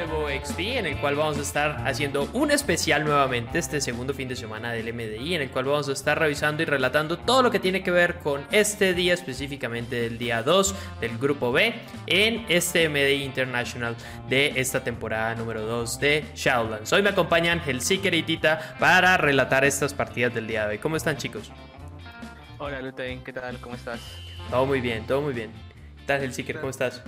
de BoXP en el cual vamos a estar haciendo un especial nuevamente este segundo fin de semana del MDI en el cual vamos a estar revisando y relatando todo lo que tiene que ver con este día específicamente del día 2 del grupo B en este MDI International de esta temporada número 2 de Shadowlands. Hoy me acompañan Seeker y Tita para relatar estas partidas del día de hoy. ¿Cómo están chicos? Hola Luten, ¿qué tal? ¿Cómo estás? Todo muy bien, todo muy bien. ¿Qué tal Seeker? ¿Cómo estás?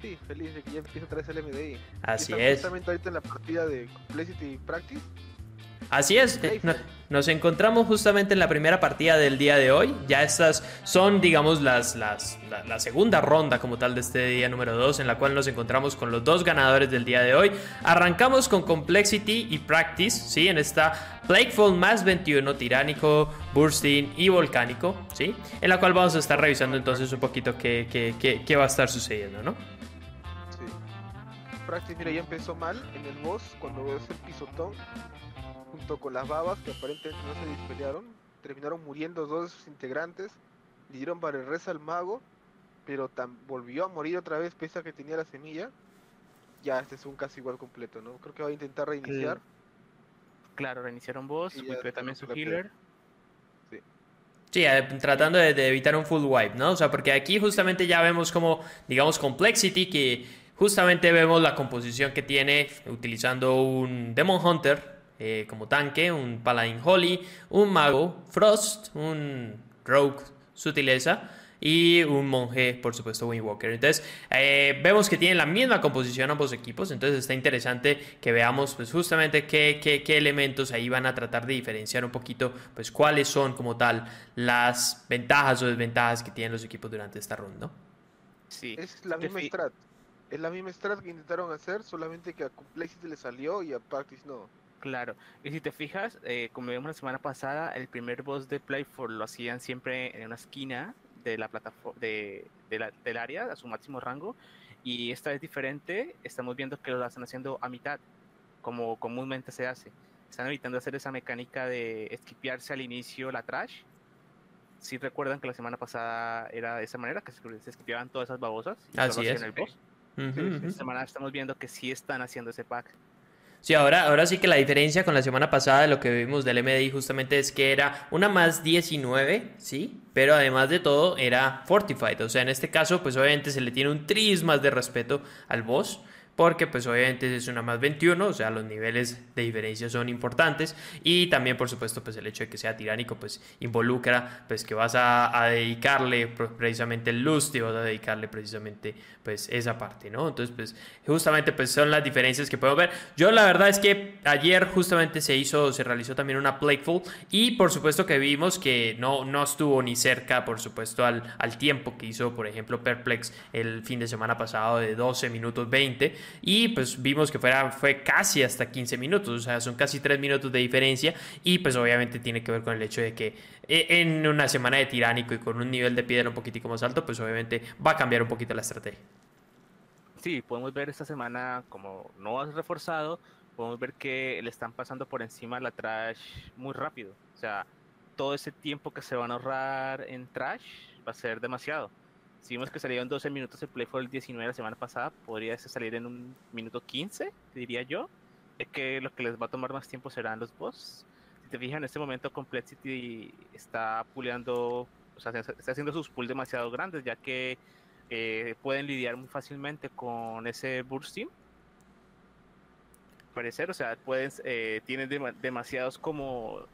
Sí, feliz de que ya empiece otra vez el MDI. Así es. Justamente ahorita en la partida de Complexity Practice. Así es, nos encontramos justamente en la primera partida del día de hoy. Ya estas son, digamos, las, las, la, segunda ronda como tal de este día número 2, en la cual nos encontramos con los dos ganadores del día de hoy. Arrancamos con Complexity y Practice, ¿sí? En esta Plakeful más 21, Tiránico, Bursting y Volcánico, ¿sí? En la cual vamos a estar revisando entonces un poquito qué, qué, qué va a estar sucediendo, ¿no? Practice, mira, ya empezó mal en el boss cuando ves el pisotón junto con las babas que aparentemente no se dispelearon. Terminaron muriendo dos de sus integrantes, le dieron para el al mago, pero volvió a morir otra vez pese a que tenía la semilla. Ya, este es un casi igual completo, ¿no? Creo que va a intentar reiniciar. Claro, reiniciaron boss, y también su healer. Sí. Sí, eh, tratando de, de, evitar un full wipe, ¿no? O sea, porque aquí justamente ya vemos como, digamos, Complexity, que Justamente vemos la composición que tiene utilizando un Demon Hunter eh, como tanque, un Paladin Holy, un Mago, Frost, un Rogue Sutileza y un monje, por supuesto, Windwalker. Entonces, eh, vemos que tienen la misma composición ambos equipos, entonces está interesante que veamos pues justamente qué, qué, qué, elementos ahí van a tratar de diferenciar un poquito, pues cuáles son como tal las ventajas o desventajas que tienen los equipos durante esta ronda. Sí. Es la misma strat es la misma strat que intentaron hacer, solamente que a Complexity le salió y a Practice no. Claro, y si te fijas, eh, como vimos la semana pasada, el primer boss de Playful lo hacían siempre en una esquina de la plataforma de, del área, a su máximo rango, y esta es diferente, estamos viendo que lo están haciendo a mitad, como comúnmente se hace. Están evitando hacer esa mecánica de esquipearse al inicio la trash. Si recuerdan que la semana pasada era de esa manera, que se, esquipeaban todas esas babosas y Así es. el boss. Esta semana estamos viendo que sí están haciendo ese pack. Sí, ahora, ahora sí que la diferencia con la semana pasada de lo que vimos del MDI justamente es que era una más 19, ¿sí? Pero además de todo era Fortified. O sea, en este caso, pues obviamente se le tiene un tris más de respeto al boss porque pues obviamente es una más 21, o sea, los niveles de diferencia son importantes y también por supuesto pues el hecho de que sea tiránico pues involucra pues que vas a, dedicarle precisamente el lust y vas a dedicarle precisamente pues esa parte, ¿no? Entonces pues justamente pues son las diferencias que podemos ver. Yo la verdad es que ayer justamente se hizo, se realizó también una Playful y por supuesto que vimos que no, no estuvo ni cerca por supuesto al, al tiempo que hizo por ejemplo Perplex el fin de semana pasado de 12 minutos 20 y pues vimos que fuera, fue casi hasta 15 minutos, o sea, son casi 3 minutos de diferencia y pues obviamente tiene que ver con el hecho de que eh, en una semana de tiránico y con un nivel de piedra un poquitico más alto, pues obviamente va a cambiar un poquito la estrategia. Sí, podemos ver esta semana como no has reforzado, podemos ver que le están pasando por encima la trash muy rápido, o sea, todo ese tiempo que se van a ahorrar en trash va a ser demasiado. Si vimos que salieron 12 minutos el Play for el 19 la semana pasada, podría salir en un minuto 15, diría yo. Es que lo que les va a tomar más tiempo serán los boss. Si te fijas, en este momento Complexity está puleando, o sea, está haciendo sus pulls demasiado grandes, ya que eh, pueden lidiar muy fácilmente con ese bursting. Parecer, o sea, pueden, eh, tienen demasiados como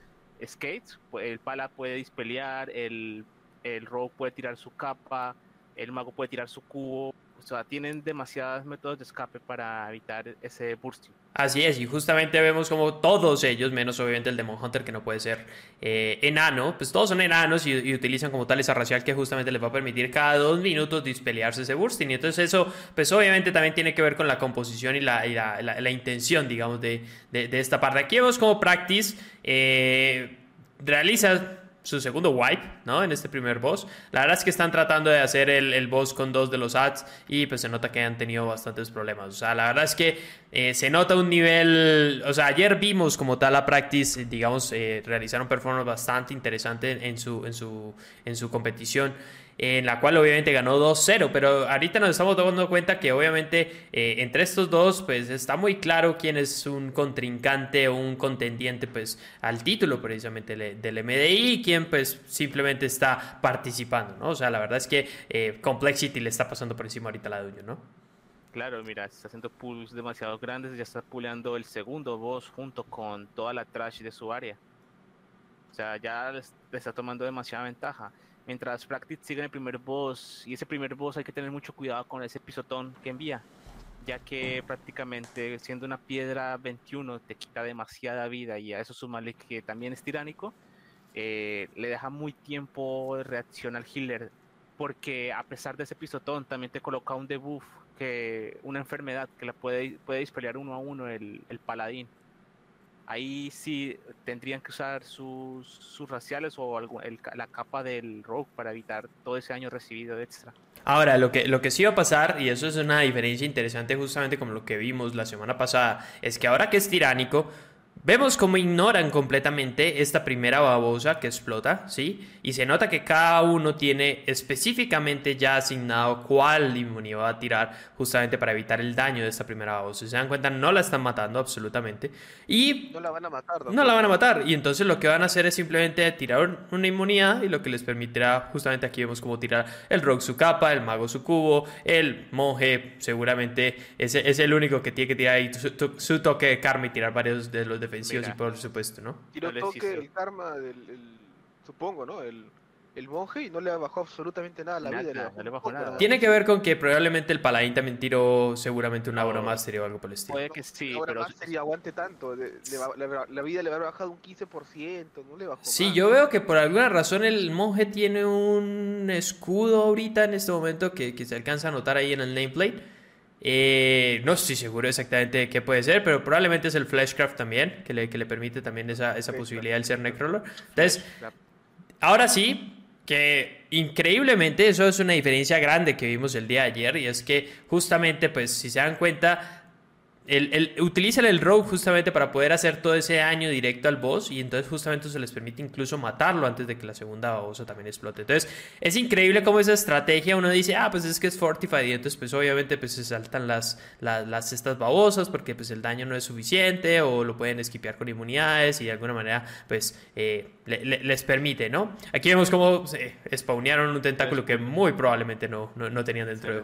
skates. El pala puede dispelear, el, el rogue puede tirar su capa, el mago puede tirar su cubo, o sea, tienen demasiados métodos de escape para evitar ese bursting. Así es, y justamente vemos como todos ellos, menos obviamente el Demon Hunter que no puede ser eh, enano, pues todos son enanos y, utilizan como tal esa racial que justamente les va a permitir cada dos minutos dispelearse ese bursting. Y entonces eso, pues obviamente también tiene que ver con la composición y la, la, intención, digamos, de, de, esta parte. Aquí vemos como Practice eh, realiza su segundo wipe, ¿no? En este primer boss. La verdad es que están tratando de hacer el, boss con dos de los ads y pues se nota que han tenido bastantes problemas. O sea, la verdad es que eh, se nota un nivel, o sea, ayer vimos como tal la practice, digamos, eh, realizaron performance bastante interesante en su, en su, en su competición. En la cual obviamente ganó 2-0, pero ahorita nos estamos dando cuenta que obviamente eh, entre estos dos pues está muy claro quién es un contrincante o un contendiente pues al título precisamente del MDI y quién pues simplemente está participando, ¿no? O sea, la verdad es que eh, Complexity le está pasando por encima ahorita la Duño, ¿no? Claro, mira, está haciendo pulls demasiado grandes, ya está puleando el segundo boss junto con toda la trash de su área. O sea, ya le está tomando demasiada ventaja. Mientras Practice sigue en el primer boss, y ese primer boss hay que tener mucho cuidado con ese pisotón que envía, ya que prácticamente siendo una piedra 21 te quita demasiada vida y a eso sumarle que también es tiránico, eh, le deja muy tiempo de reacción al healer, porque a pesar de ese pisotón también te coloca un debuff, que una enfermedad que la puede, puede dispelear uno a uno el, el paladín ahí sí tendrían que usar sus, sus raciales o la capa del rogue para evitar todo ese año recibido extra. Ahora, lo que, lo que sí va a pasar, y eso es una diferencia interesante justamente como lo que vimos la semana pasada, es que ahora que es tiránico, Vemos cómo ignoran completamente esta primera babosa que explota, ¿sí? Y se nota que cada uno tiene específicamente ya asignado cuál inmunidad va a tirar justamente para evitar el daño de esta primera babosa. Si se dan cuenta, no la están matando absolutamente. Y... No la van a matar. No la van a matar. Y entonces lo que van a hacer es simplemente tirar una inmunidad y lo que les permitirá, justamente aquí vemos cómo tirar el rogue su capa, el mago su cubo, el monje seguramente es, es el único que tiene que tirar ahí su, toque de karma y tirar varios de los defensores defensivos y por supuesto, ¿no? Tiró toque el karma del, supongo, ¿no? El, el monje y no le bajó absolutamente nada a la vida. No le bajó nada. Tiene que ver con que probablemente el paladín también tiró seguramente una obra master o algo por el estilo. Puede que sí, una pero... master y aguante tanto. la, vida le habrá bajado un 15%, no le bajó Sí, yo veo que por alguna razón el monje tiene un escudo ahorita en este momento que, que se alcanza a notar ahí en el nameplate. Eh, no estoy seguro exactamente qué puede ser, pero probablemente es el Flashcraft también, que le, que le permite también esa, esa posibilidad del ser Necroller. Entonces, ahora sí, que increíblemente eso es una diferencia grande que vimos el día de ayer, y es que justamente, pues, si se dan cuenta, el, el, utilizan el rogue justamente para poder hacer todo ese daño directo al boss y entonces justamente se les permite incluso matarlo antes de que la segunda babosa también explote. Entonces es increíble cómo esa estrategia uno dice, ah, pues es que es fortified y entonces pues obviamente pues se saltan las, las, estas babosas porque pues el daño no es suficiente o lo pueden esquipear con inmunidades y de alguna manera pues eh, les permite, ¿no? Aquí vemos cómo se spawnearon un tentáculo que muy probablemente no, no, tenían dentro de...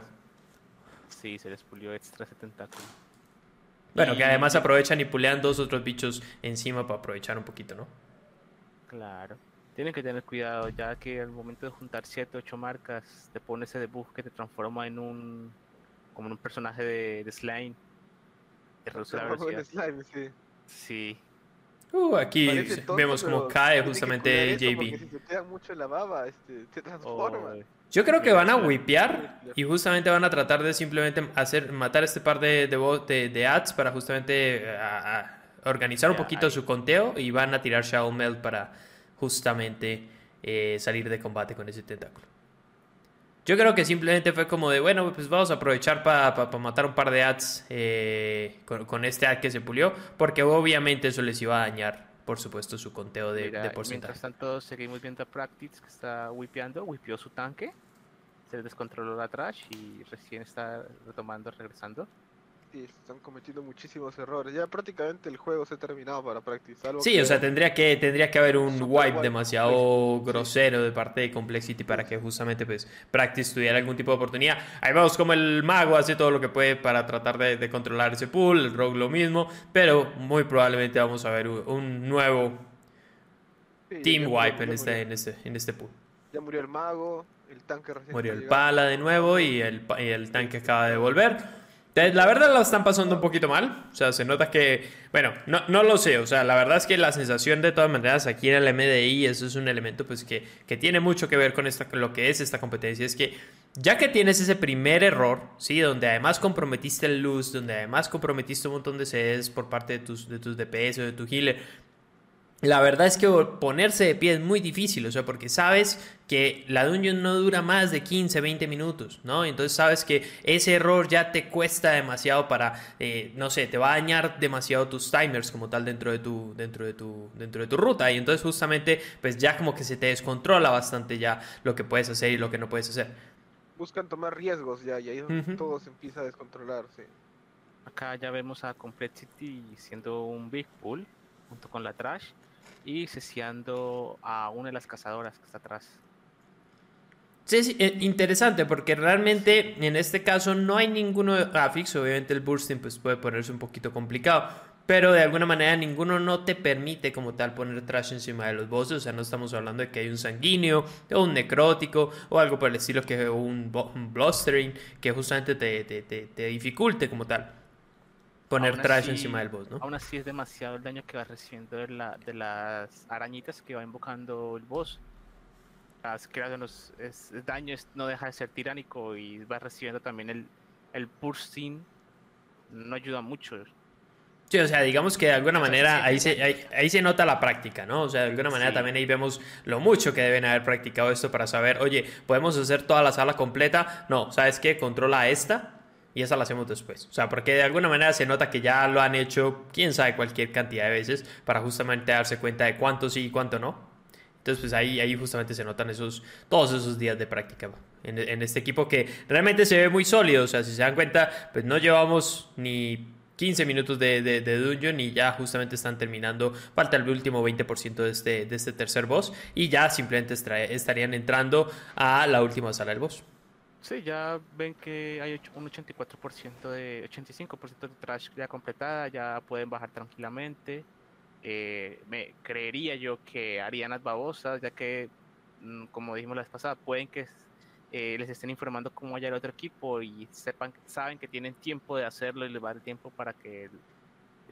Sí, se les pulió extra ese tentáculo. Bueno, que además aprovechan y pulean dos otros bichos encima para aprovechar un poquito, ¿no? Claro. Tienen que tener cuidado, ya que al momento de juntar 7, 8 marcas, te pone ese debuff que te transforma en un. como en un personaje de, de slime. Te reduce la velocidad. Slime, sí. Sí. Uh, aquí vemos cómo cae justamente JB. si te queda mucho en la baba, este, te transforma. Yo creo que van a wipear y justamente van a tratar de simplemente hacer matar este par de, de, de, ads para justamente eh, organizar un poquito su conteo y van a tirar Shadow Melt para justamente eh, salir de combate con ese tentáculo. Yo creo que simplemente fue como de, bueno, pues vamos a aprovechar para matar un par de ads eh, con, este ad que se pulió, porque obviamente eso les iba a dañar, por supuesto, su conteo de, de porcentaje. Mientras tanto, seguimos viendo a Practice que está wipeando, wipeó su tanque, se descontroló la trash y recién está retomando, regresando. Están cometiendo muchísimos errores. Ya prácticamente el juego se ha terminado para practicar. Sí, o sea, tendría que, tendría que haber un wipe, demasiado grosero de parte de Complexity para que justamente pues Practice tuviera algún tipo de oportunidad. Ahí vamos como el mago hace todo lo que puede para tratar de, controlar ese pool, el rogue lo mismo, pero muy probablemente vamos a ver un, nuevo team wipe en, este, en, este, en este pool. Ya murió el mago, el tanque recién Murió el pala de nuevo y el, y el tanque acaba de volver. La verdad la están pasando un poquito mal. O sea, se nota que. Bueno, no, no lo sé. O sea, la verdad es que la sensación de todas maneras aquí en el MDI, eso es un elemento pues que, que tiene mucho que ver con esta, lo que es esta competencia. Es que ya que tienes ese primer error, ¿sí? Donde además comprometiste el luz, donde además comprometiste un montón de CS por parte de tus, de tus DPS o de tu healer. La verdad es que ponerse de pie es muy difícil, o sea, porque sabes que la dungeon no dura más de 15, 20 minutos, ¿no? Entonces sabes que ese error ya te cuesta demasiado para, eh, no sé, te va a dañar demasiado tus timers como tal dentro de tu, dentro de tu, dentro de tu ruta y entonces justamente, pues ya como que se te descontrola bastante ya lo que puedes hacer y lo que no puedes hacer. Buscan tomar riesgos ya y ahí todo se empieza a descontrolar, sí. Acá ya vemos a Complexity siendo un big pool junto con la trash y ceciando a una de las cazadoras que está atrás. Sí, sí, eh, interesante porque realmente en este caso no hay ninguno de graphics, obviamente el bursting pues puede ponerse un poquito complicado, pero de alguna manera ninguno no te permite como tal poner trash encima de los bosses, o sea, no estamos hablando de que hay un sanguíneo o un necrótico o algo por el estilo que un, un blustering que justamente te, te, te dificulte como tal poner trash encima del boss, ¿no? Aún así es demasiado el daño que va recibiendo de, la, de las arañitas que va invocando el boss. Las los, es, daño no deja de ser tiránico y va recibiendo también el, el bursting. No ayuda mucho. Sí, o sea, digamos que de alguna manera ahí se, ahí, se nota la práctica, ¿no? O sea, de alguna manera también ahí vemos lo mucho que deben haber practicado esto para saber, oye, ¿podemos hacer toda la sala completa? No, ¿sabes qué? Controla esta y esa la hacemos después. O sea, porque de alguna manera se nota que ya lo han hecho, quién sabe, cualquier cantidad de veces para justamente darse cuenta de cuánto sí y cuánto no. Entonces, pues ahí, ahí justamente se notan esos, todos esos días de práctica en, este equipo que realmente se ve muy sólido. O sea, si se dan cuenta, pues no llevamos ni 15 minutos de, de, de dungeon y ya justamente están terminando, falta el último 20% de este, de este tercer boss y ya simplemente estarían entrando a la última sala del boss. Sí, ya ven que hay un 84% de 85% de trash ya completada, ya pueden bajar tranquilamente. Eh, me creería yo que harían las babosas, ya que, mm, como dijimos la vez pasada, pueden que eh, les estén informando cómo haya el otro equipo y sepan, saben que tienen tiempo de hacerlo y les va a tiempo para que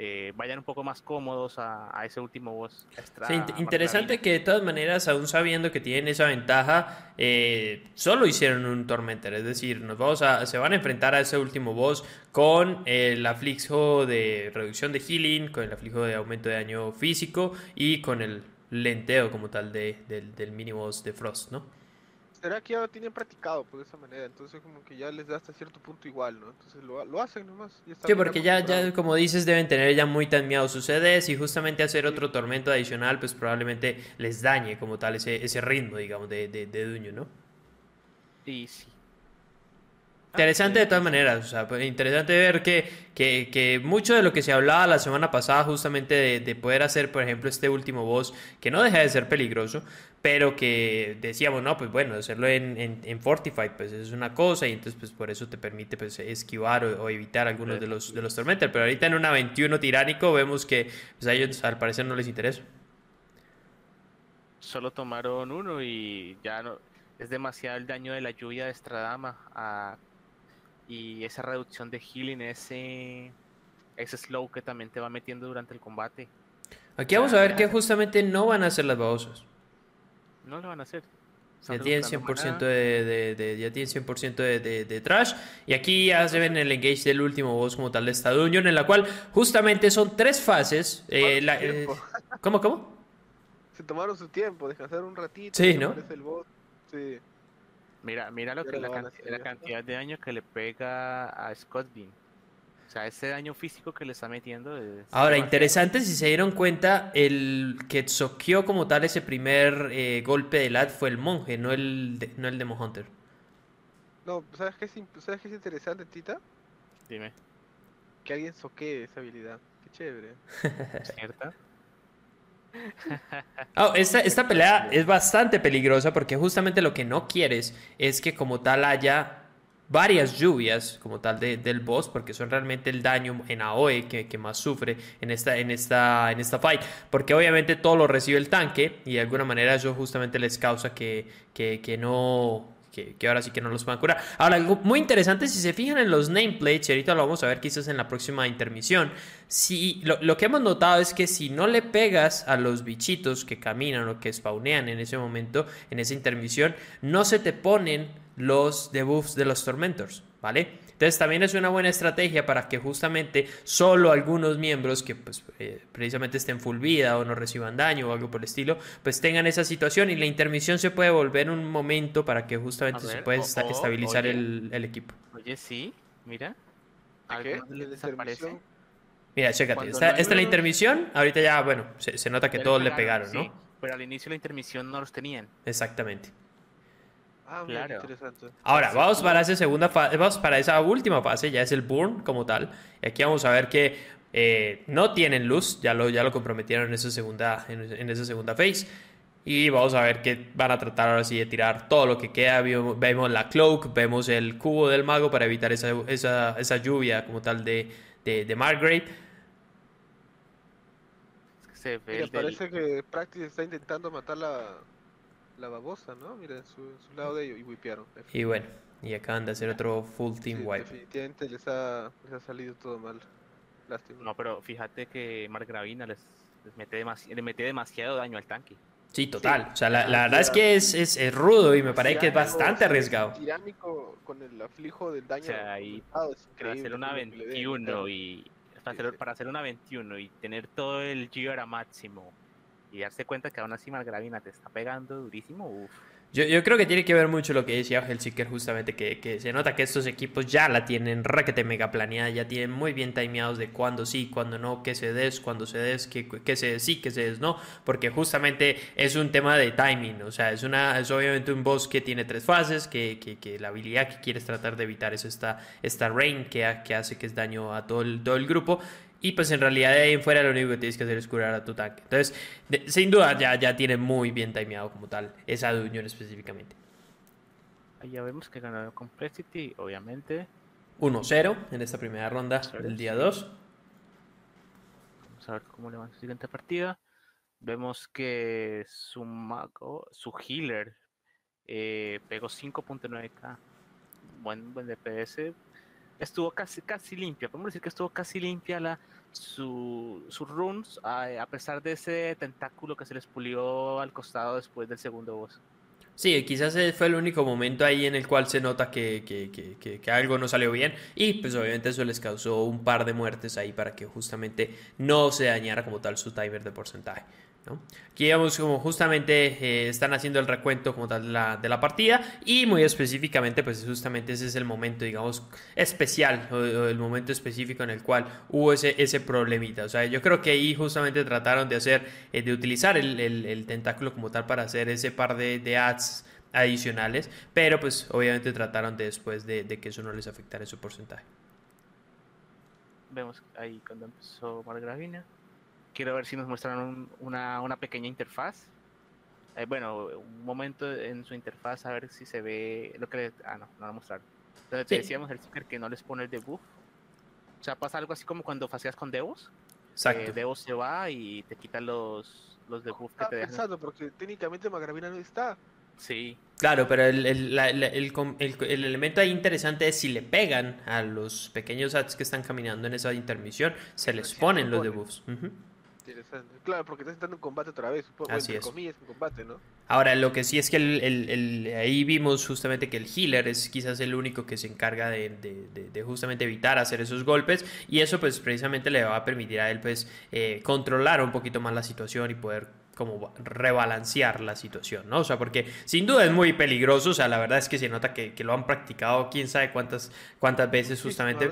eh, vayan un poco más cómodos a, ese último boss. Sí, interesante que de todas maneras, aún sabiendo que tienen esa ventaja, eh, solo hicieron un Tormentor, es decir, nos vamos a, se van a enfrentar a ese último boss con el aflijo de reducción de healing, con el aflijo de aumento de daño físico y con el lenteo como tal de, del mini boss de Frost, ¿no? Será que ya lo tienen practicado de esa manera, entonces como que ya les da hasta cierto punto igual, ¿no? Entonces lo, lo hacen nomás. sí, porque ya, ya, como dices, deben tener ya muy tanmeado sus CDs y justamente hacer otro tormento adicional, pues probablemente les dañe como tal ese, ese ritmo, digamos, de, de, de Duño, ¿no? Sí, sí. Interesante de todas maneras, o sea, pues, interesante ver que, que, que, mucho de lo que se hablaba la semana pasada justamente de, de, poder hacer, por ejemplo, este último boss, que no deja de ser peligroso, pero que decíamos, no, pues bueno, hacerlo en, en, Fortified, pues es una cosa y entonces pues por eso te permite pues esquivar o, evitar algunos de los, de los tormentas, pero ahorita en una 21 tiránico vemos que pues, a ellos al parecer no les interesa. Solo tomaron uno y ya no, es demasiado el daño de la lluvia de Stradama a y esa reducción de healing, ese, ese slow que también te va metiendo durante el combate. Aquí vamos a ver que justamente no van a hacer las babosas. No lo van a hacer. Ya tienen 100% de, de, ya tienen 100% de, de, trash. Y aquí ya se ven el engage del último boss como tal de esta dungeon, en la cual justamente son tres fases. Eh, eh, ¿Cómo, cómo? Se tomaron su tiempo, descansar un ratito. Sí, ¿no? El boss. Sí. Mira, mira lo que la, cantidad, de daño que le pega a Scott Bean. O sea, ese daño físico que le está metiendo. Ahora, interesante si se dieron cuenta, el que soqueó como tal ese primer eh, golpe de Lad fue el monje, no el, de, no el Demo Hunter. No, ¿sabes qué, es, ¿sabes qué es interesante, Tita? Dime. Que alguien soquee esa habilidad. Qué chévere. ¿Cierta? Oh, esta, pelea es bastante peligrosa porque justamente lo que no quieres es que como tal haya varias lluvias como tal del boss porque son realmente el daño en AOE que, más sufre en esta, en, esta, en esta fight. Porque obviamente todo lo recibe el tanque y de alguna manera eso justamente les causa que, que no que, ahora sí que no los puedan curar. Ahora, algo muy interesante, si se fijan en los nameplates, y ahorita lo vamos a ver quizás en la próxima intermisión, si, lo, que hemos notado es que si no le pegas a los bichitos que caminan o que spawnean en ese momento, en esa intermisión, no se te ponen los debuffs de los Tormentors, ¿vale? Entonces también es una buena estrategia para que justamente solo algunos miembros que pues eh, precisamente estén full vida o no reciban daño o algo por el estilo, pues tengan esa situación y la intermisión se puede volver un momento para que justamente se pueda estabilizar el, equipo. Oye, sí, mira. ¿Qué? desaparece? Mira, chécate, esta, es la intermisión, ahorita ya, bueno, se, nota que todos le pegaron, ¿no? pero al inicio de la intermisión no los tenían. Exactamente. Ah, claro. interesante. Ahora, vamos para esa segunda fase, vamos para esa última fase, ya es el burn como tal. Y aquí vamos a ver que eh, no tienen luz, ya lo, ya lo comprometieron en esa segunda, en, esa segunda phase. Y vamos a ver que van a tratar ahora sí de tirar todo lo que queda. Vemos la cloak, vemos el cubo del mago para evitar esa, esa, esa lluvia como tal de, de, de Margrave. Se parece que Practice está intentando matar la, la babosa, ¿no? Mira, en su, lado de ellos y wipearon. Y bueno, y acaban de hacer otro full team wipe. Definitivamente les ha, les ha salido todo mal. Lástima. No, pero fíjate que Margravina les, les mete le mete demasiado daño al tanque. Sí, total. O sea, la, la verdad es que es, es, es, rudo y me parece que es bastante arriesgado. Tiránico con el aflijo del daño. O sea, ahí, para hacer una 21 y para, hacer, para hacer una 21 y tener todo el Gio a máximo y darse cuenta que aún así Malgravina te está pegando durísimo, uff. Yo, yo, creo que tiene que ver mucho lo que decía Hellseeker justamente, que, que, se nota que estos equipos ya la tienen requete mega planeada, ya tienen muy bien timeados de cuándo sí, cuándo no, qué se des, cuándo se des, qué se sí, qué se des no, porque justamente es un tema de timing, o sea, es, una, es obviamente un boss que tiene tres fases, que, que, que la habilidad que quieres tratar de evitar es esta, esta rain que, que hace que es daño a todo el, todo el grupo, y pues en realidad de ahí en fuera lo único que tienes que hacer es curar a tu tanque. Entonces, sin duda ya, ya tiene muy bien timeado como tal esa Unión específicamente. Ahí ya vemos que ganó Complexity, obviamente. 1-0 en esta primera ronda del día 2. Vamos a ver cómo le va en su siguiente partida. Vemos que su mago, su healer eh, pegó 5.9k. Buen, buen DPS estuvo casi, casi limpia. Podemos decir que estuvo casi limpia la, su, sus runes, a, pesar de ese tentáculo que se les pulió al costado después del segundo boss. Sí, quizás fue el único momento ahí en el cual se nota que, que, que, que, algo no salió bien y pues obviamente eso les causó un par de muertes ahí para que justamente no se dañara como tal su timer de porcentaje. Aquí vemos como justamente eh, están haciendo el recuento como tal de la, de la, partida y muy específicamente pues justamente ese es el momento digamos especial o, el momento específico en el cual hubo ese, ese problemita. O sea, yo creo que ahí justamente trataron de hacer, eh, de utilizar el, el, tentáculo como tal para hacer ese par de, de ads adicionales, pero pues obviamente trataron de después de, de, que eso no les afectara su porcentaje. Vemos ahí cuando empezó Margravina quiero ver si nos muestran una, una, pequeña interfaz. Eh, bueno, un momento en su interfaz a ver si se ve lo que... ah, no, no lo mostraron. Entonces decíamos el sticker que no les pone el debuff. O sea, pasa algo así como cuando faceas con Deus. Exacto. Eh, Deus se va y te quita los, los debuffs que te dejan. pensando, porque técnicamente Magravina no está. Sí. Claro, pero el, el, el, el, elemento ahí interesante es si le pegan a los pequeños ads que están caminando en esa intermisión, se les ponen los debuffs. Claro, porque está entrando en combate otra vez. Así es. comillas, en combate, ¿no? Ahora, lo que sí es que el, ahí vimos justamente que el healer es quizás el único que se encarga de, de, justamente evitar hacer esos golpes y eso pues precisamente le va a permitir a él pues eh, controlar un poquito más la situación y poder como rebalancear la situación, ¿no? O sea, porque sin duda es muy peligroso, o sea, la verdad es que se nota que, lo han practicado quién sabe cuántas, cuántas veces justamente...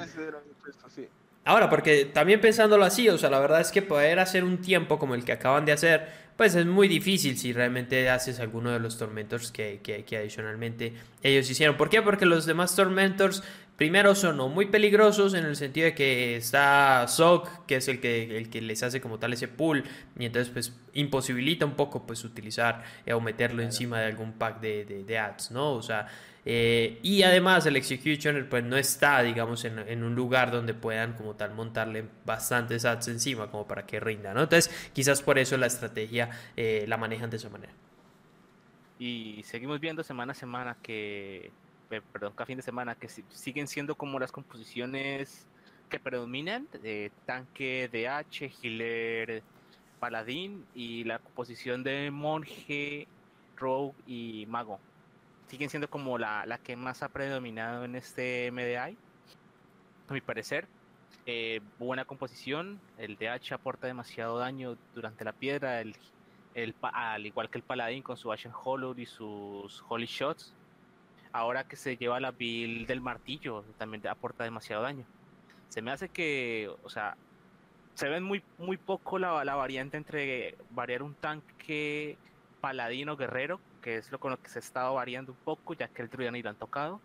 Ahora, porque también pensándolo así, o sea, la verdad es que poder hacer un tiempo como el que acaban de hacer, pues es muy difícil si realmente haces alguno de los tormentors que, que, adicionalmente ellos hicieron. ¿Por qué? Porque los demás tormentors, primero son muy peligrosos en el sentido de que está Zog, que es el que, el que les hace como tal ese pull, y entonces pues imposibilita un poco pues utilizar eh, o meterlo encima de algún pack de, de, de ads, ¿no? O sea, eh, y además el Executioner pues no está, digamos, en, un lugar donde puedan como tal montarle bastantes ads encima como para que rinda, ¿no? Entonces quizás por eso la estrategia eh, la manejan de esa manera. Y seguimos viendo semana a semana que, perdón, cada fin de semana que siguen siendo como las composiciones que predominan, de tanque, DH, healer, paladín y la composición de monje, rogue y mago siguen siendo como la, la que más ha predominado en este MDI. a mi parecer. Eh, buena composición, el DH aporta demasiado daño durante la piedra, el, al igual que el paladín con su Ashen Hollow y sus Holy Shots. Ahora que se lleva la build del martillo, también aporta demasiado daño. Se me hace que, o sea, se ven muy, muy poco la, la variante entre variar un tanque paladino guerrero, que es lo con lo que se ha estado variando un poco, ya que el druida ni lo han tocado.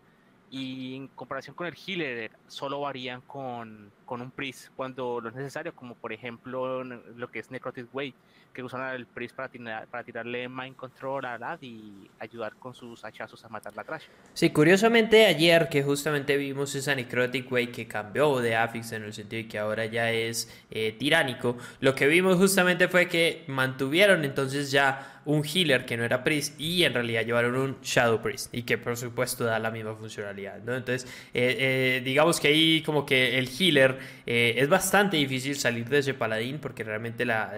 Y en comparación con el healer, solo varían con, con un priest cuando lo es necesario, como por ejemplo lo que es Necrotic Way, que usan al priest para, para tirarle mind control a Lad y ayudar con sus hachazos a matar la trash. Sí, curiosamente ayer que justamente vimos esa Necrotic Way que cambió de Affix en el sentido de que ahora ya es eh, tiránico, lo que vimos justamente fue que mantuvieron entonces ya un healer que no era priest y en realidad llevaron un shadow priest y que por supuesto da la misma funcionalidad, ¿no? Entonces, eh, eh, digamos que ahí como que el healer es bastante difícil salir de ese paladín porque realmente la,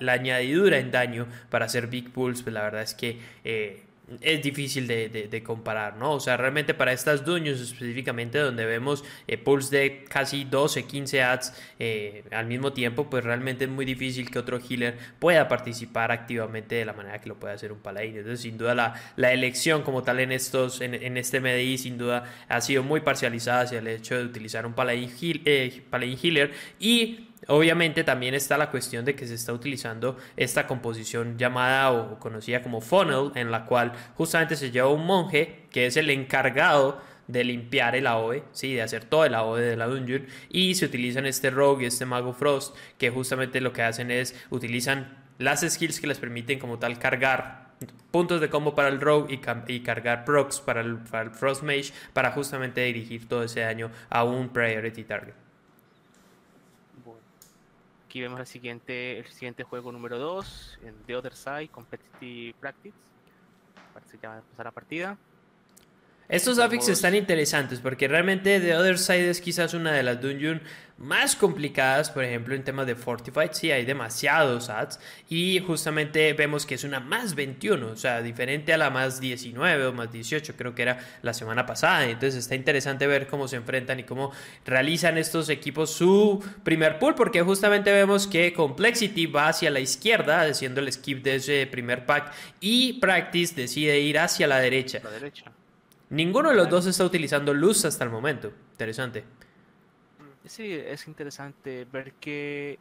la, añadidura en daño para hacer Big Pulls, pues la verdad es que eh, es difícil de, comparar, ¿no? O sea, realmente para estas dueños específicamente donde vemos eh, pulls de casi 12, 15 ads eh, al mismo tiempo, pues realmente es muy difícil que otro healer pueda participar activamente de la manera que lo puede hacer un paladín. Entonces, sin duda la, la elección como tal en estos, en, este MDI, sin duda ha sido muy parcializada hacia el hecho de utilizar un paladín, paladín healer y Obviamente también está la cuestión de que se está utilizando esta composición llamada o conocida como funnel, en la cual justamente se lleva un monje que es el encargado de limpiar el AOE, ¿sí? de hacer todo el AOE de la dungeon, y se utilizan este rogue y este mago frost, que justamente lo que hacen es utilizan las skills que les permiten como tal cargar puntos de combo para el rogue y, cargar procs para el, para el frost mage para justamente dirigir todo ese daño a un priority target. Aquí vemos el siguiente, el siguiente juego número 2, en The Other Side, Competitive Practice. Parece que ya va a empezar la partida. Estos affix están interesantes porque realmente The Other Side es quizás una de las dungeons más complicadas, por ejemplo, en temas de Fortified, sí hay demasiados ads y justamente vemos que es una más 21, o sea, diferente a la más 19 o más 18, creo que era la semana pasada. Entonces está interesante ver cómo se enfrentan y cómo realizan estos equipos su primer pool, porque justamente vemos que Complexity va hacia la izquierda, haciendo el skip de ese primer pack, y Practice decide ir hacia la derecha. La derecha. Ninguno de los dos está utilizando luz hasta el momento. Interesante. Sí, es interesante ver que,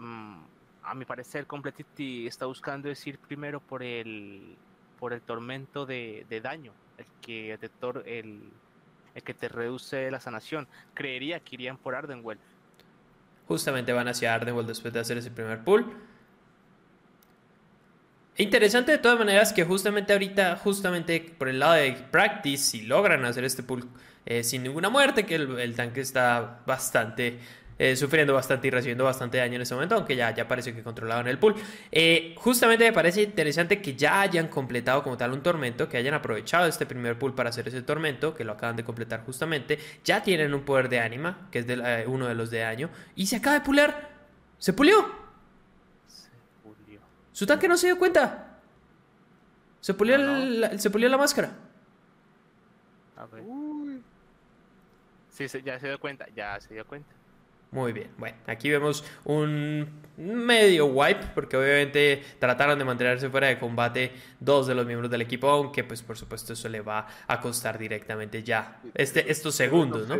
mm, a mi parecer, Completity está buscando decir primero por el, por el tormento de, daño, el que, te el, el que te reduce la sanación. Creería que irían por Ardenwell. Justamente van hacia Ardenwell después de hacer ese primer pull. Interesante de todas maneras que justamente ahorita, justamente por el lado de Practice, si logran hacer este pull eh, sin ninguna muerte, que el, tanque está bastante eh, sufriendo bastante y recibiendo bastante daño en este momento, aunque ya, ya parece que controlaban el pool. Eh, justamente me parece interesante que ya hayan completado como tal un tormento, que hayan aprovechado este primer pool para hacer ese tormento, que lo acaban de completar justamente. Ya tienen un poder de ánima, que es de, uno de los de daño, y se acaba de pulear. Se pulió. Se pulió. Su tanque no se dio cuenta. Se pulió, La, se pulió la máscara. A ver. Sí, ya se dio cuenta, ya se dio cuenta. Muy bien, bueno, aquí vemos un medio wipe, porque obviamente trataron de mantenerse fuera de combate dos de los miembros del equipo, aunque pues por supuesto eso le va a costar directamente ya este, estos segundos, ¿no?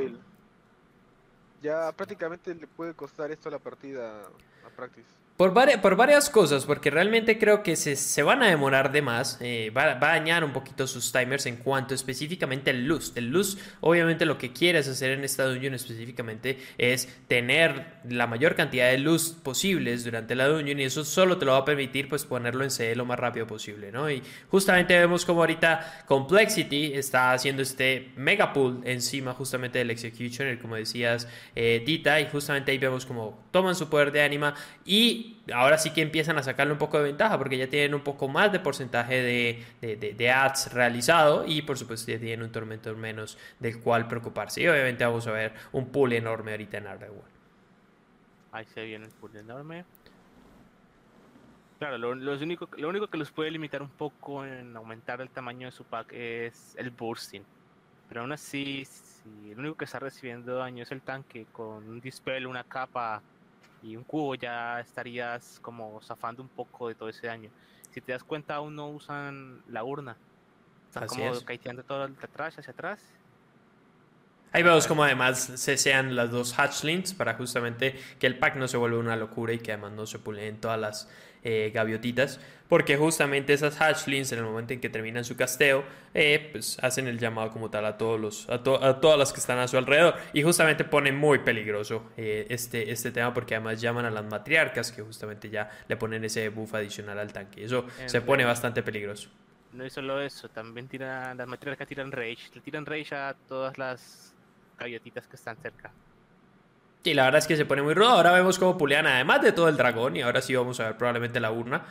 Ya prácticamente le puede costar esto la partida a Practice. Por, por varias cosas, porque realmente creo que se, se van a demorar de más, eh, va, a dañar un poquito sus timers en cuanto específicamente el luz. El luz, obviamente lo que quieres hacer en esta dungeon específicamente es tener la mayor cantidad de luz posibles durante la dungeon y eso solo te lo va a permitir pues ponerlo en CD lo más rápido posible, ¿no? Y justamente vemos como ahorita Complexity está haciendo este mega pull encima justamente del Executioner, como decías, eh, Dita, y justamente ahí vemos como toman su poder de anima y ahora sí que empiezan a sacarle un poco de ventaja porque ya tienen un poco más de porcentaje de, ads realizado y por supuesto ya tienen un tormento menos del cual preocuparse. Y obviamente vamos a ver un pool enorme ahorita en Ardenwell. Ahí se viene el pool enorme. Claro, lo, único, lo único que los puede limitar un poco en aumentar el tamaño de su pack es el bursting. Pero aún así, Si el único que está recibiendo daño es el tanque, con un dispel, una capa y un cubo ya estarías como zafando un poco de todo ese daño. Si te das cuenta, aún no usan la urna. Están Así como es. caiteando todo el atrás, hacia atrás. Ahí vemos como además se sean las dos hatchlings para justamente que el pack no se vuelva una locura y que además no se puleen todas las eh, gaviotitas. Porque justamente esas hatchlings en el momento en que terminan su casteo, eh, pues hacen el llamado como tal a todos los, a, to- a todas las que están a su alrededor. Y justamente pone muy peligroso eh, este, este tema porque además llaman a las matriarcas que justamente ya le ponen ese buff adicional al tanque. Eso se pone bastante peligroso. No es solo eso, también tiran, las materias tiran rage. Le tiran rage a todas las gaviotitas que están cerca. Y la verdad es que se pone muy rudo. Ahora vemos cómo pulean además de todo el dragón. Y ahora sí vamos a ver probablemente la urna.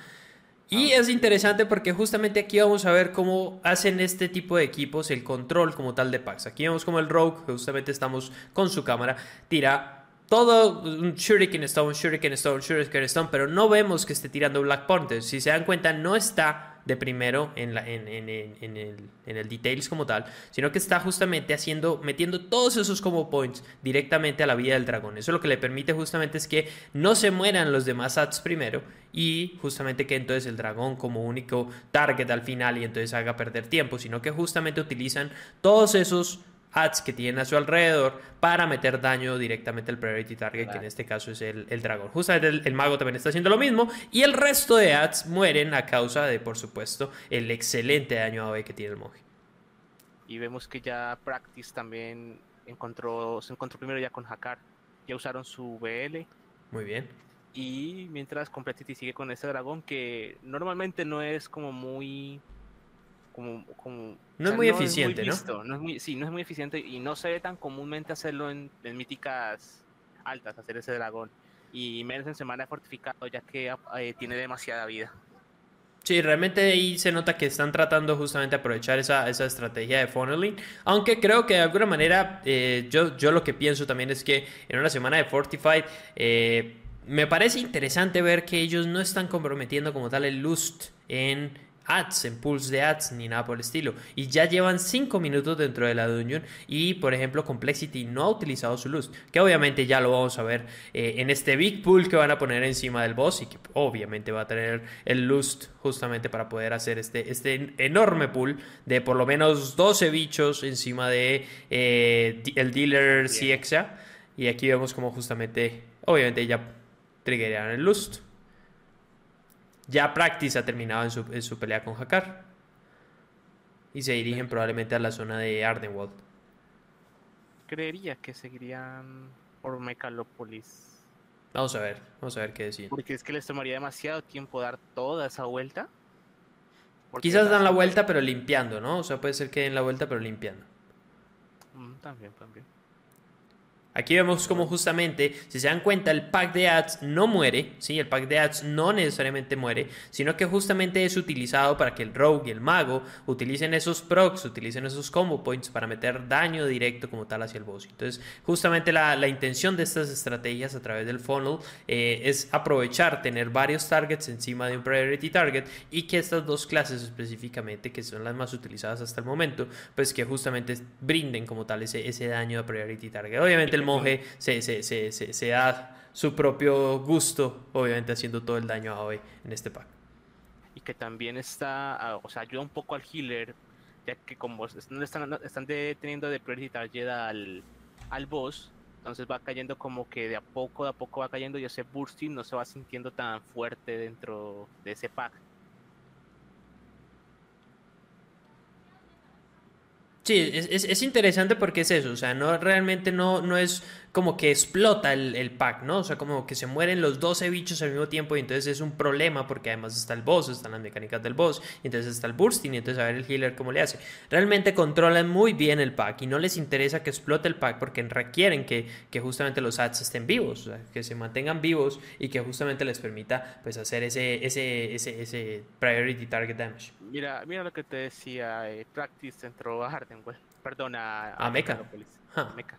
Y es interesante porque justamente aquí vamos a ver cómo hacen este tipo de equipos el control como tal de packs. Aquí vemos como el Rogue, justamente estamos con su cámara, tira todo un Shuriken Stone, Shuriken Stone, Shuriken Stone, pero no vemos que esté tirando Black Panther. Si se dan cuenta, no está de primero en, la, en, en- en- el, en el details como tal, sino que está justamente haciendo, metiendo todos esos combo points directamente a la vida del dragón. Eso lo que le permite justamente es que no se mueran los demás ads primero y justamente que entonces el dragón como único target al final y entonces haga perder tiempo, sino que justamente utilizan todos esos ads que tienen a su alrededor para meter daño directamente al priority target, que en este caso es el, el dragón. Justamente el, el mago también está haciendo lo mismo y el resto de ads mueren a causa de, por supuesto, el excelente daño AOE que tiene el monje. Y vemos que ya Practice también encontró, se encontró primero ya con Hakar. Ya usaron su BL. Muy bien. Y mientras Complexity sigue con ese dragón que normalmente no es como muy. Como, como, No es muy eficiente, ¿no? visto, ¿no? es muy, sí, no es muy eficiente y no se ve tan comúnmente hacerlo en, en míticas altas, hacer ese dragón. Y menos en semana fortificado, ya que eh, tiene demasiada vida. Sí, realmente ahí se nota que están tratando justamente de aprovechar esa, esa estrategia de funneling. Aunque creo que de alguna manera eh, yo, yo lo que pienso también es que en una semana de Fortified eh, me parece interesante ver que ellos no están comprometiendo como tal el lust en ads, en pools de ads, ni nada por el estilo. Y ya llevan 5 minutos dentro de la dungeon y, por ejemplo, Complexity no ha utilizado su lust, que obviamente ya lo vamos a ver eh, en este big pool que van a poner encima del boss y que obviamente va a tener el lust justamente para poder hacer este, este enorme pool de por lo menos 12 bichos encima de eh, el dealer. CXA. Y aquí vemos como justamente, obviamente ya triggerean el lust. Ya Practice ha terminado en su, en su pelea con Hakar. Y se dirigen probablemente a la zona de Ardenwald. Creería que seguirían por Mecalopolis. Vamos a ver, vamos a ver qué deciden. Porque es que les tomaría demasiado tiempo dar toda esa vuelta. Quizás dan la vuelta pero limpiando, ¿no? O sea, puede ser que den la vuelta pero limpiando. Mm, También, también. Aquí vemos como justamente, si se dan cuenta, el pack de ads no muere, ¿sí? El pack de ads no necesariamente muere, sino que justamente es utilizado para que el rogue y el mago utilicen esos procs, utilicen esos combo points para meter daño directo como tal hacia el boss. Entonces, justamente la, la intención de estas estrategias a través del funnel eh, es aprovechar, tener varios targets encima de un priority target y que estas dos clases específicamente, que son las más utilizadas hasta el momento, pues que justamente brinden como tal ese, ese daño de priority target. Obviamente el monje se, se, se, se, da su propio gusto, obviamente haciendo todo el daño a AOE en este pack. Y que también está, o sea, ayuda un poco al healer, ya que como están, están, deteniendo de priority target al, al boss, entonces va cayendo como que de a poco, de a poco va cayendo y ese bursting no se va sintiendo tan fuerte dentro de ese pack. Sí, es, es, es interesante porque es eso, o sea, no realmente no, no es como que explota el, el pack, ¿no? O sea, como que se mueren los 12 bichos al mismo tiempo y entonces es un problema porque además está el boss, están las mecánicas del boss, y entonces está el bursting y entonces a ver el healer cómo le hace. Realmente controlan muy bien el pack y no les interesa que explote el pack porque requieren que, que justamente los ads estén vivos, o sea, que se mantengan vivos y que justamente les permita pues hacer ese, ese, ese, ese priority target damage. Mira, mira lo que te decía, eh, Practice entró a Hardenwell, perdón, a, A Mecha. Ja. Mecha.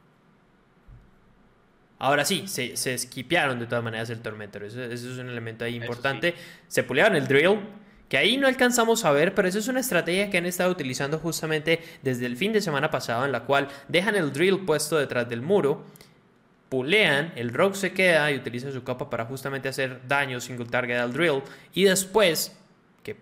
Ahora sí, se, se esquipearon de todas maneras el Tormentor. Eso, eso es un elemento ahí importante. Se pulearon el drill que ahí no alcanzamos a ver, pero eso es una estrategia que han estado utilizando justamente desde el fin de semana pasado, en la cual dejan el drill puesto detrás del muro, pulean, el rogue se queda y utiliza su capa para justamente hacer daño single target al drill, y después, que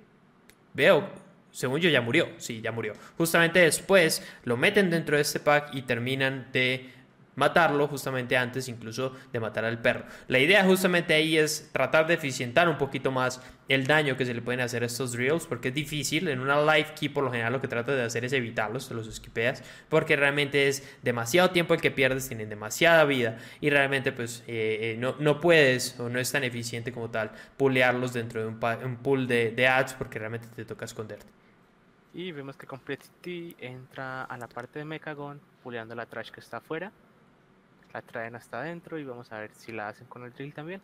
veo, según yo ya murió, sí, ya murió, justamente después lo meten dentro de este pack y terminan de matarlo justamente antes incluso de matar al perro. La idea justamente ahí es tratar de eficientar un poquito más el daño que se le pueden hacer a estos drills porque es difícil. En una live key por lo general lo que trata de hacer es evitarlos, te los esquipeas porque realmente es demasiado tiempo el que pierdes, tienen demasiada vida y realmente pues eh, eh, no, no, puedes o no es tan eficiente como tal pulearlos dentro de un, pool de, de ads porque realmente te toca esconderte. Y vemos que Complexity entra a la parte de Mechagon, puleando la trash que está afuera la traen hasta adentro y vamos a ver si la hacen con el drill también.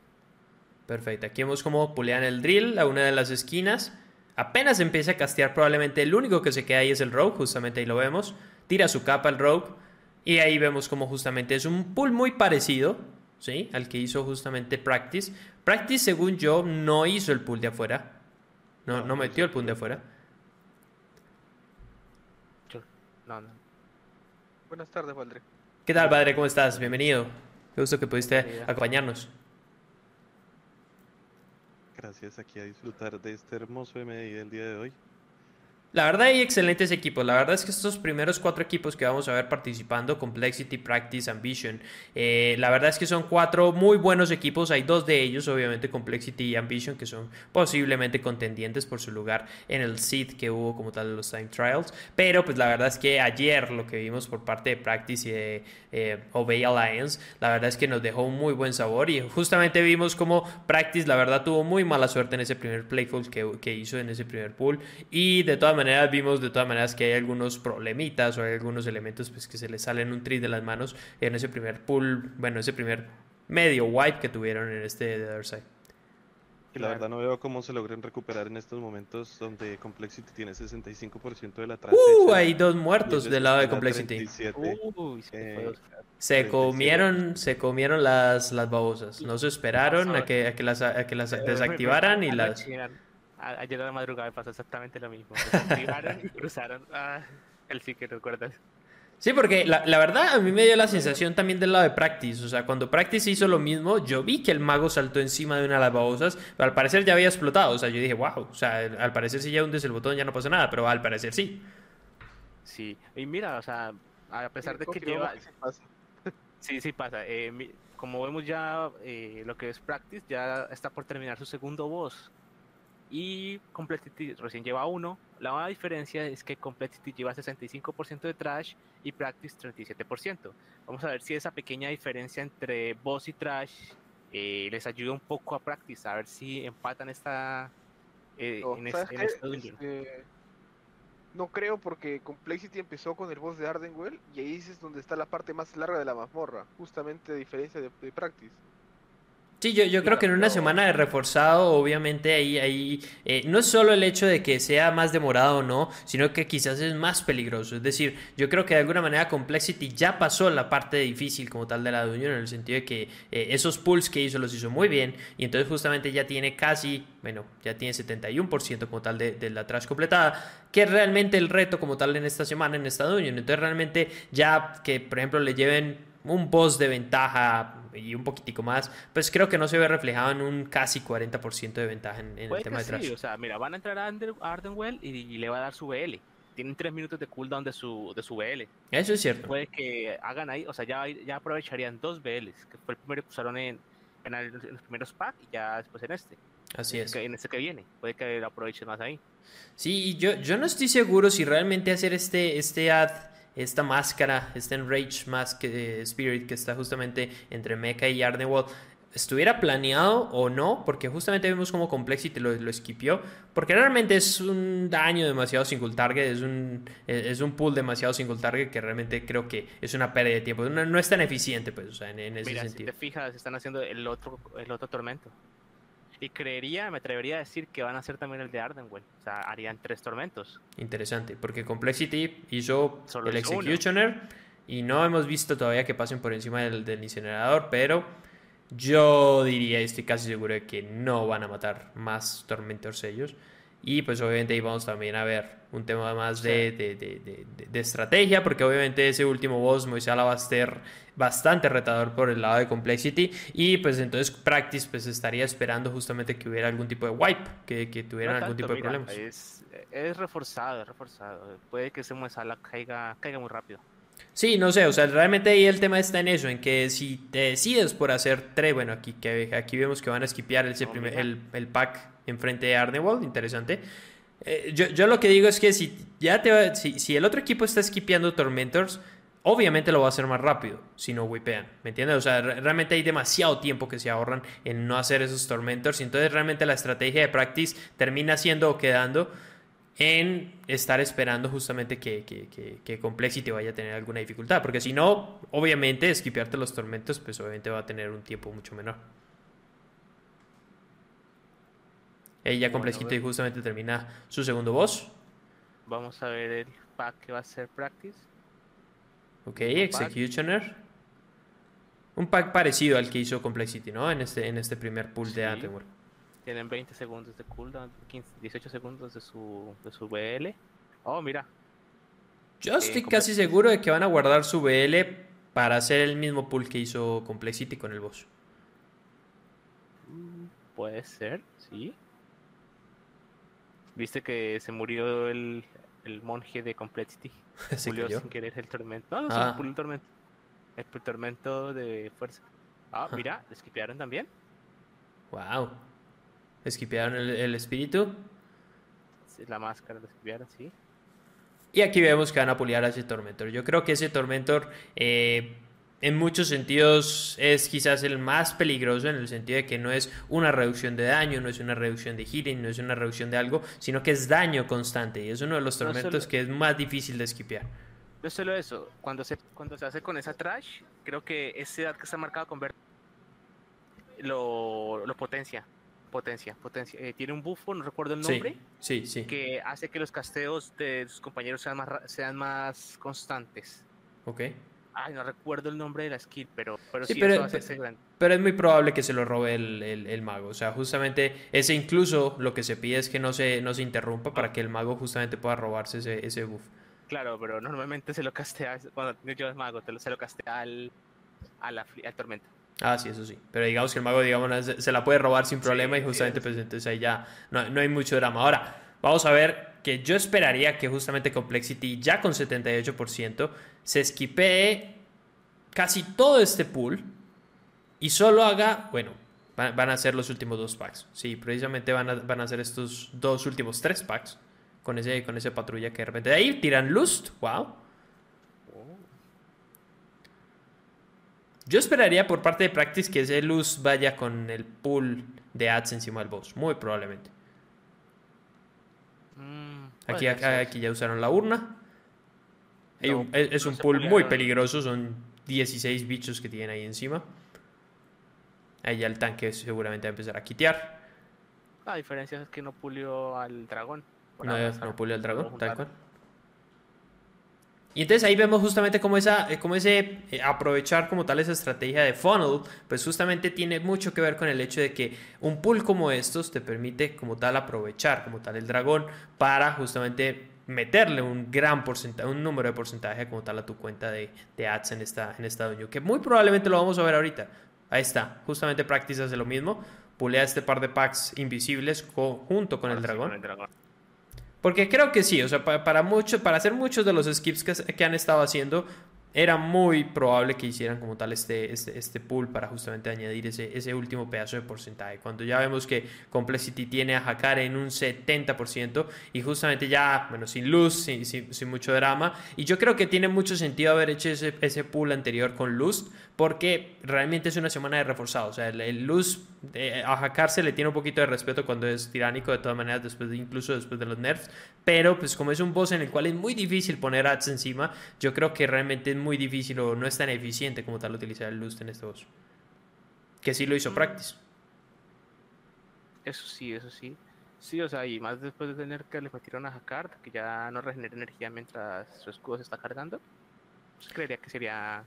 Perfecto, aquí vemos cómo pulean el drill a una de las esquinas. Apenas empieza a castear, probablemente el único que se queda ahí es el rogue, justamente ahí lo vemos. Tira su capa el rogue y ahí vemos como justamente es un pull muy parecido, ¿sí? Al que hizo justamente Practice. Practice, según yo, no hizo el pull de afuera. No, no, metió el pull de afuera. No, no. Buenas tardes, Valdre. ¿Qué tal, padre? ¿Cómo estás? Bienvenido. Qué gusto que pudiste acompañarnos. Gracias, aquí a disfrutar de este hermoso MDI del día de hoy. La verdad hay excelentes equipos. La verdad es que estos primeros cuatro equipos que vamos a ver participando, Complexity, Practice, Ambition, eh, la verdad es que son cuatro muy buenos equipos. Hay dos de ellos, obviamente Complexity y Ambition, que son posiblemente contendientes por su lugar en el seed que hubo como tal de los Time Trials. Pero pues la verdad es que ayer lo que vimos por parte de Practice y de eh, Obey Alliance, la verdad es que nos dejó un muy buen sabor y justamente vimos como Practice la verdad tuvo muy mala suerte en ese primer playful que, que hizo en ese primer pool y de todas maneras vimos de todas maneras que hay algunos problemitas o hay algunos elementos pues, que se les salen un tris de las manos en ese primer pool, bueno, ese primer medio wipe que tuvieron en este de Other Side. La verdad no veo cómo se logren recuperar en estos momentos donde Complexity tiene 65% de la trasecha. Uh, hay dos muertos del lado de Complexity. Eh, se comieron, se comieron las, las babosas. No se esperaron a que, a que las, a que las desactivaran y las ayer a la madrugada me pasó exactamente lo mismo. Se y cruzaron. Ah, el sí que recuerdas. Sí, porque la, la, verdad a mí me dio la sensación también del lado de Practice. O sea, cuando Practice hizo lo mismo, yo vi que el mago saltó encima de una de las babosas, pero al parecer ya había explotado. O sea, yo dije, wow. O sea, al parecer si ya hundes el botón ya no pasa nada, pero al parecer sí. Sí, y mira, o sea, a pesar de que lleva. sí, pasa. sí, sí pasa. Eh, como vemos ya eh, lo que es Practice, ya está por terminar su segundo boss y Complexity recién lleva uno. La diferencia es que Complexity lleva 65% de trash y Practice 37%. Vamos a ver si esa pequeña diferencia entre boss y trash eh, les ayuda un poco a Practice, a ver si empatan esta eh, no, en, este, este, no creo porque Complexity empezó con el boss de Ardenwell y ahí es donde está la parte más larga de la mazmorra, justamente a diferencia de Practice. Sí, yo, yo creo que en una semana de reforzado, obviamente ahí, ahí eh, no es solo el hecho de que sea más demorado o no, sino que quizás es más peligroso. Es decir, yo creo que de alguna manera Complexity ya pasó la parte difícil como tal de la Unión, en el sentido de que eh, esos pulls que hizo los hizo muy bien, y entonces justamente ya tiene casi, bueno, ya tiene 71% como tal de, de la trash completada, que es realmente el reto como tal en esta semana en esta Unión. Entonces realmente ya que, por ejemplo, le lleven un boss de ventaja y un poquitico más, pues creo que no se ve reflejado en un casi 40% de ventaja en, el tema de trash. o sea, mira, van a entrar a Ardenwell y, le va a dar su BL. Tienen 3 minutos de cooldown de su, de su BL. Eso es cierto. Puede que hagan ahí, o sea, ya, ya aprovecharían dos BLs, que fue el primero que usaron en, en, los primeros packs y ya después en este. Así es. en este que viene. Puede que lo aprovechen más ahí. Sí, yo, yo no estoy seguro si realmente hacer este, este ad esta máscara, este Enrage Mask eh, Spirit que está justamente entre Mecha y Ardenwall, estuviera planeado o no, porque justamente vemos como Complexity lo, lo esquipió, porque realmente es un daño demasiado single target, es un, es un pool demasiado single target que realmente creo que es una pérdida de tiempo, no, es tan eficiente, pues, o sea, en, ese Mira, sentido. Si te fijas, están haciendo el otro, el otro tormento. Y creería, me atrevería a decir que van a hacer también el de Ardenwell. O sea, harían tres tormentos. Interesante, porque Complexity hizo el Executioner y no hemos visto todavía que pasen por encima del, del, incinerador, pero yo diría, estoy casi seguro de que no van a matar más tormentos ellos. Y pues obviamente ahí vamos también a ver un tema más de, de, de, de estrategia, porque obviamente ese último boss, Moisala, va a ser bastante retador por el lado de Complexity. Y pues entonces Practice pues estaría esperando justamente que hubiera algún tipo de wipe, que, que tuvieran algún tipo de problemas. Es, es reforzado, es reforzado. Puede que ese Moisala caiga, caiga muy rápido. Sí, no sé, o sea, realmente ahí el tema está en eso, en que si te decides por hacer tres, bueno, aquí, que, aquí vemos que van a esquipear el, el, el, pack enfrente de Arnewald, interesante. Eh, yo, yo, lo que digo es que si ya te si, si el otro equipo está esquipeando Tormentors, obviamente lo va a hacer más rápido si no wipean, ¿me entiendes? O sea, realmente hay demasiado tiempo que se ahorran en no hacer esos Tormentors y entonces realmente la estrategia de practice termina siendo o quedando en estar esperando justamente que, que, que, Complexity vaya a tener alguna dificultad. Porque si no, obviamente, esquipearte los tormentos, pues obviamente va a tener un tiempo mucho menor. Ella Complexity justamente termina su segundo boss. Vamos a ver el pack que va a ser Practice. Ok, Executioner. Un pack parecido al que hizo Complexity, ¿no? En este, en este primer pool de Antemur. Tienen 20 segundos de cooldown, 15, 18 segundos de su, de su BL. Oh, mira. Yo eh, estoy casi seguro de que van a guardar su BL para hacer el mismo pool que hizo Complexity con el boss. Mm, puede ser, sí. Viste que se murió el, el monje de Complexity. ¿Se murió sin querer el tormento. No, no, ah. el tormento. El tormento de fuerza. Ah, mira, ¿le también? Wow. Esquipearon el, espíritu. La máscara de esquipearon, sí. Y aquí vemos que van a puliar a ese Tormentor. Yo creo que ese Tormentor eh, en muchos sentidos es quizás el más peligroso en el sentido de que no es una reducción de daño, no es una reducción de healing, no es una reducción de algo, sino que es daño constante y es uno de los tormentos que es más difícil de esquipear. No solo eso, cuando se, cuando se hace con esa trash, creo que ese edad que está marcado con verde lo, lo potencia potencia, potencia. Eh, tiene un buffo, no recuerdo el nombre. Sí, sí, Que hace que los casteos de sus compañeros sean más, sean más constantes. Ok. Ay, no recuerdo el nombre de la skill, pero, pero sí, pero, pero es muy probable que se lo robe el, el, mago. O sea, justamente ese incluso lo que se pide es que no se, no se interrumpa para que el mago justamente pueda robarse ese, ese buff. Claro, pero normalmente se lo castea, cuando yo es mago, se lo castea al, al, al tormento. Ah, sí, eso sí. Pero digamos que el mago, digamos, se la puede robar sin problema y justamente, pues entonces ahí ya no, no, hay mucho drama. Ahora, vamos a ver que yo esperaría que justamente Complexity, ya con 78%, se esquipee casi todo este pool y solo haga, bueno, van, a ser los últimos dos packs. Sí, precisamente van a, van a ser estos dos últimos tres packs con ese, con ese patrulla que de repente de ahí tiran Lust, wow Yo esperaría por parte de Practice que ese luz vaya con el pool de ads encima del boss, muy probablemente. Mm, aquí, aquí ya usaron la urna. es, un pool muy peligroso, son 16 bichos que tienen ahí encima. Ahí ya el tanque seguramente va a empezar a quitear. La diferencia es que no pulió al dragón. No, no pulió al dragón, tal cual. Y entonces ahí vemos justamente cómo, esa, eh, cómo ese eh, aprovechar como tal esa estrategia de funnel, pues justamente tiene mucho que ver con el hecho de que un pool como estos te permite como tal aprovechar como tal el dragón para justamente meterle un gran porcentaje, un número de porcentaje como tal a tu cuenta de, de ads en esta, en esta que muy probablemente lo vamos a ver ahorita. Ahí está, justamente Practice hace lo mismo, pulea este par de packs invisibles junto con el dragón. Porque creo que sí, o sea, para, para, para hacer muchos de los skips que, que han estado haciendo, era muy probable que hicieran como tal este, este, este pool para justamente añadir ese, ese último pedazo de porcentaje. Cuando ya vemos que Complexity tiene a Hakare en un 70% y justamente ya, bueno, sin luz, sin, sin, mucho drama. Y yo creo que tiene mucho sentido haber hecho ese, ese pool anterior con luz porque realmente es una semana de reforzado. O sea, el, luz a Hakar se le tiene un poquito de respeto cuando es tiránico, de todas maneras, después de, incluso después de los nerfs. Pero pues como es un boss en el cual es muy difícil poner ads encima, yo creo que realmente muy difícil o no es tan eficiente como tal utilizar el Lust en este boss. Que sí lo hizo mm. Practice. Eso sí, eso sí. Sí, o sea, y más después de tener que le metieron a Hakard, que ya no regenera energía mientras su escudo se está cargando, pues creería que sería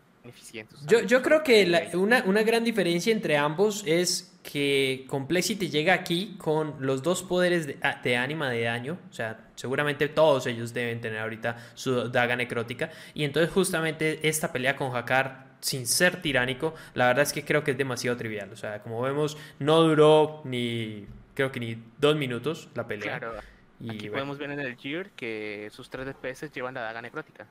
Yo, yo creo que una, una gran diferencia entre ambos es que Complexity llega aquí con los dos poderes de, ah, de ánima de daño, o sea, seguramente todos ellos deben tener ahorita su daga necrótica, y entonces justamente esta pelea con Hakar sin ser tiránico, la verdad es que creo que es demasiado trivial, o sea, como vemos, no duró ni, creo que ni dos minutos la pelea. Claro. Y Aquí bueno. podemos ver en el Gear que sus 3 DPS llevan la daga necrótica.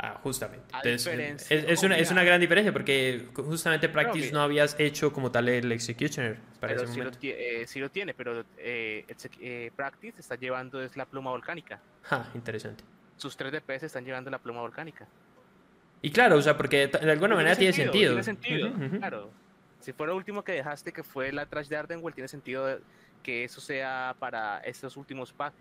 Ah, justamente. Entonces, es, es una, es una gran diferencia porque justamente Practice no habías hecho como tal el Executioner para Pero ese sí lo, momento. eh, sí lo tiene, pero eh, eh, Practice está llevando es la pluma volcánica. Ja, interesante. Sus 3 DPS están llevando la pluma volcánica. Y claro, o sea, porque de alguna manera tiene sentido. Tiene sentido, Ujú, ujú. claro. Si fuera lo último que dejaste, que fue la trash de Ardenwell, tiene sentido que eso sea para estos últimos packs.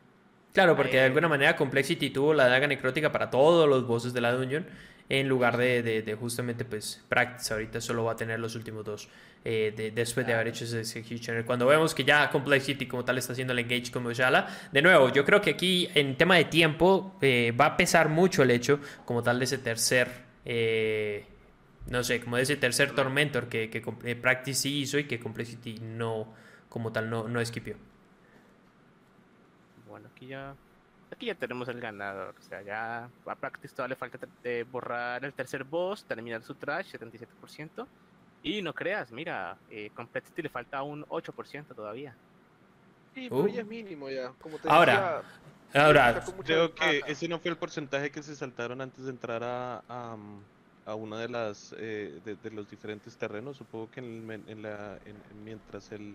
Claro, porque de Eh, alguna manera Complexity tuvo la daga necrótica para todos los bosses de la dungeon en lugar de, de- de justamente pues Practice ahorita solo va a tener los últimos dos eh, de- después de haber hecho ese Executioner. Cuando vemos que ya Complexity como tal está haciendo el engage con Moshala, de nuevo, yo creo que aquí en tema de tiempo eh, va a pesar mucho el hecho como tal de ese tercer... eh, no sé, como de ese tercer Tormentor que, que Practice sí hizo y que Complexity no, como tal, no, no esquipió. Bueno, aquí ya, aquí ya tenemos el ganador. O sea, ya a Practice todavía le falta de borrar el tercer boss, terminar su trash, 77%. Y no creas, mira, eh, Complexity le falta un 8% todavía. Sí, pero Uh. ya es mínimo ya. Como te Ahora, decía, Ahora, Creo que ese no fue el porcentaje que se saltaron antes de entrar a, a, a una de las eh, de, de los diferentes terrenos. Supongo que en el men- en la, en- en- mientras el,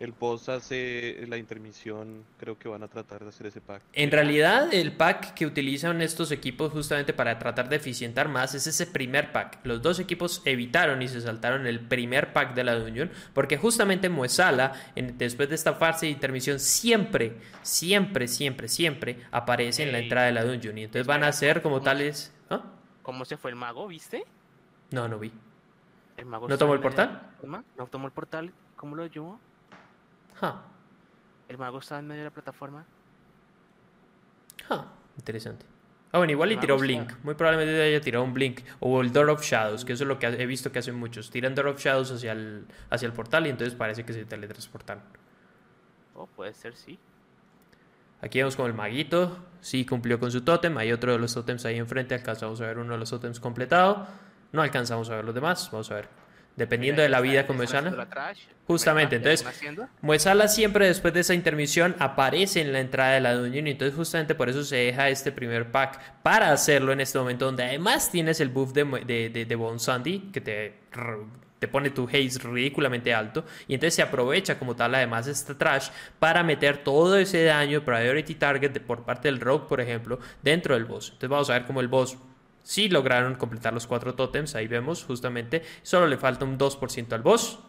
el boss hace la intermisión, creo que van a tratar de hacer ese pack. En realidad, el pack que utilizan estos equipos justamente para tratar de eficientar más es ese primer pack. Los dos equipos evitaron y se saltaron el primer pack de la Dungeon porque justamente Muesala, en- después de esta fase de intermisión, siempre, siempre, siempre, siempre aparece en la entrada de la Dungeon. Y entonces van a ser como tales... ¿Ah? ¿Cómo se fue el mago, viste? No, no vi. El mago ¿No tomó el portal? No tomó el portal. ¿Cómo lo llevó? Ja, El mago estaba en medio de la plataforma. ja, Interesante. Ah, bueno, igual y tiró. Blink. Muy probablemente haya tirado un Blink. O el Door of Shadows, que eso es lo que he visto que hacen muchos. Tiran Door of Shadows hacia el, hacia el portal y entonces parece que se teletransportan. Oh, puede ser, sí. Aquí vemos como el maguito sí cumplió con su tótem. Hay otro de los tótems ahí enfrente. Alcanzamos a ver uno de los tótems completado. No alcanzamos a ver los demás. Vamos a ver. Dependiendo de la vida está como haciendo sana. la trash, Justamente, entonces-. Muesala siempre después de esa intermisión aparece en la entrada de la dungeon y entonces justamente por eso se deja este primer pack para hacerlo en este momento donde además tienes el buff de, de, de, de Bone Sandy que te, te pone tu haze ridículamente alto y entonces se aprovecha como tal además esta trash para meter todo ese daño priority target de- por parte del rogue por ejemplo dentro del boss. Entonces vamos a ver cómo el boss sí lograron completar los cuatro totems, ahí vemos justamente, solo le falta un 2% al boss.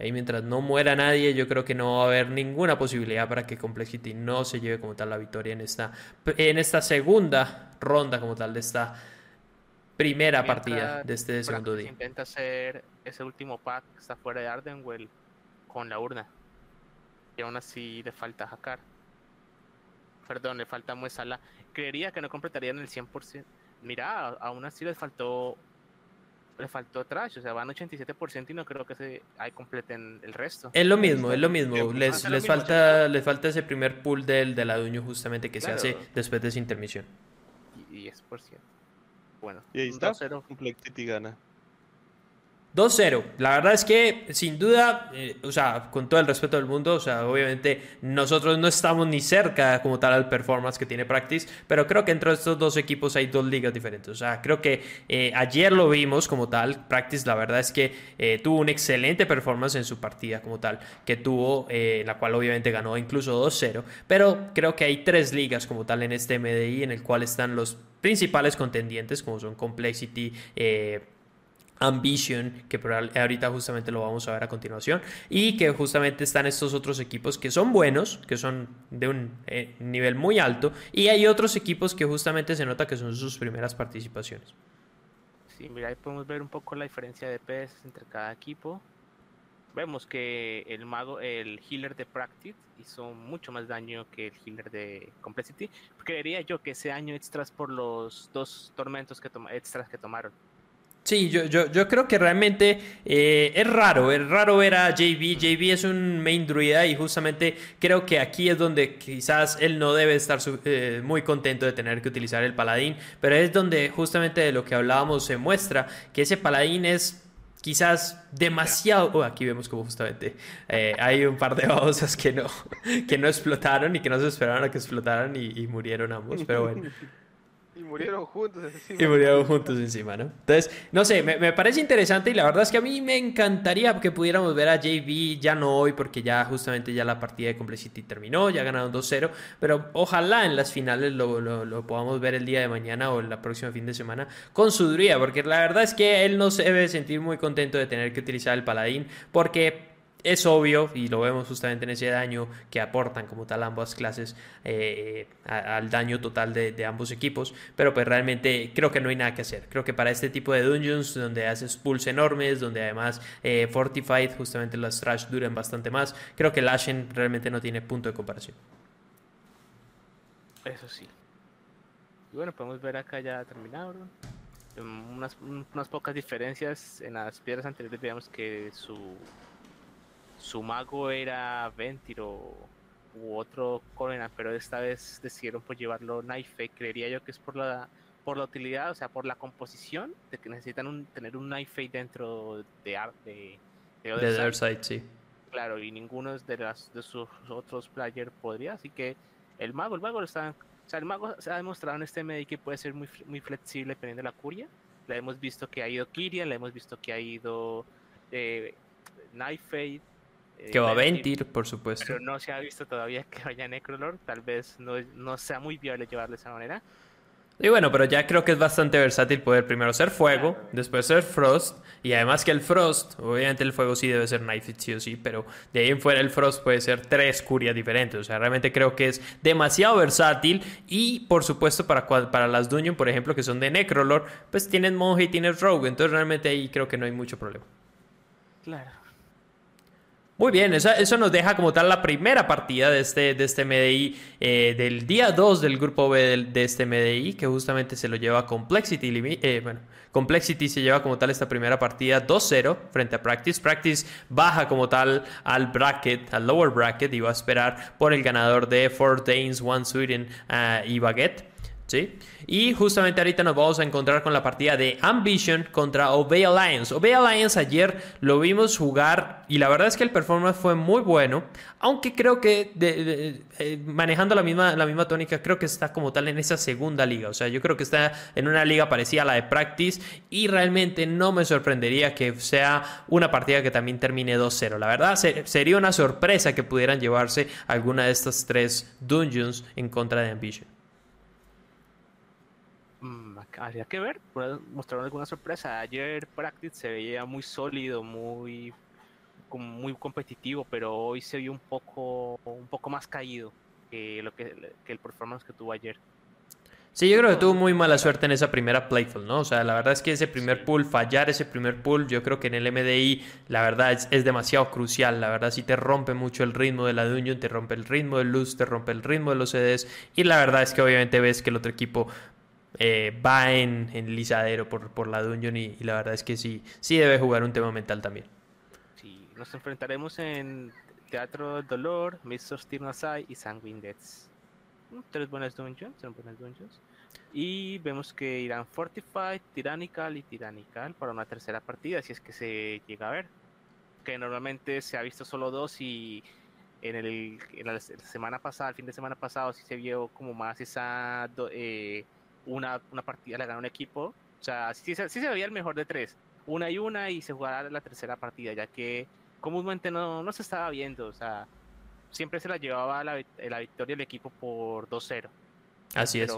Ahí mientras no muera nadie, yo creo que no va a haber ninguna posibilidad para que Complexity no se lleve como tal la victoria en esta, en esta segunda ronda como tal de esta primera Mientras partida de este segundo día. intenta hacer ese último pack que está fuera de Ardenwell con la urna. Y aún así le falta Hakar. Perdón, le falta Muesala. Creería que no completarían el 100%. Mira, a- aún así les faltó le faltó trash, o sea, van 87% y no creo que se ahí completen el resto. Es lo mismo, es lo mismo. Les, lo les mismo, falta, les falta ese primer pull del, de la dueño justamente que Claro. se hace después de esa intermisión. Y, y es por cierto. Bueno, Y ahí está. 2-0. Complexity gana. 2-0. La verdad es que, sin duda, eh, o sea, con todo el respeto del mundo, o sea, obviamente nosotros no estamos ni cerca como tal al performance que tiene Practice, pero creo que entre estos dos equipos hay dos ligas diferentes. O sea, creo que eh, ayer lo vimos como tal. Practice, la verdad es que eh, tuvo un excelente performance en su partida como tal, que tuvo, la cual obviamente ganó incluso 2-0, pero creo que hay tres ligas como tal en este MDI en el cual están los principales contendientes, como son Complexity, eh, Ambition, que ahorita justamente lo vamos a ver a continuación, y que justamente están estos otros equipos que son buenos, que son de un eh, nivel muy alto, y hay otros equipos que justamente se nota que son sus primeras participaciones. Sí, mira, ahí podemos ver un poco la diferencia de PS entre cada equipo. Vemos que el mago, el healer de Practice hizo mucho más daño que el healer de Complexity. Creería yo que ese año extras por los dos tormentos que extras que tomaron. Sí, yo, yo, yo creo que realmente eh, es raro, es raro ver a JB. JB es un main druida y justamente creo que aquí es donde quizás él no debe estar eh, muy contento de tener que utilizar el paladín, pero es donde justamente de lo que hablábamos se muestra que ese paladín es quizás demasiado. Oh, aquí vemos como justamente eh, hay un par de babosas que no, que no explotaron y que no se esperaron a que explotaran y murieron ambos, pero bueno. Y murieron juntos encima. Y murieron juntos encima, ¿no? Entonces, no sé, me, parece interesante y la verdad es que a mí me encantaría que pudiéramos ver a JB, ya no hoy, porque ya justamente ya la partida de Complexity terminó, ya ganaron 2-0, pero ojalá en las finales lo, lo, podamos ver el día de mañana o el próximo fin de semana con su druida, porque la verdad es que él no se debe sentir muy contento de tener que utilizar el paladín, porque es obvio, y lo vemos justamente en ese daño que aportan como tal ambas clases eh, al daño total de, ambos equipos, pero pues realmente creo que no hay nada que hacer. Creo que para este tipo de dungeons, donde haces pulls enormes, donde además eh, Fortified, justamente las trash duran bastante más, creo que Lashen realmente no tiene punto de comparación. Eso sí. Y bueno, podemos ver acá ya terminado. Unas, unas pocas diferencias en las piedras anteriores, veamos que su su mago era Ventiro u otro Covenant, pero esta vez decidieron pues llevarlo Knife. Creería yo que es por la por la utilidad, o sea, por la composición de que necesitan un, tener un Knife dentro de de, de, Side, sí. Claro, y ninguno de las de sus otros players podría, así que el mago, el mago está, o sea, el mago se ha demostrado en este medio que puede ser muy muy flexible dependiendo de la curia. Le hemos visto que ha ido Kiria, le hemos visto que ha ido eh, Knife eh, que va a Ventir, por supuesto. Pero no se ha visto todavía que vaya Necrolord. Tal vez no, no sea muy viable llevarlo de esa manera. Y bueno, pero ya creo que es bastante versátil poder primero ser fuego, después ser frost, y además que el frost, obviamente el fuego sí debe ser knife sí o sí, pero de ahí en fuera el frost puede ser tres curias diferentes, o sea, realmente creo que es demasiado versátil, y por supuesto para, para las dungeon, por ejemplo, que son de Necrolord, pues tienen monje y tienes rogue, entonces realmente ahí creo que no hay mucho problema. Claro. Muy bien, eso, eso, nos deja como tal la primera partida de este, de este MDI, eh, del día 2 del grupo B de, este MDI, que justamente se lo lleva Complexity. Eh, bueno, Complexity se lleva como tal esta primera partida 2-0 frente a Practice. Practice baja como tal al bracket, al lower bracket, y va a esperar por el ganador de Four Danes, One Sweden uh, y Baguette. ¿sí? Y justamente ahorita nos vamos a encontrar con la partida de Ambition contra Obey Alliance. Obey Alliance ayer lo vimos jugar y la verdad es que el performance fue muy bueno, aunque creo que eh, manejando la misma, la misma tónica, creo que está como tal en esa segunda liga. O sea, yo creo que está en una liga parecida a la de Practice y realmente no me sorprendería que sea una partida que también termine 2-0. La verdad sería una sorpresa que pudieran llevarse alguna de estas tres dungeons en contra de Ambition habría que ver, mostraron alguna sorpresa. Ayer Practice se veía muy sólido, muy muy competitivo, pero hoy se vio un poco un poco más caído que lo que, el performance que tuvo ayer. Sí, yo creo que tuvo muy mala suerte en esa primera playful, ¿no? O sea, la verdad es que ese primer pool, fallar ese primer pool, yo creo que en el MDI, la verdad es, es demasiado crucial. La verdad, sí te rompe mucho el ritmo de la Dungeon, te rompe el ritmo del Luz, te rompe el ritmo de los CDs. Y la verdad es que obviamente ves que el otro equipo eh, va en, en lisadero por, por la dungeon y, la verdad es que sí, sí debe jugar un tema mental también. Sí, nos enfrentaremos en Teatro del Dolor, Mr. Steel y Sanguine Deaths. Mm, tres buenas dungeons, tres buenas dungeons. Y vemos que irán Fortified, Tyrannical y Tyrannical para una tercera partida, si es que se llega a ver. Que normalmente se ha visto solo dos y en, el, en la semana pasada, el fin de semana pasado, sí se vio como más esa eh, una, una partida la ganó un equipo. O sea, sí, sí, se veía el mejor de tres. Una y una y se jugará la tercera partida, ya que comúnmente no, no se estaba viendo. O sea, siempre se la llevaba la, la victoria el equipo por 2-0. Así es.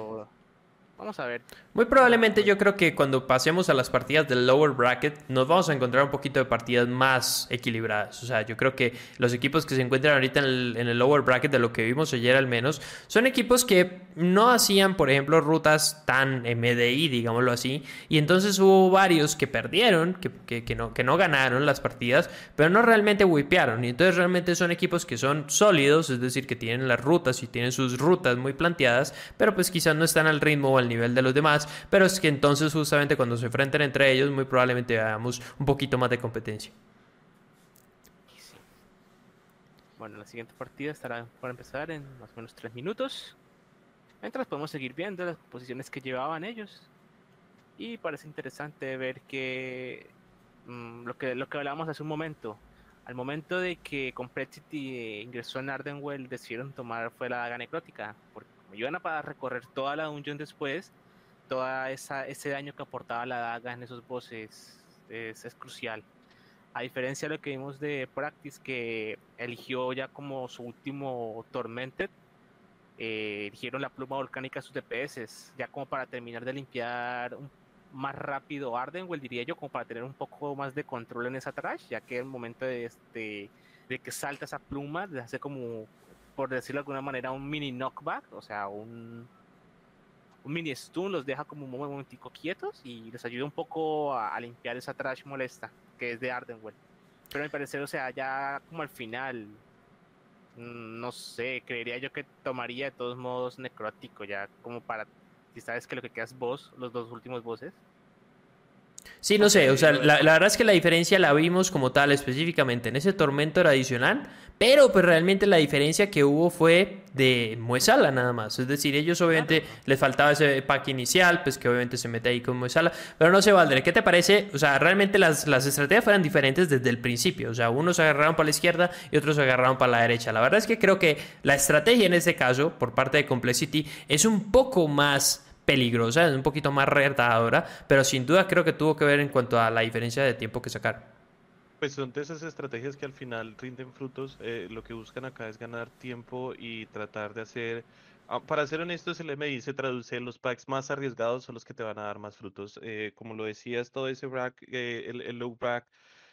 Vamos a ver. Muy probablemente yo creo que cuando pasemos a las partidas del lower bracket nos vamos a encontrar un poquito de partidas más equilibradas. O sea, yo creo que los equipos que se encuentran ahorita en el, lower bracket, de lo que vimos ayer al menos, son equipos que no hacían, por ejemplo, rutas tan MDI, digámoslo así. Y entonces hubo varios que perdieron, que, que, no, que no ganaron las partidas, pero no realmente wipearon. Y entonces realmente son equipos que son sólidos, es decir, que tienen las rutas y tienen sus rutas muy planteadas, pero pues quizás no están al ritmo o al nivel de los demás, pero es que entonces justamente cuando se enfrenten entre ellos muy probablemente veamos un poquito más de competencia. Bueno, la siguiente partida estará por empezar en más o menos tres minutos. Mientras podemos seguir viendo las posiciones que llevaban ellos. Y parece interesante ver que mm, lo que lo que hablábamos hace un momento, al momento de que Complexity ingresó en Ardenwell, decidieron tomar fue la daga necrótica, porque como iban a recorrer toda la dungeon después, toda ese daño que aportaba la daga en esos bosses es, es crucial. A diferencia de lo que vimos de Practice, que eligió ya como su último Tormented, eh, eligieron la pluma volcánica a sus DPS, ya como para terminar de limpiar un, más rápido Ardenwell, diría yo, como para tener un poco más de control en esa trash, ya que el momento de, este, de que salta esa pluma, les hace como, por decirlo de alguna manera, un mini knockback, o sea, un, un mini stun, los deja como un momentico quietos y les ayuda un poco a, a limpiar esa trash molesta que es de Ardenwell. Pero me parece, o sea, ya como al final, mm, no sé, creería yo que tomaría de todos modos necrótico, ya como para, si sabes que lo que queda es boss, los dos últimos bosses. Sí, no sé, o sea, la, la, verdad es que la diferencia la vimos como tal específicamente en ese tormento era adicional, pero pues realmente la diferencia que hubo fue de Muesala nada más, es decir, ellos obviamente les faltaba ese pack inicial, pues que obviamente se mete ahí con Muesala, pero no sé, Valdre, ¿qué te parece? O sea, realmente las, las estrategias fueron diferentes desde el principio, o sea, unos se agarraron para la izquierda y otros se agarraron para la derecha. La verdad es que creo que la estrategia en este caso, por parte de Complexity, es un poco más peligrosa, es un poquito más retadora, pero sin duda creo que tuvo que ver en cuanto a la diferencia de tiempo que sacar. Pues son de esas estrategias que al final rinden frutos. Eh, lo que buscan acá es ganar tiempo y tratar de hacer. ah, Para ser honestos, el MI se traduce en los packs más arriesgados son los que te van a dar más frutos. Eh, como lo decías, todo ese rack, eh, el, el low rack,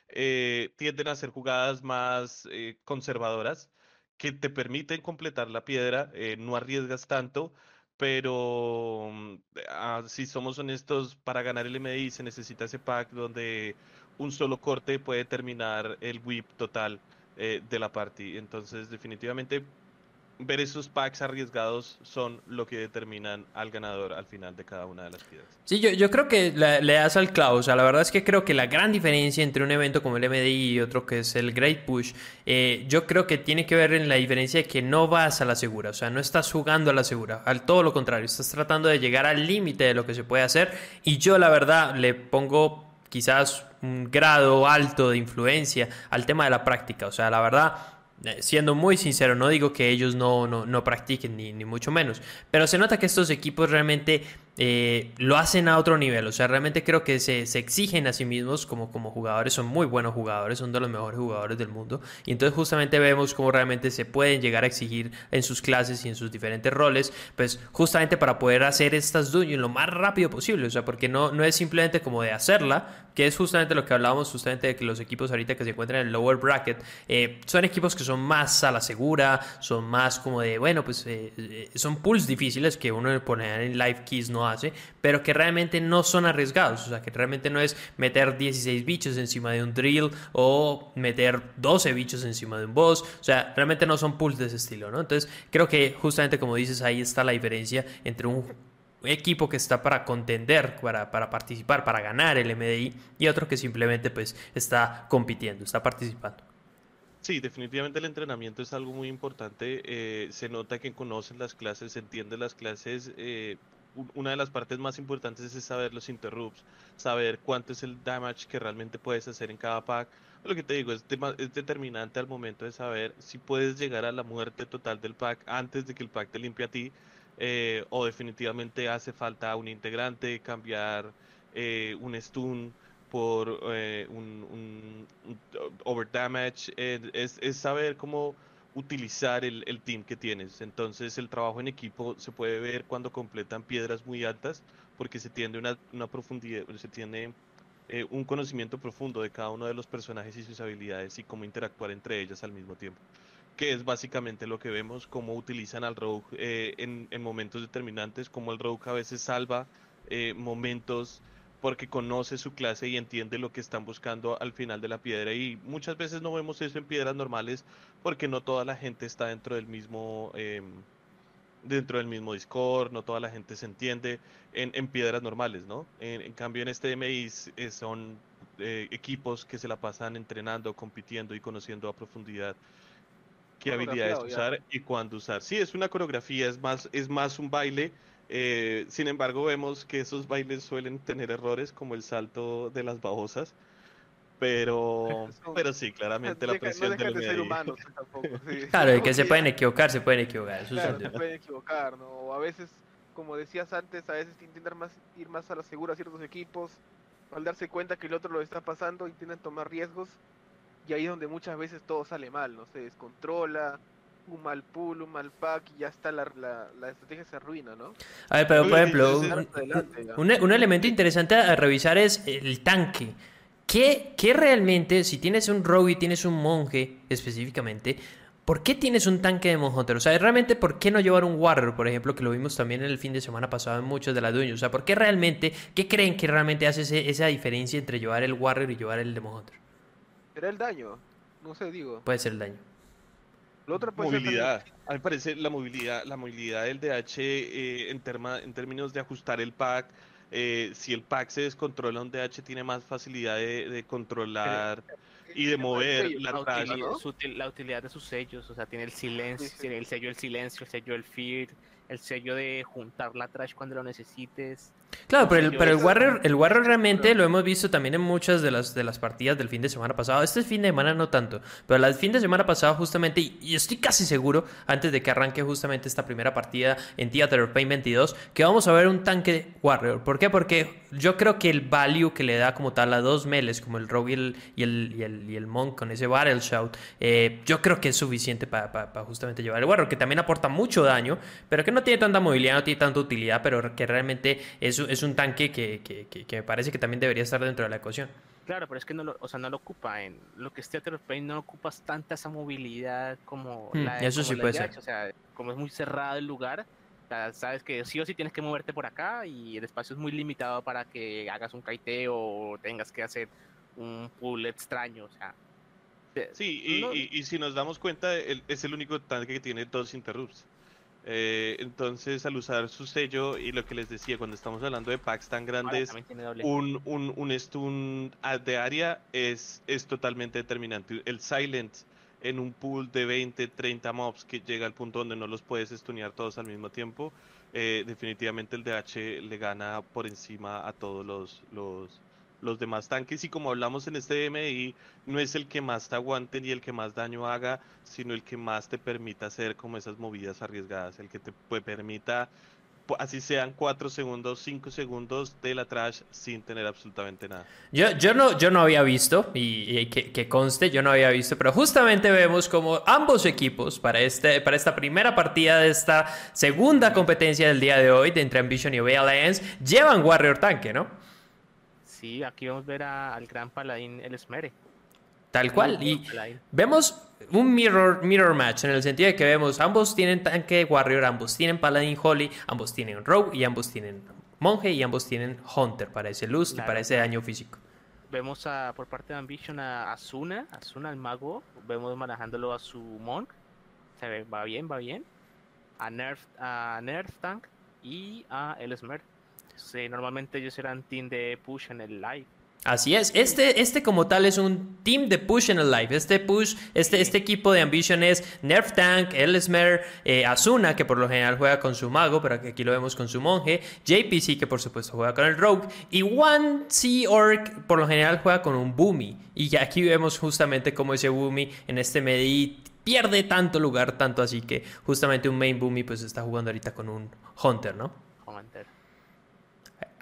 eh, tienden a ser jugadas más eh, conservadoras que te permiten completar la piedra, eh, no arriesgas tanto, pero mm, ah, si somos honestos, para ganar el MDI se necesita ese pack donde un solo corte puede terminar el whip total eh, de la party. Entonces, definitivamente, ver esos packs arriesgados son lo que determinan al ganador al final de cada una de las piedras. Sí, yo, yo creo que la- le das al clavo. O sea, la verdad es que creo que la gran diferencia entre un evento como el MDI y otro que es el Great Push, eh, yo creo que tiene que ver en la diferencia de que no vas a la segura. O sea, no estás jugando a la segura. Al todo lo contrario, estás tratando de llegar al límite de lo que se puede hacer. Y yo, la verdad, le pongo quizás un grado alto de influencia al tema de la práctica. O sea, la verdad. Eh, Siendo muy sincero, no digo que ellos no, no, no practiquen, ni, ni mucho menos, pero se nota que estos equipos realmente eh, lo hacen a otro nivel, o sea, realmente creo que se, se exigen a sí mismos como, como jugadores, son muy buenos jugadores, son de los mejores jugadores del mundo, y entonces justamente vemos cómo realmente se pueden llegar a exigir en sus clases y en sus diferentes roles, pues justamente para poder hacer estas dungeons lo más rápido posible, o sea, porque no, no es simplemente como de hacerla, que es justamente lo que hablábamos justamente de que los equipos ahorita que se encuentran en el lower bracket, eh, son equipos que son más a la segura, son más como de, bueno, pues eh, eh, son pools difíciles que uno poner en live keys no hace, pero que realmente no son arriesgados, o sea, que realmente no es meter 16 bichos encima de un drill o meter 12 bichos encima de un boss, o sea, realmente no son pools de ese estilo, ¿no? Entonces, creo que justamente como dices, ahí está la diferencia entre un equipo que está para contender, para, para participar, para ganar el MDI y otro que simplemente pues está compitiendo, está participando. Sí, definitivamente el entrenamiento es algo muy importante. eh, se nota que conocen las clases, se entienden las clases. eh, una de las partes más importantes es saber los interrupts, saber cuánto es el damage que realmente puedes hacer en cada pack. Lo que te digo es, dema- es determinante al momento de saber si puedes llegar a la muerte total del pack antes de que el pack te limpie a ti, eh, o definitivamente hace falta un integrante, cambiar eh, un stun por eh, un, un- un over damage, eh, es, es saber cómo utilizar el, el team que tienes. Entonces el trabajo en equipo se puede ver cuando completan piedras muy altas porque se tiene una, una profundidad, se tiene eh, un conocimiento profundo de cada uno de los personajes y sus habilidades y cómo interactuar entre ellas al mismo tiempo. Que es básicamente lo que vemos, cómo utilizan al Rogue eh, en, en momentos determinantes, cómo el Rogue a veces salva eh, momentos porque conoce su clase y entiende lo que están buscando al final de la piedra. Y muchas veces no vemos eso en piedras normales porque no toda la gente está dentro del mismo, em, dentro del mismo Discord, no toda la gente se entiende en, en piedras normales, ¿no? En, en cambio en este MI eh, son eh, equipos que se la pasan entrenando, compitiendo y conociendo a profundidad qué habilidades usar y cuándo usar. Sí, es una coreografía, es más, es más un baile. Eh, sin embargo, vemos que esos bailes suelen tener errores como el salto de las babosas. Pero, pero sí, claramente la presión no dejan del de ser humanos tampoco. sí. Claro, y que se pueden equivocar, se pueden equivocar. eso Claro, se pueden equivocar, ¿no? O a veces, como decías antes, a veces intentan más, ir más a la segura a ciertos equipos, al darse cuenta que el otro lo está pasando, intentan tomar riesgos, y ahí es donde muchas veces todo sale mal, ¿no? Se descontrola, un mal pull, un mal pack, y ya está la, la, la estrategia se arruina, ¿no? A ver, pero por ejemplo, un, un- un elemento interesante a revisar es el tanque. ¿Qué, qué realmente, si tienes un rogue y tienes un monje específicamente, ¿por qué tienes un tanque de Monhunter? O sea, realmente, ¿por qué no llevar un warrior, por ejemplo, que lo vimos también en el fin de semana pasado en muchos de las dueños? O sea, ¿por qué realmente, qué creen que realmente hace ese- esa diferencia entre llevar el warrior y llevar el de Monhunter? Será el daño, no sé, digo. Puede ser el daño. Lo otro puede ser Movilidad. A mí me parece la movilidad, la movilidad del DH eh, en, terma- en términos de ajustar el pack. eh, si el pack se descontrola, un DH tiene más facilidad de, de controlar y de mover la La, trash. utilidad, ¿no? su util- la utilidad de sus sellos, o sea, tiene el silencio, Sí, sí. tiene el sello del silencio, el sello del fear, el sello de juntar la trash cuando lo necesites. Claro, pero el, pero el Warrior, el Warrior realmente lo hemos visto también en muchas de las, de las partidas del fin de semana pasado. Este fin de semana no tanto, pero el fin de semana pasado justamente, y, estoy casi seguro, antes de que arranque justamente esta primera partida en Theater of Pain 22, que vamos a ver un tanque Warrior. ¿Por qué? Porque yo creo que el value que le da como tal a dos meles, como el Rogue y el, y el, y el, y el Monk con ese Battle Shout, eh, yo creo que es suficiente para justamente llevar el Warrior, que también aporta mucho daño, pero que no tiene tanta movilidad, no tiene tanta utilidad, pero que realmente es, es un tanque que, que, que- que me parece que también debería estar dentro de la ecuación. Claro, pero es que no lo, o sea, no lo ocupa en lo que es Theater of Pain, no ocupas tanta esa movilidad como Hmm, la eso como sí la puede de ser. H, O sea, como es muy cerrado el lugar, o sea, sabes que sí o sí tienes que moverte por acá y el espacio es muy limitado para que hagas un kaiteo o tengas que hacer un pull extraño, o sea. de- Sí, y, no- y- y si nos damos cuenta, el- es el único tanque que tiene dos interrupts. Eh, entonces, al usar su sello y lo que les decía, cuando estamos hablando de packs tan grandes, un, un, un stun de área es, es totalmente determinante. El silent en un pool de 20, 30 mobs que llega al punto donde no los puedes stunear todos al mismo tiempo, eh, definitivamente el DH le gana por encima a todos los, los, los demás tanques. Y como hablamos en este MI, no es el que más te aguante ni el que más daño haga, sino el que más te permita hacer como esas movidas arriesgadas, el que te permita así sean 4 segundos, 5 segundos de la trash sin tener absolutamente nada. Yo, yo, no, yo no había visto, y, y que, que conste, yo no había visto, pero justamente vemos como ambos equipos para, este, para esta primera partida de esta segunda competencia del día de hoy de entre Ambition y Obey Alliance llevan Warrior Tanque, ¿no? Sí, aquí vamos a ver a- al gran paladín, el Smere. Tal cual. Y vemos un mirror, mirror match en el sentido de que vemos ambos tienen tanque Warrior, ambos tienen Paladin Holy, ambos tienen Rogue y ambos tienen Monje y ambos tienen Hunter para ese luz y para ese daño físico. Vemos a, por parte de Ambition a Asuna, Asuna el mago, vemos manejándolo a su Monk, se ve, va bien, va bien, a Nerf, a Nerf Tank y a el Smer. Sí, normalmente ellos eran team de push en el live. Así es, este, este como tal es un team de push en el live. Este push, este, este equipo de Ambition es Nerf Tank, Elsmer, eh, Asuna, que por lo general juega con su mago, pero aquí lo vemos con su monje, JPC, que por supuesto juega con el Rogue, y One Sea Orc, por lo general juega con un Boomy. Y aquí vemos justamente cómo ese Boomy en este Medi pierde tanto lugar, tanto así que justamente un main Boomy pues está jugando ahorita con un Hunter, ¿no? Commander.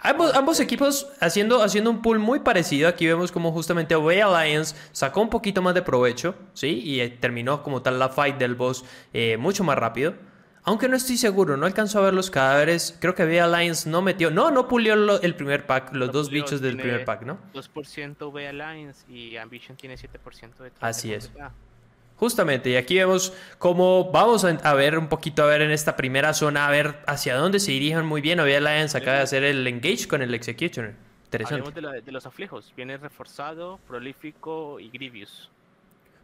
Ambos, ambos equipos haciendo, haciendo un pool muy parecido. Aquí vemos como justamente Away Alliance sacó un poquito más de provecho, ¿sí? Y eh, terminó como tal la fight del boss eh, mucho más rápido. Aunque no estoy seguro, no alcanzó a ver los cadáveres. Creo que Away Alliance no metió, no, no pulió lo- el primer pack, los No dos pulió, bichos del primer pack, ¿no? 2% V Alliance y Ambition tiene 7% de Así es. Justamente, y aquí vemos cómo vamos a, ver un poquito, a ver en esta primera zona, a ver hacia dónde se dirijan muy bien. Away Alliance acaba de hacer el engage con el Executioner. Interesante. Hablemos de, la- de los aflijos. Viene reforzado, prolífico y Grievous.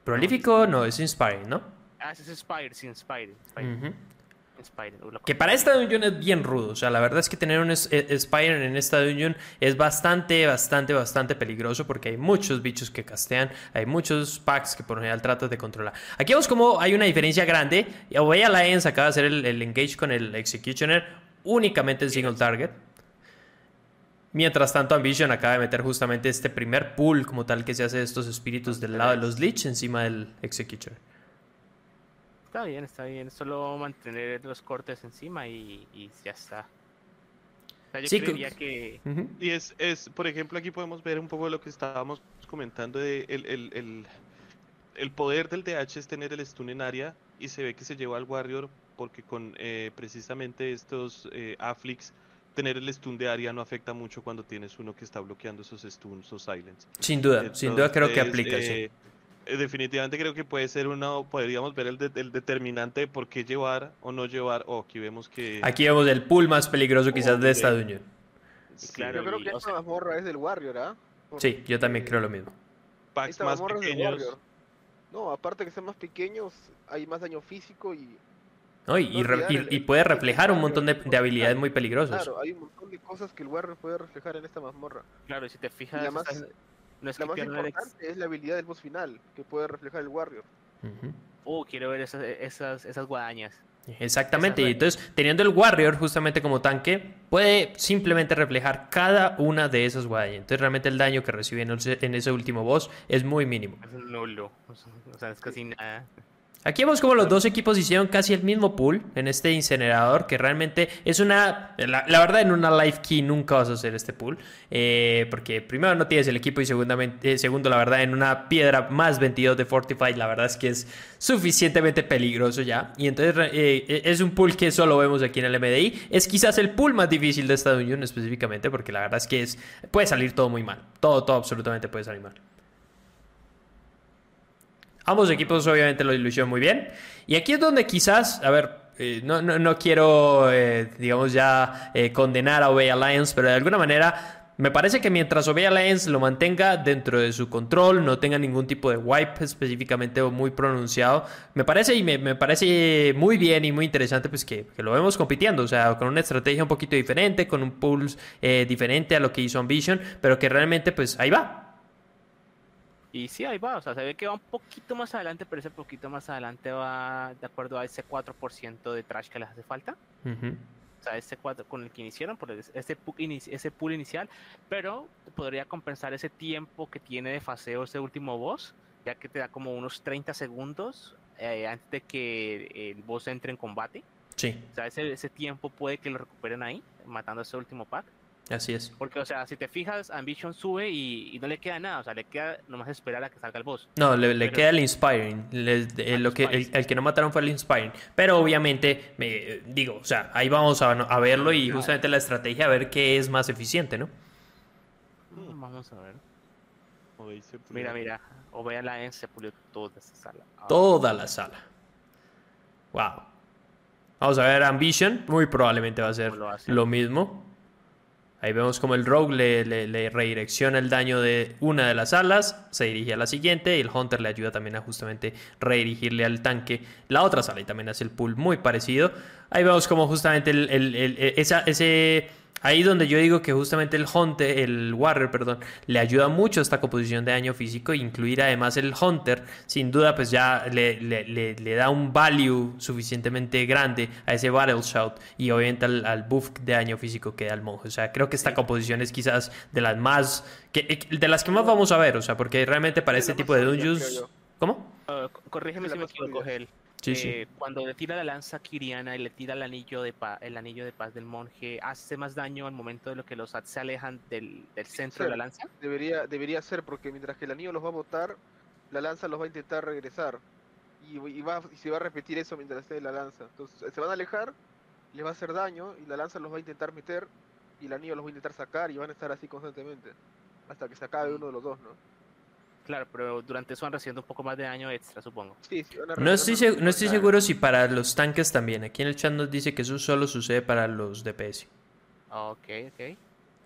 Prolífico no, es Inspiring, ¿no? Ah, es Spire, sí, Inspire. Inspire. Que para esta dungeon es bien rudo. O sea, la verdad es que tener un es- e- Spire en esta dungeon es bastante, bastante, bastante peligroso porque hay muchos bichos que castean, hay muchos packs que por lo general tratas de controlar. Aquí vemos como hay una diferencia grande. Away Alliance acaba de hacer el, el engage con el Executioner únicamente en single target. Mientras tanto, Ambition acaba de meter justamente este primer pool como tal que se hace de estos espíritus del lado de los Lich encima del Executioner. Está bien, está bien. Solo mantener los cortes encima y, y ya está. O sea, yo Sí, que- creería que... Ujú. Y es, es, por ejemplo, aquí podemos ver un poco de lo que estábamos comentando de el, el, el, el poder del DH es tener el stun en área y se ve que se lleva al Warrior porque con eh, precisamente estos eh, afflicts tener el stun de área no afecta mucho cuando tienes uno que está bloqueando esos stuns o silence. Sin duda, sin duda creo que aplica. sí. eh, eh, definitivamente creo que puede ser uno, podríamos ver el, de- el determinante de por qué llevar o no llevar. O aquí vemos que Aquí vemos el pool más peligroso quizás de esta Hombre. dungeon. sí, claro, Yo creo que esta sea- mazmorra es del Warrior, ¿ah? Sí, yo también creo lo mismo. packs Esta más mazmorra es del pequeños. Warrior. No, aparte que sean más pequeños, hay más daño físico y ¿no? Y, re- puede reflejar un montón de, de habilidades muy peligrosas. Claro, hay un montón de cosas que el Warrior puede reflejar en esta mazmorra. Claro, y si te fijas, no es la que más importante es la habilidad del boss final, que puede reflejar el Warrior. Ujú. Uh, quiero ver esas, esas, esas guadañas. Exactamente, y entonces teniendo el Warrior justamente como tanque, puede simplemente reflejar cada una de esas guadañas. Entonces realmente el daño que recibe en ese, en ese último boss es muy mínimo. Es nulo. O sea, es casi nada. Aquí vemos como los dos equipos hicieron casi el mismo pool en este incinerador, que realmente es una... La, verdad, en una live key nunca vas a hacer este pool, eh, porque primero no tienes el equipo y eh, segundo, la verdad, en una piedra más 22 de Fortify, la verdad es que es suficientemente peligroso ya. Y entonces eh, es un pool que solo vemos aquí en el MDI. Es quizás el pool más difícil de esta unión específicamente, porque la verdad es que es, puede salir todo muy mal. Todo, todo absolutamente puede salir mal. Ambos equipos obviamente lo ilusionan muy bien. Y aquí es donde quizás, a ver, eh, no, no, no quiero, eh, digamos, ya eh, condenar a Obey Alliance, pero de alguna manera me parece que mientras Obey Alliance lo mantenga dentro de su control, no tenga ningún tipo de wipe específicamente o muy pronunciado, me parece y me, me parece muy bien y muy interesante pues que, que lo vemos compitiendo, o sea, con una estrategia un poquito diferente, con un pulse eh, diferente a lo que hizo Ambition, pero que realmente pues ahí va. Y sí, ahí va, o sea, se ve que va un poquito más adelante, pero ese poquito más adelante va de acuerdo a ese 4% de trash que les hace falta. Ujú. O sea, ese 4 con el que iniciaron, por ese, ese pool inicial, pero podría compensar ese tiempo que tiene de faseo ese último boss, ya que te da como unos 30 segundos eh, antes de que el boss entre en combate. Sí, O sea, ese, ese tiempo puede que lo recuperen ahí, matando ese último pack. Así es. Porque, o sea, si te fijas, Ambition sube y, y no le queda nada, o sea, le queda nomás esperar a que salga el boss. No, le, le Pero- queda el Inspiring. le- eh, lo que, el, que no mataron fue el Inspiring. Pero obviamente, me, digo, o sea, ahí vamos a, a verlo y justamente la estrategia a ver qué es más eficiente, ¿no? Mm, Vamos a ver. Mira, mira, la se pulió toda esa sala. Ah, Toda la sala. Wow. Vamos a ver Ambition. Muy probablemente va a ser lo mismo. Ahí vemos como el Rogue le, redirecciona el daño de una de las alas, se dirige a la siguiente y el Hunter le ayuda también a justamente redirigirle al tanque la otra sala y también hace el pull muy parecido. Ahí vemos como justamente el, esa- ese... Ahí donde yo digo que justamente el Hunter, el Warrior, perdón, le ayuda mucho a esta composición de daño físico. Incluir además el Hunter, sin duda, pues ya le, le- le- le da un value suficientemente grande a ese Battle Shout y obviamente al, al buff de daño físico que da el monje. O sea, creo que esta composición es quizás de las más. Que, de las que más vamos a ver, o sea, porque realmente para Es este tipo de dungeons. ¿Cómo? Ah, co- corrígeme si me equivoco. Gel. Sí, sí. Eh, Cuando le tira la lanza a Kiriana y le tira el anillo de pa- el anillo de paz del monje, hace más daño al momento de lo que los se alejan del, del centro de la lanza. Debería, debería ser, porque mientras que el anillo los va a botar, la lanza los va a intentar regresar. Y, y va, y se va a repetir eso mientras esté la lanza. Entonces se van a alejar, les va a hacer daño, y la lanza los va a intentar meter, y el anillo los va a intentar sacar, y van a estar así constantemente. Hasta que se acabe uno de los dos, ¿no? Claro, pero durante eso van recibiendo un poco más de daño extra, supongo. Sí, sí, No estoy, no estoy claro. seguro si para los tanques también. Aquí en el chat nos dice que eso solo sucede para los DPS. Ok, ok.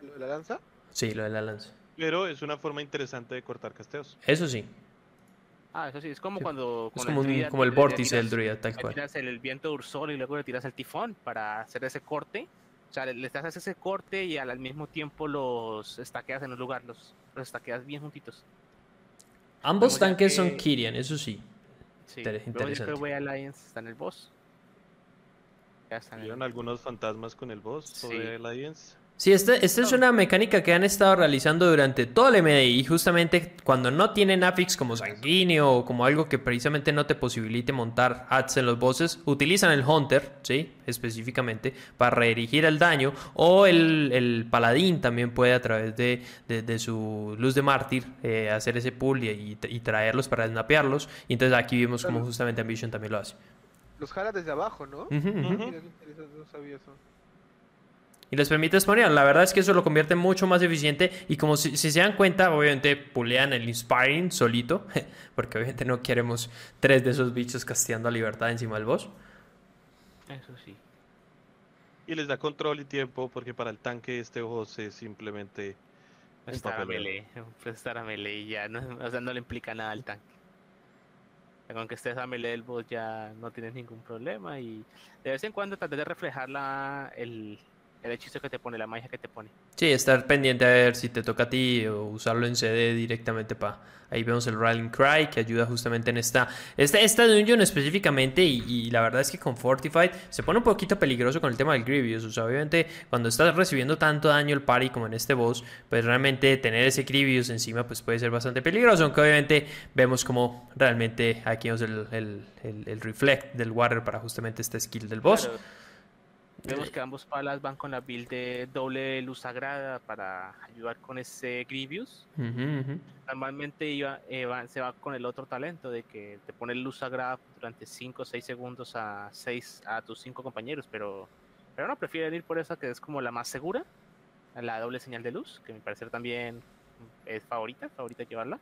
¿Lo de la lanza? Sí, lo de la lanza. Pero es una forma interesante de cortar casteos. Eso sí. Ah, eso sí, es como cuando... Es como, un- druida como el le- le vórtice del druida, tal le cual. tiras el, el viento ursol y luego le tiras el tifón para hacer ese corte. O sea, le, le haces ese corte y al, al mismo tiempo los estaqueas en un lugar, los, los estaqueas bien juntitos. Ambos tanques son que- Kyrian, eso sí. Sí. Inter- Luego interesante. voy a Alliance, está en el boss. Ya está en el ¿Vieron algunos fantasmas con el boss? Sí. de Alliance? Sí, esta, esta es una mecánica que han estado realizando durante todo el MDI y justamente cuando no tienen affix como sanguíneo o como algo que precisamente no te posibilite montar ads en los bosses, utilizan el Hunter, ¿sí? Específicamente para redirigir el daño o el, el paladín también puede a través de, de- de su luz de mártir eh, hacer ese pull y, y- y traerlos para snapearlos y entonces aquí vemos como justamente Ambition también lo hace. Los jala desde abajo, ¿no? Ujú, ujú. Mira qué interesante, no sabía eso. Y les permite spawnear. La verdad es que eso lo convierte mucho más eficiente. Y como si, si se dan cuenta, obviamente pulean el Inspiring solito. Porque obviamente no queremos tres de esos bichos casteando a libertad encima del boss. Eso sí. Y les da control y tiempo porque para el tanque este boss es simplemente un Estar a melee, pues estar a melee y ya, no, o sea, no le implica nada al tanque. O sea, Con que estés a melee del boss ya no tienes ningún problema y de vez en cuando tratar de reflejar la, el, el hechizo que te pone, la magia que te pone. Sí, estar pendiente a ver si te toca a ti o usarlo en CD directamente para... Ahí vemos el Rallying Cry que ayuda justamente en esta... Esta, esta dungeon específicamente y, y la verdad es que con Fortified se pone un poquito peligroso con el tema del Grievous. O sea, obviamente cuando estás recibiendo tanto daño el party como en este boss, pues realmente tener ese Grievous encima pues puede ser bastante peligroso. Aunque obviamente vemos como realmente aquí vemos el, el, el- el reflect del water para justamente este skill del boss. Claro, Vemos que ambos palas van con la build de doble luz sagrada para ayudar con ese Grievous. Normalmente iba, eh, va- se va con el otro talento de que te pone luz sagrada durante 5 o 6 segundos a seis a tus 5 compañeros, pero, pero no, prefieren ir por esa que es como la más segura, la doble señal de luz, que me parece también es favorita, favorita llevarla.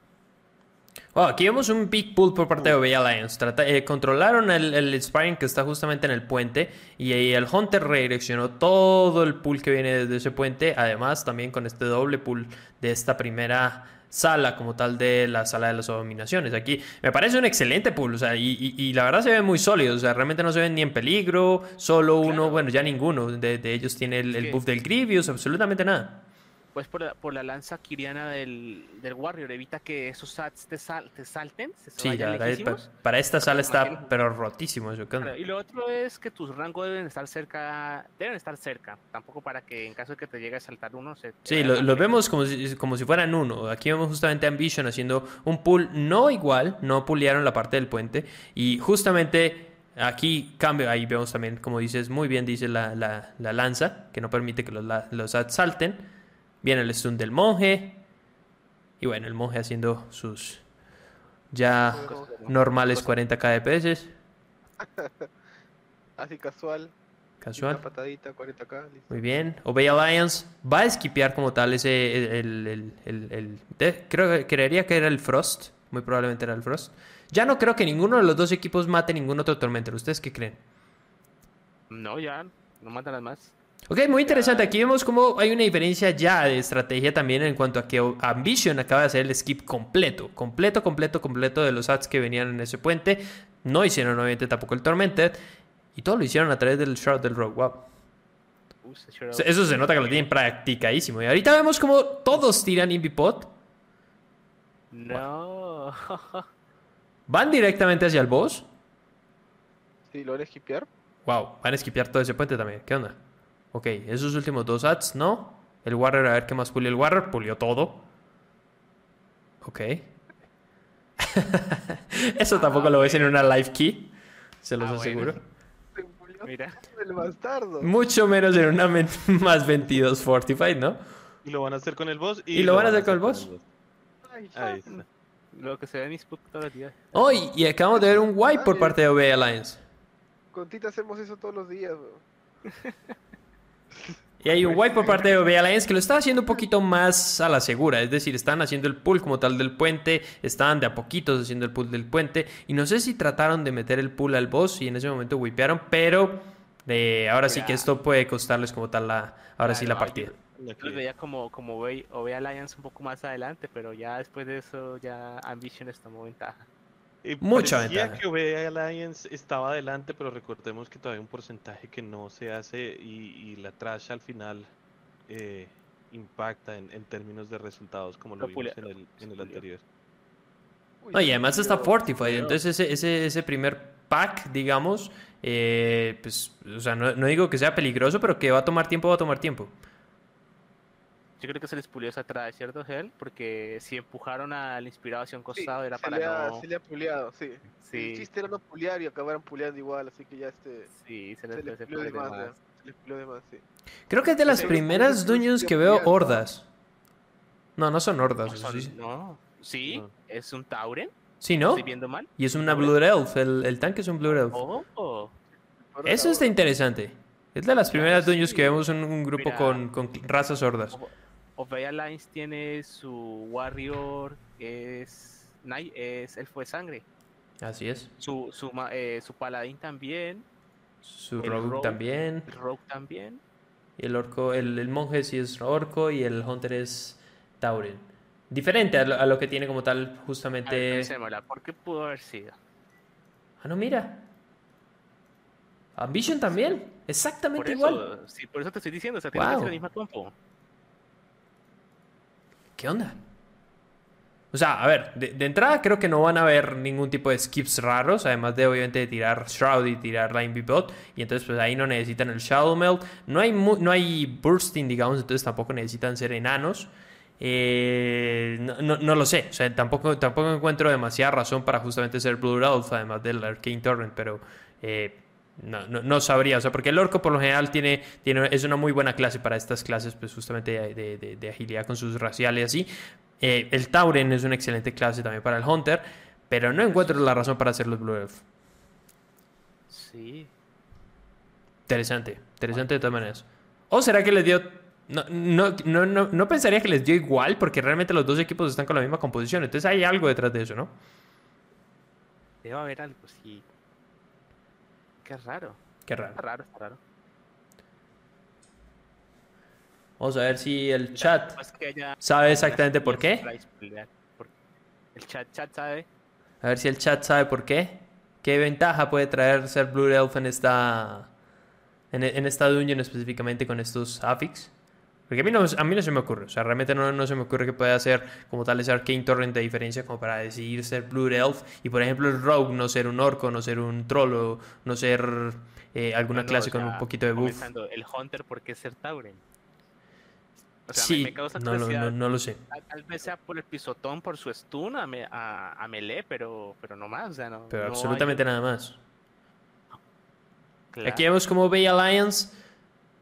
Wow, aquí vemos un big pull por parte de OBA Alliance. Trata- eh, controlaron el, el Inspiring que está justamente en el puente y ahí el Hunter redireccionó todo el pull que viene desde ese puente. Además, también con este doble pull de esta primera sala como tal de la sala de las abominaciones. Aquí me parece un excelente pull, o sea, y, y- y la verdad se ve muy sólido, o sea, realmente no se ven ni en peligro, solo uno, Claro. bueno, ya ninguno de, de ellos tiene el, el buff del Grievous, absolutamente nada. Pues por la, por la lanza kiriana del, del Warrior, evita que esos sats te, sal- te salten, se Sí, vayan la verdad, es- lejísimos. pa- para esta sala está, pero rotísimo eso. Claro, Y lo otro es que tus rangos deben estar cerca, deben estar cerca, tampoco para que en caso de que te llegue a saltar uno se Sí, lo- los lejos. vemos como si, como si fueran uno. Aquí vemos justamente Ambition haciendo un pull no igual, no pulearon la parte del puente. Y justamente aquí cambio, ahí vemos también, como dices, muy bien dice la, la- la lanza, que no permite que los, la- los salten. Viene el stun del monje. Y bueno, el monje haciendo sus ya normales 40k de peces. Así casual. Casual. Una patadita, 40k. listo. Muy bien. Obey Alliance va a esquipear como tal ese. El, el- el- el- de- creo que creería que era el Frost. Muy probablemente era el Frost. Ya no creo que ninguno de los dos equipos mate ningún otro Tormentor. ¿Ustedes qué creen? No, ya, no matan las más. Ok, muy interesante. Aquí vemos cómo hay una diferencia ya de estrategia también en cuanto a que Ambition acaba de hacer el skip completo. Completo, completo, completo de los ads que venían en ese puente. No hicieron obviamente tampoco el Tormented. Y todo lo hicieron a través del Shroud del Rogue. Wow. Eso se nota que lo tienen practicadísimo. Y ahorita vemos como todos tiran Invipod. No. Van directamente hacia el boss. Sí, lo van a esquipear. Wow, van a esquipear todo ese puente también. ¿Qué onda? Ok, esos últimos dos ads, ¿no? El Warrior, a ver qué más pulió el Warrior. Pulió todo. Ok. Eso tampoco lo ves en una live key. Se los Ah, bueno. aseguro. Se murió Mira. el bastardo. Mucho menos en una más 22 Fortified, ¿no? Y lo van a hacer con el boss. ¿Y lo van a hacer con el boss? Ay, Ahí está. Lo que se ve en mis putos todos los días. Oh, y, y acabamos de ver un wipe por parte de OB Alliance. Con Tita hacemos eso todos los días, bro. Y hay un wipe por parte de OB Alliance que lo está haciendo un poquito más a la segura. Es decir, están haciendo el pull como tal del puente. Estaban de a poquitos haciendo el pull del puente. Y no sé si trataron de meter el pull al boss y en ese momento wipearon. Pero eh, ahora sí que esto puede costarles como tal la, ahora sí la partida. Yo los veía como, como ve, o ve Alliance un poco más adelante, pero ya después de eso ya Ambition les tomó ventaja. Eh, Mucha ventaja. que OBA Alliance estaba adelante, pero recordemos que todavía hay un porcentaje que no se hace y, y la trash al final eh, impacta en, en términos de resultados como lo vimos en el, en el anterior. No, y además está Fortified, entonces ese, ese, ese primer pack, digamos, eh, pues, o sea, no, no digo que sea peligroso, pero que va a tomar tiempo, va a tomar tiempo. Yo creo que se les pulió esa atrás, ¿cierto, Hel? Porque si empujaron al inspirado hacia un Sí, costado era se para le ha, no... se le ha puleado, sí. El Sí, chiste era no pulear y acabaron puleando igual, así que ya este. sí, se Se les, le se pulió de pulió de más, más. Se le pulió de más, sí. Creo que es de las Sí, primeras sí, sí, dungeons sí, que veo sí, sí. hordas. No, no son hordas, No, son- sí. no, sí, No. es un Tauren. Sí, ¿no? ¿Estoy viendo mal? Y es una Blue Elf, el, el tanque es un Blue Elf. Oh, oh. Eso está interesante. Es de las primeras dungeons que vemos un, un grupo Mira. con, con razas sordas. Obey Alliance tiene su Warrior, es, Knight, es Elfo de Sangre. Así es. Su, su, eh, su Paladín también, Su rogue rogue. también. el Rogue también. Y el orco, el, el monje sí es orco y el hunter es tauren. Diferente a lo, a lo que tiene como tal ver, justamente... ¿por qué pudo haber sido? Ah, no, mira. Ambition también. Por Exactamente eso, igual. sí, por eso te estoy diciendo, o sea, tiene Wow. casi la misma compo. ¿Qué onda? O sea, a ver, de, entrada creo que no van a haber ningún tipo de skips raros, además de obviamente tirar Shroud y tirar Line Bot, y entonces pues ahí no necesitan el Shadow Melt, no hay, no hay Bursting, digamos, entonces tampoco necesitan ser enanos. Eh, no lo sé, o sea, tampoco, tampoco encuentro demasiada razón para justamente ser Blue Elf, además del Arcane Torrent, pero eh, no, no, no sabría, o sea, porque el orco por lo general tiene, tiene, es una muy buena clase para estas clases, pues justamente de, de- de- de agilidad con sus raciales y así. Eh, el Tauren es una excelente clase también para el Hunter, pero no encuentro la razón para hacer los Blue Elf. Sí. Interesante, interesante de todas maneras. ¿O será que les dio... No, no, no, no, no pensaría que les dio igual, porque realmente los dos equipos están con la misma composición, entonces hay algo detrás de eso, ¿no? Debe haber algo, sí. Qué raro. Qué raro. Está raro, está raro. Vamos a ver si el chat sabe exactamente por qué. El chat, chat sabe. A ver si el chat sabe por qué. ¿Qué ventaja puede traer ser Blue Elf en esta en, en esta dungeon específicamente con estos affix? Porque a mí, no, a mí no se me ocurre. O sea, realmente no, no se me ocurre que pueda hacer como tal ese Arcane Torrent de diferencia como para decidir ser Blue Elf y por ejemplo el Rogue no ser un orco, no ser un trollo, no ser eh, alguna clase o con un poquito de buff. El Hunter, ¿por qué ser Tauren? O sea, me- Sí, me, causa no no, no lo sé. Tal, vez sea por el pisotón, por su stun a, me- a, a melee, pero, pero no más. O sea, no, Pero no hay- absolutamente nada más. Claro. Aquí vemos como Bay Alliance.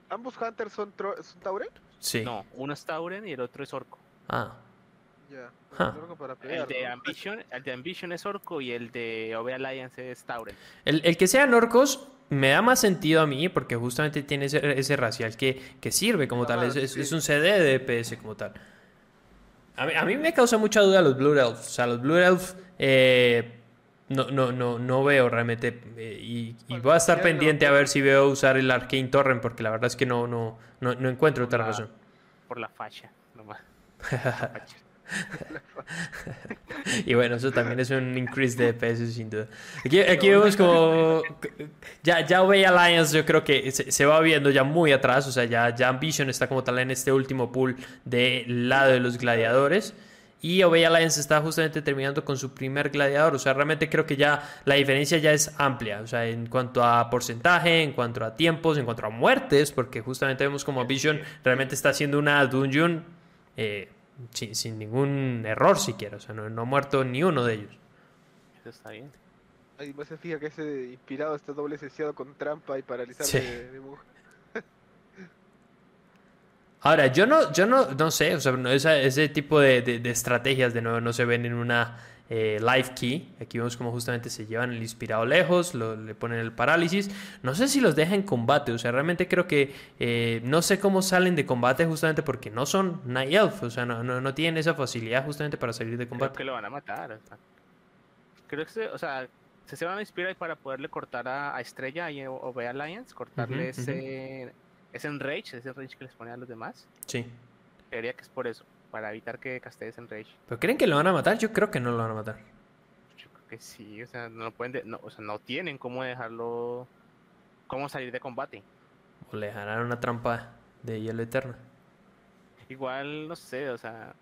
¿Ambos Hunters son, son Tauren? Sí. No, uno es Tauren y el otro es Orco. Ah. Ya. Para El de, ¿no? Ambition, el de Ambition es Orco y el de OB Alliance es Tauren. El, el que sean orcos me da más sentido a mí porque justamente tiene ese, ese racial que, que sirve como tal. Ah, Es, es- sí. es un CD de DPS como tal. A mí, a mí me causa mucha duda los Blue Elf. O sea, los Blue Elf eh, no, no, no, no veo realmente. eh, y, y voy a estar pendiente a ver si veo usar el Arcane Torrent porque la verdad es que no, no, no, no encuentro otra razón. Por la facha, nomás. Facha. Y bueno, eso también es un increase de DPS sin duda. Aquí, aquí vemos como ya, ya OB Alliance yo creo que se, se va viendo ya muy atrás, o sea, ya, ya Ambition está como tal en este último pool del lado de los gladiadores. Y OB Alliance está justamente terminando con su primer gladiador. O sea, realmente creo que ya la diferencia ya es amplia. O sea, en cuanto a porcentaje, en cuanto a tiempos, en cuanto a muertes, porque justamente vemos como Ambition realmente está haciendo una dungeon eh, sin, sin ningún error siquiera. O sea, no, no ha muerto ni uno de ellos. Eso está bien. Ahí más se fija que ese inspirado está doble sesiado con trampa y paralizar Sí. de, de mujer. Ahora, yo no, yo no, no sé, o sea, no, esa- ese tipo de, de- de estrategias de nuevo no se ven en una eh, live key. Aquí vemos como justamente se llevan el inspirado lejos, lo- le ponen el parálisis. No sé si los deja en combate, o sea, realmente creo que eh, no sé cómo salen de combate justamente porque no son Night Elf, o sea, no, no, no tienen esa facilidad justamente para salir de Creo combate. que lo van a matar. Creo que, se, o sea, se, se van a inspirar para poderle cortar a, a Estrella y o OB Alliance, cortarle ese, ese enrage, ese enrage que les pone a los demás. Sí. Creería que es por eso, para evitar que castees enrage. ¿Pero creen que lo van a matar? Yo creo que no lo van a matar. Yo creo que sí, o sea, no pueden, de- no, o sea, no tienen cómo dejarlo, cómo salir de combate. O le dejarán una trampa de hielo eterno. Igual, no sé, o sea,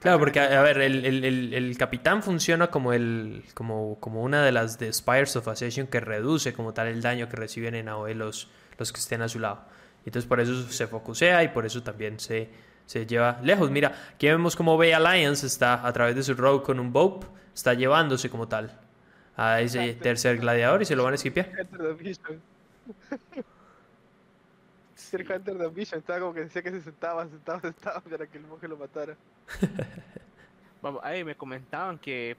Claro, porque a, a ver, el, el- el- el capitán funciona como el como, como una de las de Spires of Ascension que reduce como tal el daño que reciben en AOE los, los que estén a su lado. Entonces por eso se focusea y por eso también se, se lleva lejos. Mira, aquí vemos como Bay Alliance está a través de su rogue con un Bope, está llevándose como tal a ese tercer gladiador y se lo van a esquipear. Hunter de Ambition. Ser Hunter de Ambition estaba como que decía que se sentaba, sentaba, sentaba para que el monje lo matara. vamos, ay, me comentaban que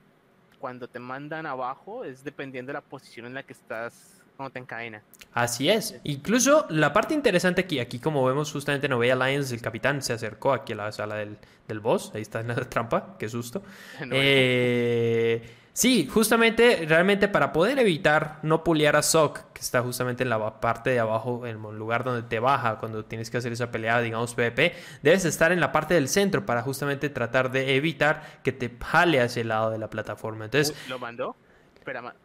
cuando te mandan abajo es dependiendo de la posición en la que estás te encadena. Así es. Incluso la parte interesante aquí, aquí como vemos justamente en Obey Alliance, el capitán se acercó aquí a la sala del, del boss. Ahí está en la trampa, qué susto. No, Eh, sí, justamente, realmente para poder evitar no pulear a Sok, que está justamente en la parte de abajo, en el lugar donde te baja cuando tienes que hacer esa pelea, digamos PvP, debes estar en la parte del centro para justamente tratar de evitar que te jale hacia el lado de la plataforma. Entonces, ¿Lo mandó? Espera, ma-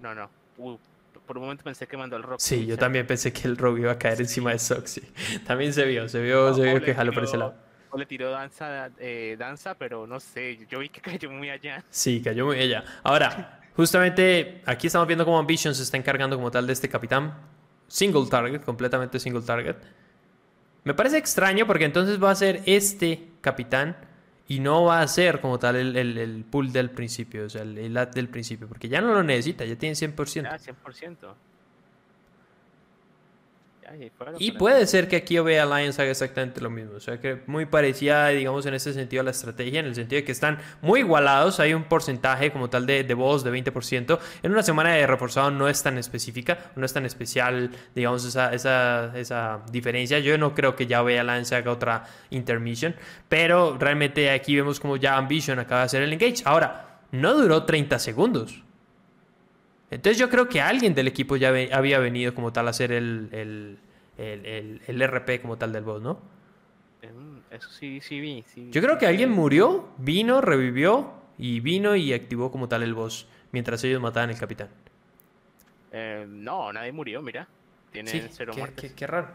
no, no. Por un momento pensé que mandó el rock. sí, yo también pensé que el rogue iba a caer encima de sí. También se vio, se vio, No, se vio que jaló por ese lado. O le tiró danza, eh, danza, pero no sé, yo vi que cayó muy allá. Sí, cayó muy ella. Ahora, justamente aquí estamos viendo cómo Ambition se está encargando como tal de este capitán. Single target, completamente single target. Me parece extraño porque entonces va a ser este capitán y no va a ser como tal el, el, el pool del principio, o sea, el, el ad del principio, porque ya no lo necesita, ya tiene 100%. Ya, 100%. Y puede ser que aquí OB Alliance haga exactamente lo mismo. O sea, que muy parecida, digamos, en ese sentido a la estrategia, en el sentido de que están muy igualados. Hay un porcentaje como tal de, de voz de 20%. En una semana de reforzado no es tan específica, no es tan especial, digamos, esa, esa, esa diferencia. Yo no creo que ya OB Alliance haga otra intermission. Pero realmente aquí vemos como ya Ambition acaba de hacer el engage. Ahora, no duró 30 segundos. Entonces yo creo que alguien del equipo ya ve- había venido como tal a hacer el, el, el- el- RP como tal del boss, ¿no? Mm, Eso sí, sí vi. sí, Yo creo que alguien murió, vino, revivió y vino y activó como tal el boss mientras ellos mataban al capitán. Eh, no, nadie murió, mira. Tienen Sí, cero qué, muertes. qué- qué raro.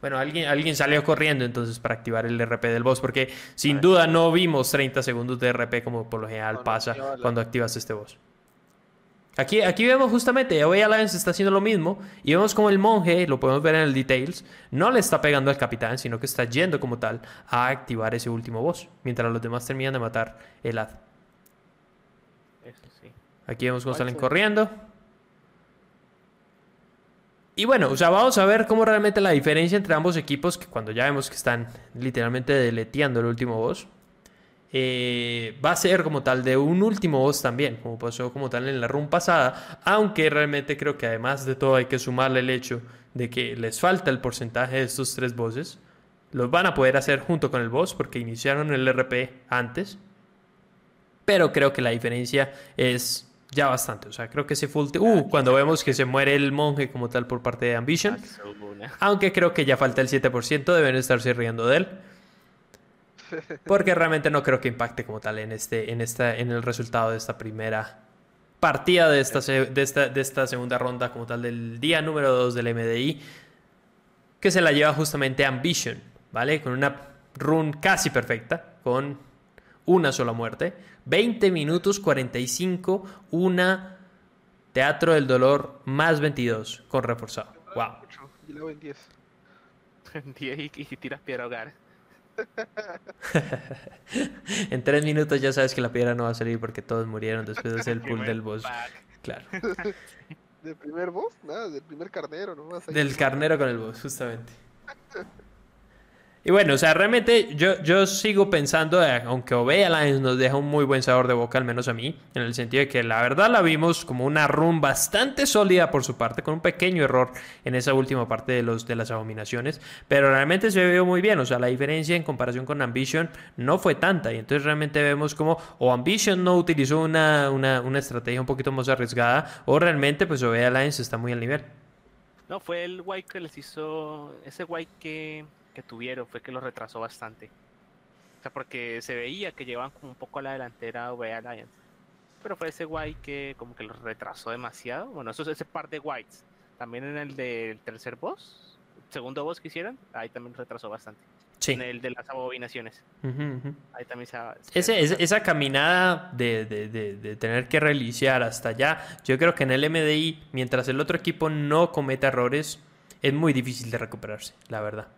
Bueno, alguien, alguien salió corriendo entonces para activar el RP del boss porque sin ver. duda no vimos 30 segundos de RP como por lo general No, pasa cuando activas este boss. Aquí, aquí vemos justamente, Away Alliance está haciendo lo mismo y vemos como el monje, lo podemos ver en el details, no le está pegando al capitán, sino que está yendo como tal a activar ese último boss, mientras los demás terminan de matar el ad. Eso sí. Aquí vemos cómo salen corriendo. Y bueno, o sea, vamos a ver cómo realmente la diferencia entre ambos equipos, que cuando ya vemos que están literalmente deleteando el último boss, eh, va a ser como tal de un último boss también, como pasó como tal en la run pasada, aunque realmente creo que además de todo hay que sumarle el hecho de que les falta el porcentaje de estos tres bosses. Los van a poder hacer junto con el boss porque iniciaron el RP antes. Pero creo que la diferencia es ya bastante. O sea, creo que ese full... Uh, cuando vemos que se muere el monje como tal por parte de Ambition. Asuna. Aunque creo que ya falta el 7%, deben estarse riendo de él. Porque realmente no creo que impacte como tal en este, en esta, en el resultado de esta primera partida de esta, de esta, de esta segunda ronda como tal del día número 2 del MDI. Que se la lleva justamente Ambition, ¿vale? Con una run casi perfecta, con una sola muerte. 20 minutos 45, una Teatro del Dolor más 22 con reforzado. Wow. Mucho, Y luego en 10. y, y si tiras piedra hogar. En tres minutos ya sabes que la piedra no va a salir porque todos murieron después de hacer el pull del boss. pack. Claro. ¿Del primer boss? Nada, del primer carnero nomás. ahí. Del carnero con el boss, justamente. Y bueno, o sea, realmente yo, yo sigo pensando, eh, aunque Obey Alliance nos deja un muy buen sabor de boca, al menos a mí, en el sentido de que la verdad la vimos como una run bastante sólida por su parte, con un pequeño error en esa última parte de, los, de las abominaciones, pero realmente se vio muy bien, o sea, la diferencia en comparación con Ambition no fue tanta, y entonces realmente vemos como o Ambition no utilizó una, una, una estrategia un poquito más arriesgada, o realmente pues Obey Alliance está muy al nivel. No, fue el guay que les hizo. Ese guay que, que tuvieron fue que los retrasó bastante. O sea, porque se veía que llevaban como un poco a la delantera V Alliance. pero fue ese white que como que lo retrasó demasiado. Bueno, eso es ese par de whites. También en el del tercer boss, segundo boss que hicieron, ahí también retrasó bastante. Sí. En el de las abobinaciones. Ujú, ujú. Ahí también se, se Ese- retrasó. esa caminada de, de- de- de tener que reiniciar hasta allá, yo creo que en el MDI, mientras el otro equipo no cometa errores, es muy difícil de recuperarse, la verdad.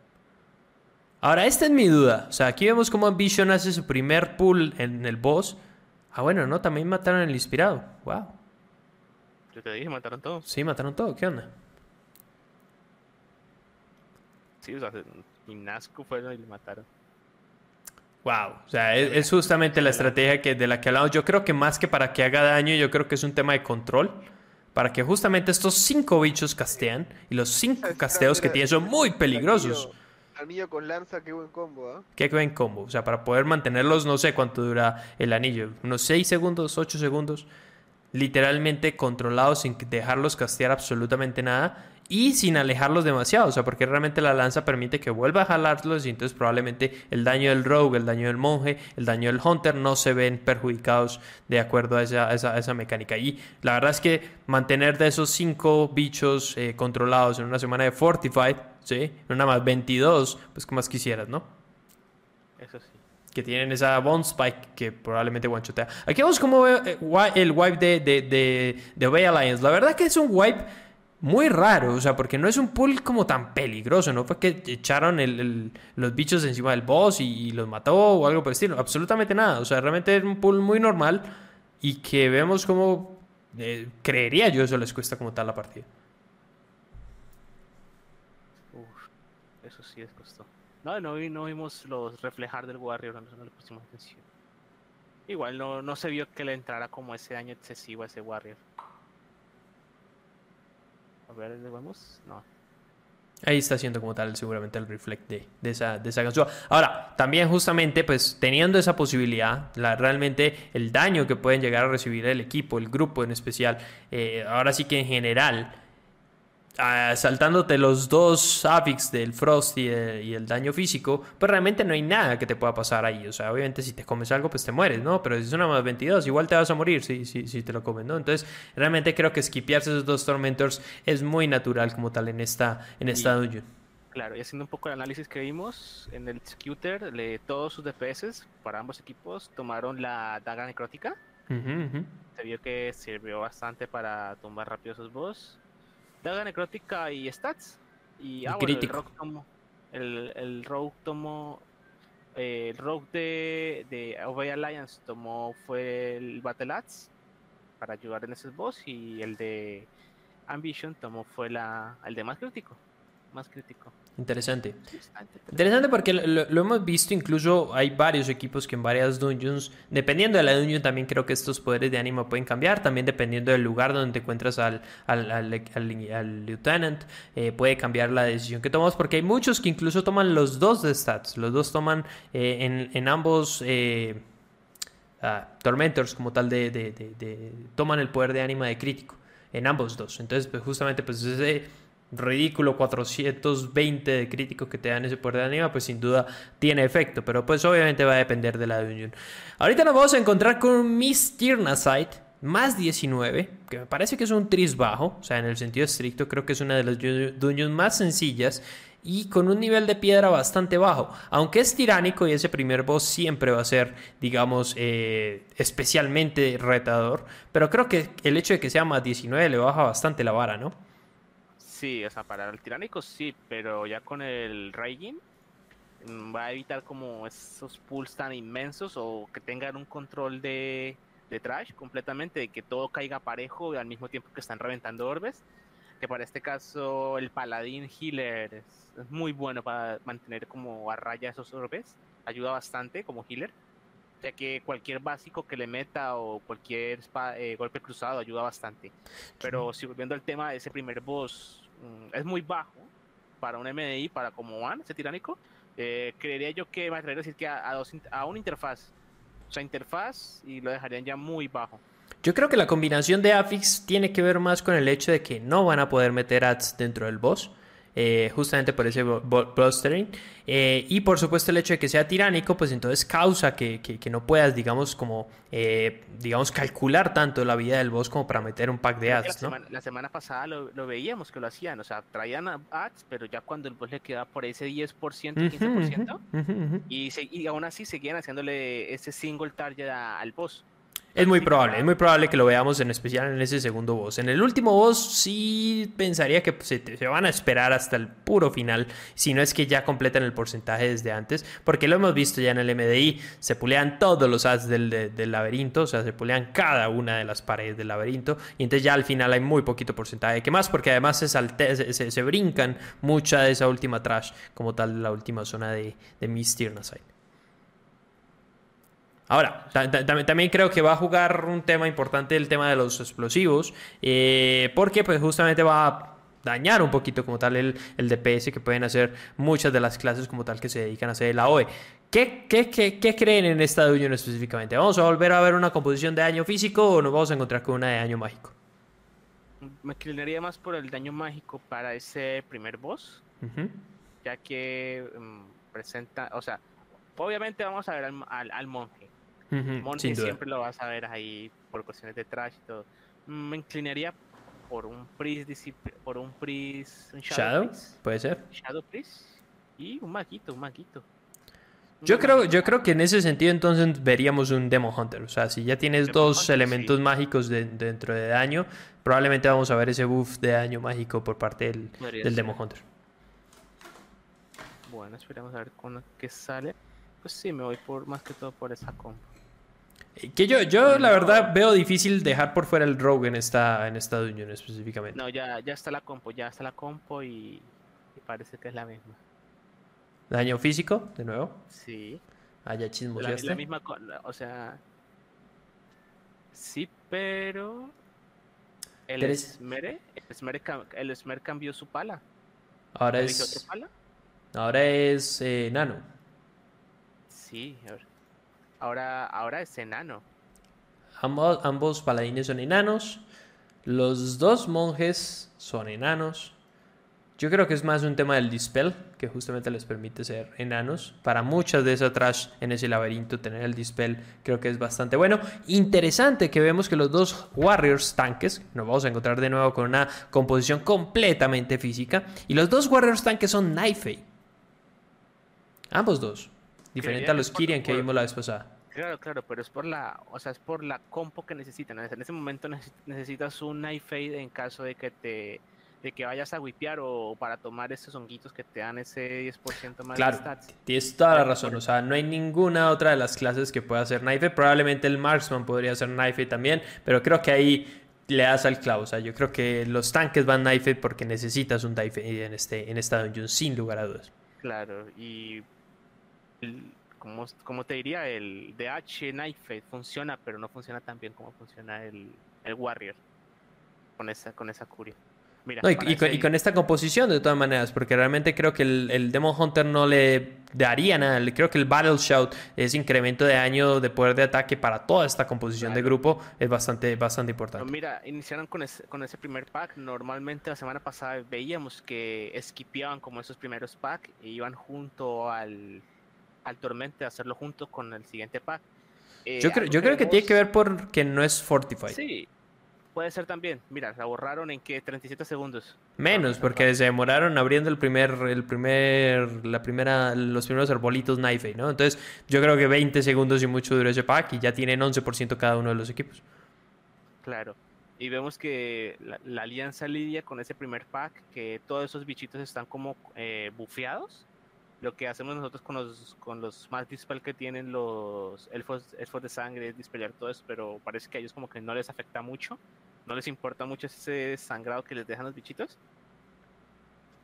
Ahora, esta es mi duda. O sea, aquí vemos cómo Ambition hace su primer pull en el boss. Ah, bueno, no, también mataron el inspirado. Wow. Yo te dije, mataron todos. Sí, mataron todo. ¿Qué onda? Sí, o sea, y Nazco fueron y le mataron. Wow, o sea, es, es justamente la estrategia que, de la que hablamos. Yo creo que más que para que haga daño, yo creo que es un tema de control. Para que justamente estos cinco bichos castean. Y los cinco casteos que tienen son muy el peligrosos. Anillo- con lanza, qué buen combo, ¿ah? Qué buen combo. O sea, para poder mantenerlos, no sé cuánto dura el anillo. Unos 6 segundos, 8 segundos. Literalmente controlados sin dejarlos castear absolutamente nada. Y sin alejarlos demasiado. O sea, porque realmente la lanza permite que vuelva a jalarlos. Y entonces probablemente el daño del rogue, el daño del monje, el daño del hunter no se ven perjudicados de acuerdo a esa, esa mecánica. Y la verdad es que mantener de esos 5 bichos eh, controlados en una semana de Fortified, ¿sí? En una más 22, pues que más quisieras, ¿no? Eso sí. que tienen esa Bone Spike que probablemente one-shotea. Aquí vemos cómo veo eh, el wipe de, de, de, de Obey Alliance. La verdad que es un wipe muy raro, o sea, porque no es un pull como tan peligroso, no fue que echaron el- el- los bichos encima del boss y, y los mató o algo por el estilo, absolutamente nada, o sea, realmente es un pull muy normal y que vemos como, eh, creería yo, eso les cuesta como tal la partida. Uf, eso sí les costó. No, no, vi- no vimos los reflejar del Warrior, no, le pusimos atención. Igual no, no se vio que le entrara como ese daño excesivo a ese Warrior. A ver, ¿le? No. Ahí está haciendo como tal seguramente el reflect de, de esa, de esa. Ahora, también justamente pues teniendo esa posibilidad, la, realmente el daño que pueden llegar a recibir el equipo, el grupo en especial, eh, ahora sí que en general, ah, saltándote los dos affix del Frost y, el- y el daño físico, pues realmente no hay nada que te pueda pasar ahí. O sea, obviamente si te comes algo, pues te mueres, ¿no? Pero si es una más 22, igual te vas a morir si, si, si te lo comes, ¿no? Entonces, realmente creo que skipearse esos dos Tormentors es muy natural como tal en esta, en esta Y- dungeon. Claro, y haciendo un poco el análisis que vimos en el Scooter, le, todos sus DPS para ambos equipos tomaron la daga necrótica. Se vio que sirvió bastante para tumbar rápido esos boss. Daga necrótica y stats. Y, Y ah, bueno, el rogue tomó. El, el rogue tomó. eh, el rogue de, de Obey Alliance tomó fue el Battle Axe para ayudar en esos boss. Y el de Ambition tomó fue la, el de más crítico. Más crítico. Interesante. Interesante porque lo, hemos visto, incluso hay varios equipos que en varias dungeons, dependiendo de la dungeon también creo que estos poderes de ánimo pueden cambiar, también dependiendo del lugar donde te encuentras al, al, al- lieutenant, eh, puede cambiar la decisión que tomas porque hay muchos que incluso toman los dos de stats, los dos toman eh, en, en ambos... eh, ah, tormentors como tal de, de- de- de- toman el poder de ánima de crítico en ambos dos entonces pues justamente pues ese ridículo 420 de crítico que te dan ese poder de ánima pues sin duda tiene efecto pero pues obviamente va a depender de la dungeon ahorita nos vamos a encontrar con Miss Tyrnasite más 19, que me parece que es un tris bajo, o sea, en el sentido estricto, creo que es una de las dun- dungeons más sencillas y con un nivel de piedra bastante bajo. Aunque es tiránico y ese primer boss siempre va a ser, digamos, eh, especialmente retador, pero creo que el hecho de que sea más 19 le baja bastante la vara, ¿no? Sí, o sea, para el tiránico sí, pero ya con el Raging mm, va a evitar como esos pools tan inmensos o que tengan un control de, de trash completamente, de que todo caiga parejo y al mismo tiempo que están reventando orbes. Que para este caso el paladín healer es, es muy bueno para mantener como a raya esos orbes, ayuda bastante como healer. Ya que cualquier básico que le meta o cualquier spa- eh, golpe cruzado ayuda bastante. Pero si volviendo al tema, ese primer boss es muy bajo para un MDI, para como van, ese tiránico. Eh, creería yo que me atrevería a decir que a, a dos, a una interfaz. O sea, interfaz y lo dejarían ya muy bajo. Yo creo que la combinación de affix tiene que ver más con el hecho de que no van a poder meter ads dentro del boss. Eh, justamente por ese blustering. Eh, y por supuesto el hecho de que sea tiránico, pues entonces causa que, que, no puedas, digamos, como, eh, digamos, calcular tanto la vida del boss como para meter un pack de ads, la, semana, la semana pasada lo, veíamos que lo hacían, o sea, traían ads, pero ya cuando el boss le quedaba por ese 10%, 15%, y, y aún así seguían haciéndole ese single target al boss. Es muy probable, es muy probable que lo veamos en especial en ese segundo boss. En el último boss sí pensaría que se, van a esperar hasta el puro final, si no es que ya completan el porcentaje desde antes, porque lo hemos visto ya en el MDI, se pulean todos los ads del, laberinto, o sea, se pulean cada una de las paredes del laberinto, y entonces ya al final hay muy poquito porcentaje que más, porque además se, salte, se, brincan mucha de esa última trash, como tal la última zona de, de. Ahora, también creo que va a jugar un tema importante el tema de los explosivos, eh, porque pues justamente va a dañar un poquito como tal el, el, DPS que pueden hacer muchas de las clases como tal que se dedican a hacer la OE. ¿Qué, qué, qué, creen en esta Union específicamente? ¿Vamos a volver a ver una composición de daño físico o nos vamos a encontrar con una de daño mágico? Me inclinaría más por el daño mágico para ese primer boss, ya que mm, presenta, o sea, obviamente vamos a ver al, al monje, Monty siempre lo vas a ver ahí por cuestiones de trash y todo. Mm, me inclinaría por un Priest, por un Priest, Shadow, puede ser. Shadow Priest y un maguito, un maguito. Yo creo, yo creo que en ese sentido entonces veríamos un Demo Hunter. O sea, si ya tienes dos elementos mágicos dentro de daño, probablemente vamos a ver ese buff de daño mágico por parte del, del Demo Hunter. Bueno, esperamos a ver con qué sale. Pues sí, me voy por más que todo por esa compa. Que yo, yo la verdad veo difícil dejar por fuera el Rogue en esta, en esta Union específicamente. No, ya, ya está la compo, ya está la compo y, parece que es la misma. ¿Daño físico, de nuevo? Sí. Ah, ya. La, la misma, o sea... Sí, pero... El Esmere, el Esmer, cambió su pala. Ahora es... Ahora es eh, Nano. Sí, a ver. Ahora, ahora es enano. Ambos, ambos paladines son enanos. Los dos monjes son enanos. Yo creo que es más un tema del dispel, que justamente les permite ser enanos. Para muchas de esas trash en ese laberinto, tener el dispel creo que es bastante bueno. Interesante que vemos que los dos warriors tanques, nos vamos a encontrar de nuevo con una composición completamente física. Y los dos warriors tanques son Knife. Ambos dos. Diferente a los Kyrian que vimos la vez pasada. Claro, claro, pero es por la, o sea, es por la compo que necesitan. En ese momento necesitas un knife fade en caso de que te de que vayas a wipear o para tomar esos honguitos que te dan ese 10% más claro, de stats. Tienes toda la razón, o sea, no hay ninguna otra de las clases que pueda hacer knife. Probablemente el marksman podría hacer knife también, pero creo que ahí le das al clavo. O sea, yo creo que los tanques van knife porque necesitas un knife en este en esta dungeon sin lugar a dudas. Claro, y como, como te diría, el DH Knife funciona, pero no funciona tan bien como funciona el, el Warrior con esa, con esa curia. Mira, y, con, esta composición de todas maneras, porque realmente creo que el, el Demon Hunter no le daría nada. Creo que el Battle Shout, ese incremento de daño de poder de ataque para toda esta composición de grupo, es bastante, bastante importante. mira, iniciaron con ese, con ese primer pack. Normalmente la semana pasada veíamos que esquipeaban como esos primeros packs e iban junto al, al Tormente hacerlo junto con el siguiente pack. Eh, yo creo, yo creo que tiene que ver porque no es Fortified. Sí, puede ser también. Mira, la borraron en que 37 segundos. Menos, porque se demoraron abriendo el primer, el primer, la primera, los primeros arbolitos Knife, ¿no? Entonces, yo creo que 20 segundos y mucho duró ese pack y ya tienen 11% cada uno de los equipos. Claro. Y vemos que la, alianza lidia con ese primer pack, que todos esos bichitos están como eh, bufeados lo que hacemos nosotros con los, con los más dispel que tienen los elfos, elfos de sangre es dispelar todo eso, pero parece que a ellos como que no les afecta mucho, no les importa mucho ese sangrado que les dejan los bichitos.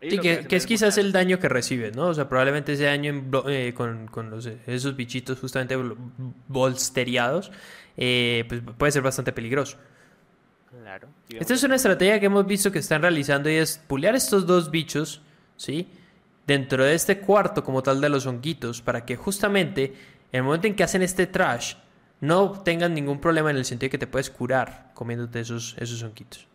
Sí, que, es quizás el daño que reciben, ¿no? O sea, probablemente ese daño eh, con, con los, esos bichitos justamente bolsteriados, eh, pues puede ser bastante peligroso. Claro. Esta es una estrategia que hemos visto que están realizando y es pulear estos dos bichos, ¿sí? Dentro de este cuarto como tal de los honguitos para que justamente en el momento en que hacen este trash no tengan ningún problema en el sentido de que te puedes curar comiéndote esos, esos honguitos.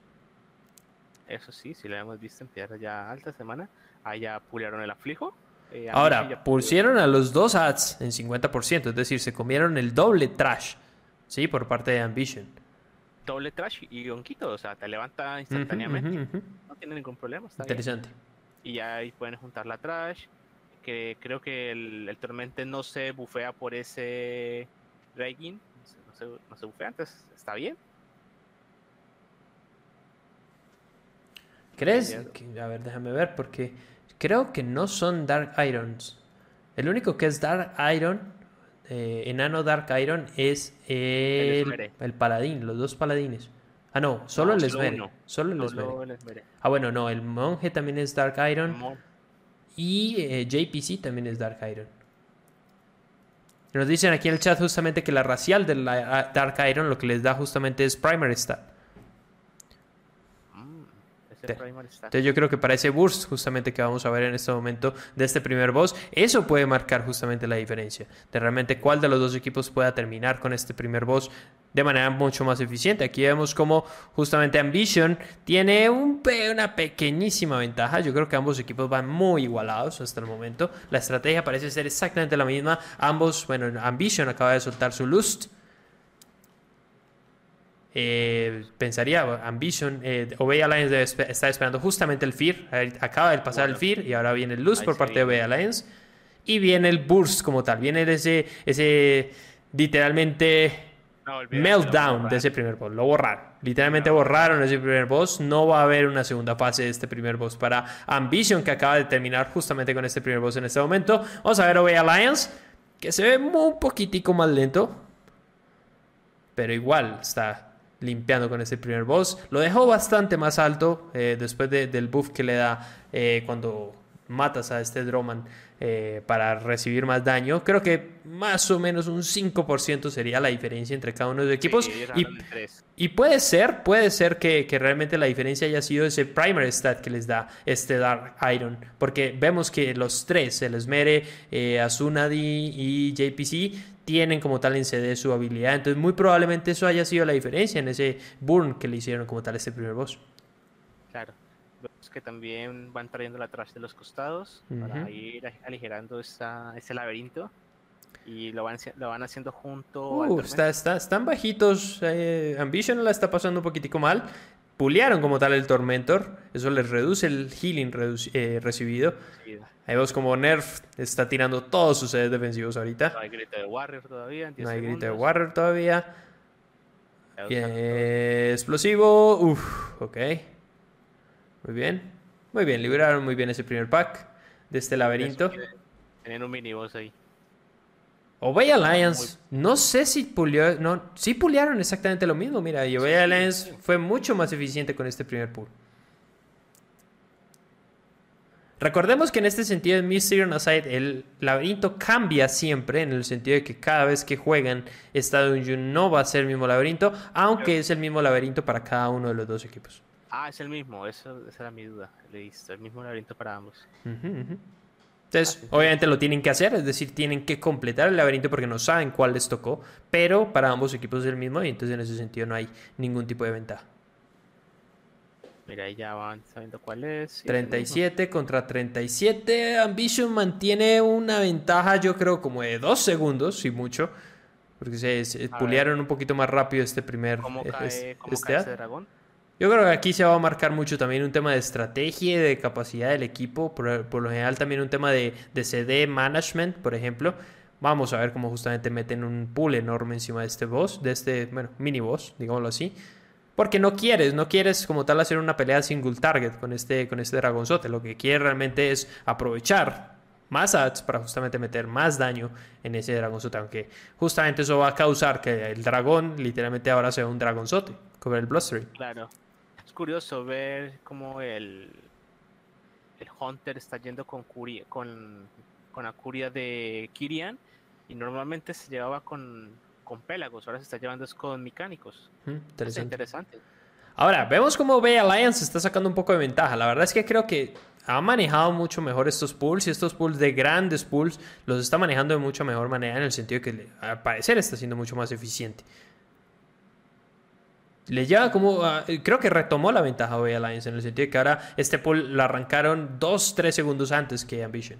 eso sí, si lo hemos visto en piedra ya alta semana, allá pulearon el aflijo. eh, Ahora, pusieron a los dos ads en 50%, es decir, se comieron el doble trash, ¿sí? Por parte de Ambition. Doble trash y gonquito, o sea, te levanta instantáneamente. No tiene ningún problema. Interesante. Y ya ahí pueden juntar la trash. Que creo que el, el tormente no se bufea por ese Dragging. No se, no se bufea, entonces está bien. ¿Crees? a ver, déjame ver, porque creo que no son Dark Irons. El único que es Dark Iron, eh, enano Dark Iron, es el, el, paladín, los dos paladines. Ah, no, solo el Esmere. Solo el Esmere. Ah, bueno, no, el monje también es Dark Iron. Y eh, JPC también es Dark Iron. Nos dicen aquí en el chat justamente que la racial de la Dark Iron lo que les da justamente es Primary Stat. Entonces yo creo que para ese burst justamente que vamos a ver en este momento de este primer boss, eso puede marcar justamente la diferencia de realmente cuál de los dos equipos pueda terminar con este primer boss de manera mucho más eficiente. Aquí vemos como justamente Ambition tiene un una pequeñísima ventaja. Yo creo que ambos equipos van muy igualados hasta el momento. La estrategia parece ser exactamente la misma. Ambos, bueno, Ambition acaba de soltar su Lust eh, pensaría, Ambition, eh, Obey Alliance está esperando justamente el Fear. Acaba de pasar el Fear y ahora viene el Luz por parte de Obey Alliance. Y viene el Burst como tal. Viene ese, ese literalmente meltdown de ese primer boss. Lo borraron. Literalmente borraron ese primer boss. No va a haber una segunda fase de este primer boss para Ambition que acaba de terminar justamente con este primer boss en este momento. Vamos a ver Obey Alliance que se ve un poquitico más lento. Pero igual está limpiando con ese primer boss. Lo dejó bastante más alto eh, después del buff que le da eh, cuando matas a este Droman eh, para recibir más daño. Creo que más o menos un 5% sería la diferencia entre cada uno de los equipos. y, puede ser, puede ser que, que, realmente la diferencia haya sido ese primary stat que les da este Dark Iron. Porque vemos que los tres, el Esmere, Azunadi y JPC, tienen como tal en CD su habilidad. Entonces, muy probablemente eso haya sido la diferencia en ese burn que le hicieron como tal a este primer boss. Claro. Vemos que también van trayendo la trash de los costados para ir aligerando esta, este laberinto. Y lo van, lo van haciendo junto. Uh, está, está, están bajitos. Eh, Ambition la está pasando un poquitico mal. Pulearon como tal el Tormentor. Eso les reduce el healing eh, recibido. Ahí vemos como Nerf está tirando todos sus sedes defensivos ahorita. No hay grito de Warrior todavía. No hay grito de Warrior todavía. explosivo. Uf, ok. Muy bien. Muy bien, liberaron muy bien ese primer pack de este laberinto. Tienen un mini boss ahí. Obey Alliance, no sé si pulió, no, sí pulearon exactamente lo mismo, mira, y Obey Alliance fue mucho más eficiente con este primer pull. Recordemos que en este sentido en Mystery on Aside el laberinto cambia siempre en el sentido de que cada vez que juegan esta dungeon no va a ser el mismo laberinto, aunque es el mismo laberinto para cada uno de los dos equipos. Ah, es el mismo, eso, esa era mi duda. Listo, el mismo laberinto para ambos. Entonces, ah, obviamente lo tienen que hacer, es decir, tienen que completar el laberinto porque no saben cuál les tocó, pero para ambos equipos es el mismo y entonces en ese sentido no hay ningún tipo de ventaja. Mira, ahí ya van sabiendo cuál es. 37 contra 37. Ambition mantiene una ventaja, yo creo, como de dos segundos, si mucho. Porque se, pulearon un poquito más rápido este primer. ¿Cómo cae, cómo este cae dragón? Yo creo que aquí se va a marcar mucho también un tema de estrategia y de capacidad del equipo. Por, lo general, también un tema de, de CD management, por ejemplo. Vamos a ver cómo justamente meten un pool enorme encima de este boss, de este, bueno, mini boss, digámoslo así. Porque no quieres, no quieres como tal hacer una pelea single target con este, con este dragonzote. Lo que quieres realmente es aprovechar más ads para justamente meter más daño en ese dragonzote. Aunque justamente eso va a causar que el dragón literalmente ahora sea un dragonzote, como el Blustery. Claro. Es curioso ver cómo el, el Hunter está yendo con, con, con la curia de Kirian y normalmente se llevaba con con Pelagos, ahora se está llevando es con mecánicos. interesante. Ahora, vemos cómo Bay Alliance está sacando un poco de ventaja. La verdad es que creo que ha manejado mucho mejor estos pools y estos pools de grandes pools los está manejando de mucha mejor manera en el sentido que al parecer está siendo mucho más eficiente. le lleva como. a- creo que retomó la ventaja OB Alliance en el sentido de que ahora este pool lo arrancaron 2-3 segundos antes que Ambition.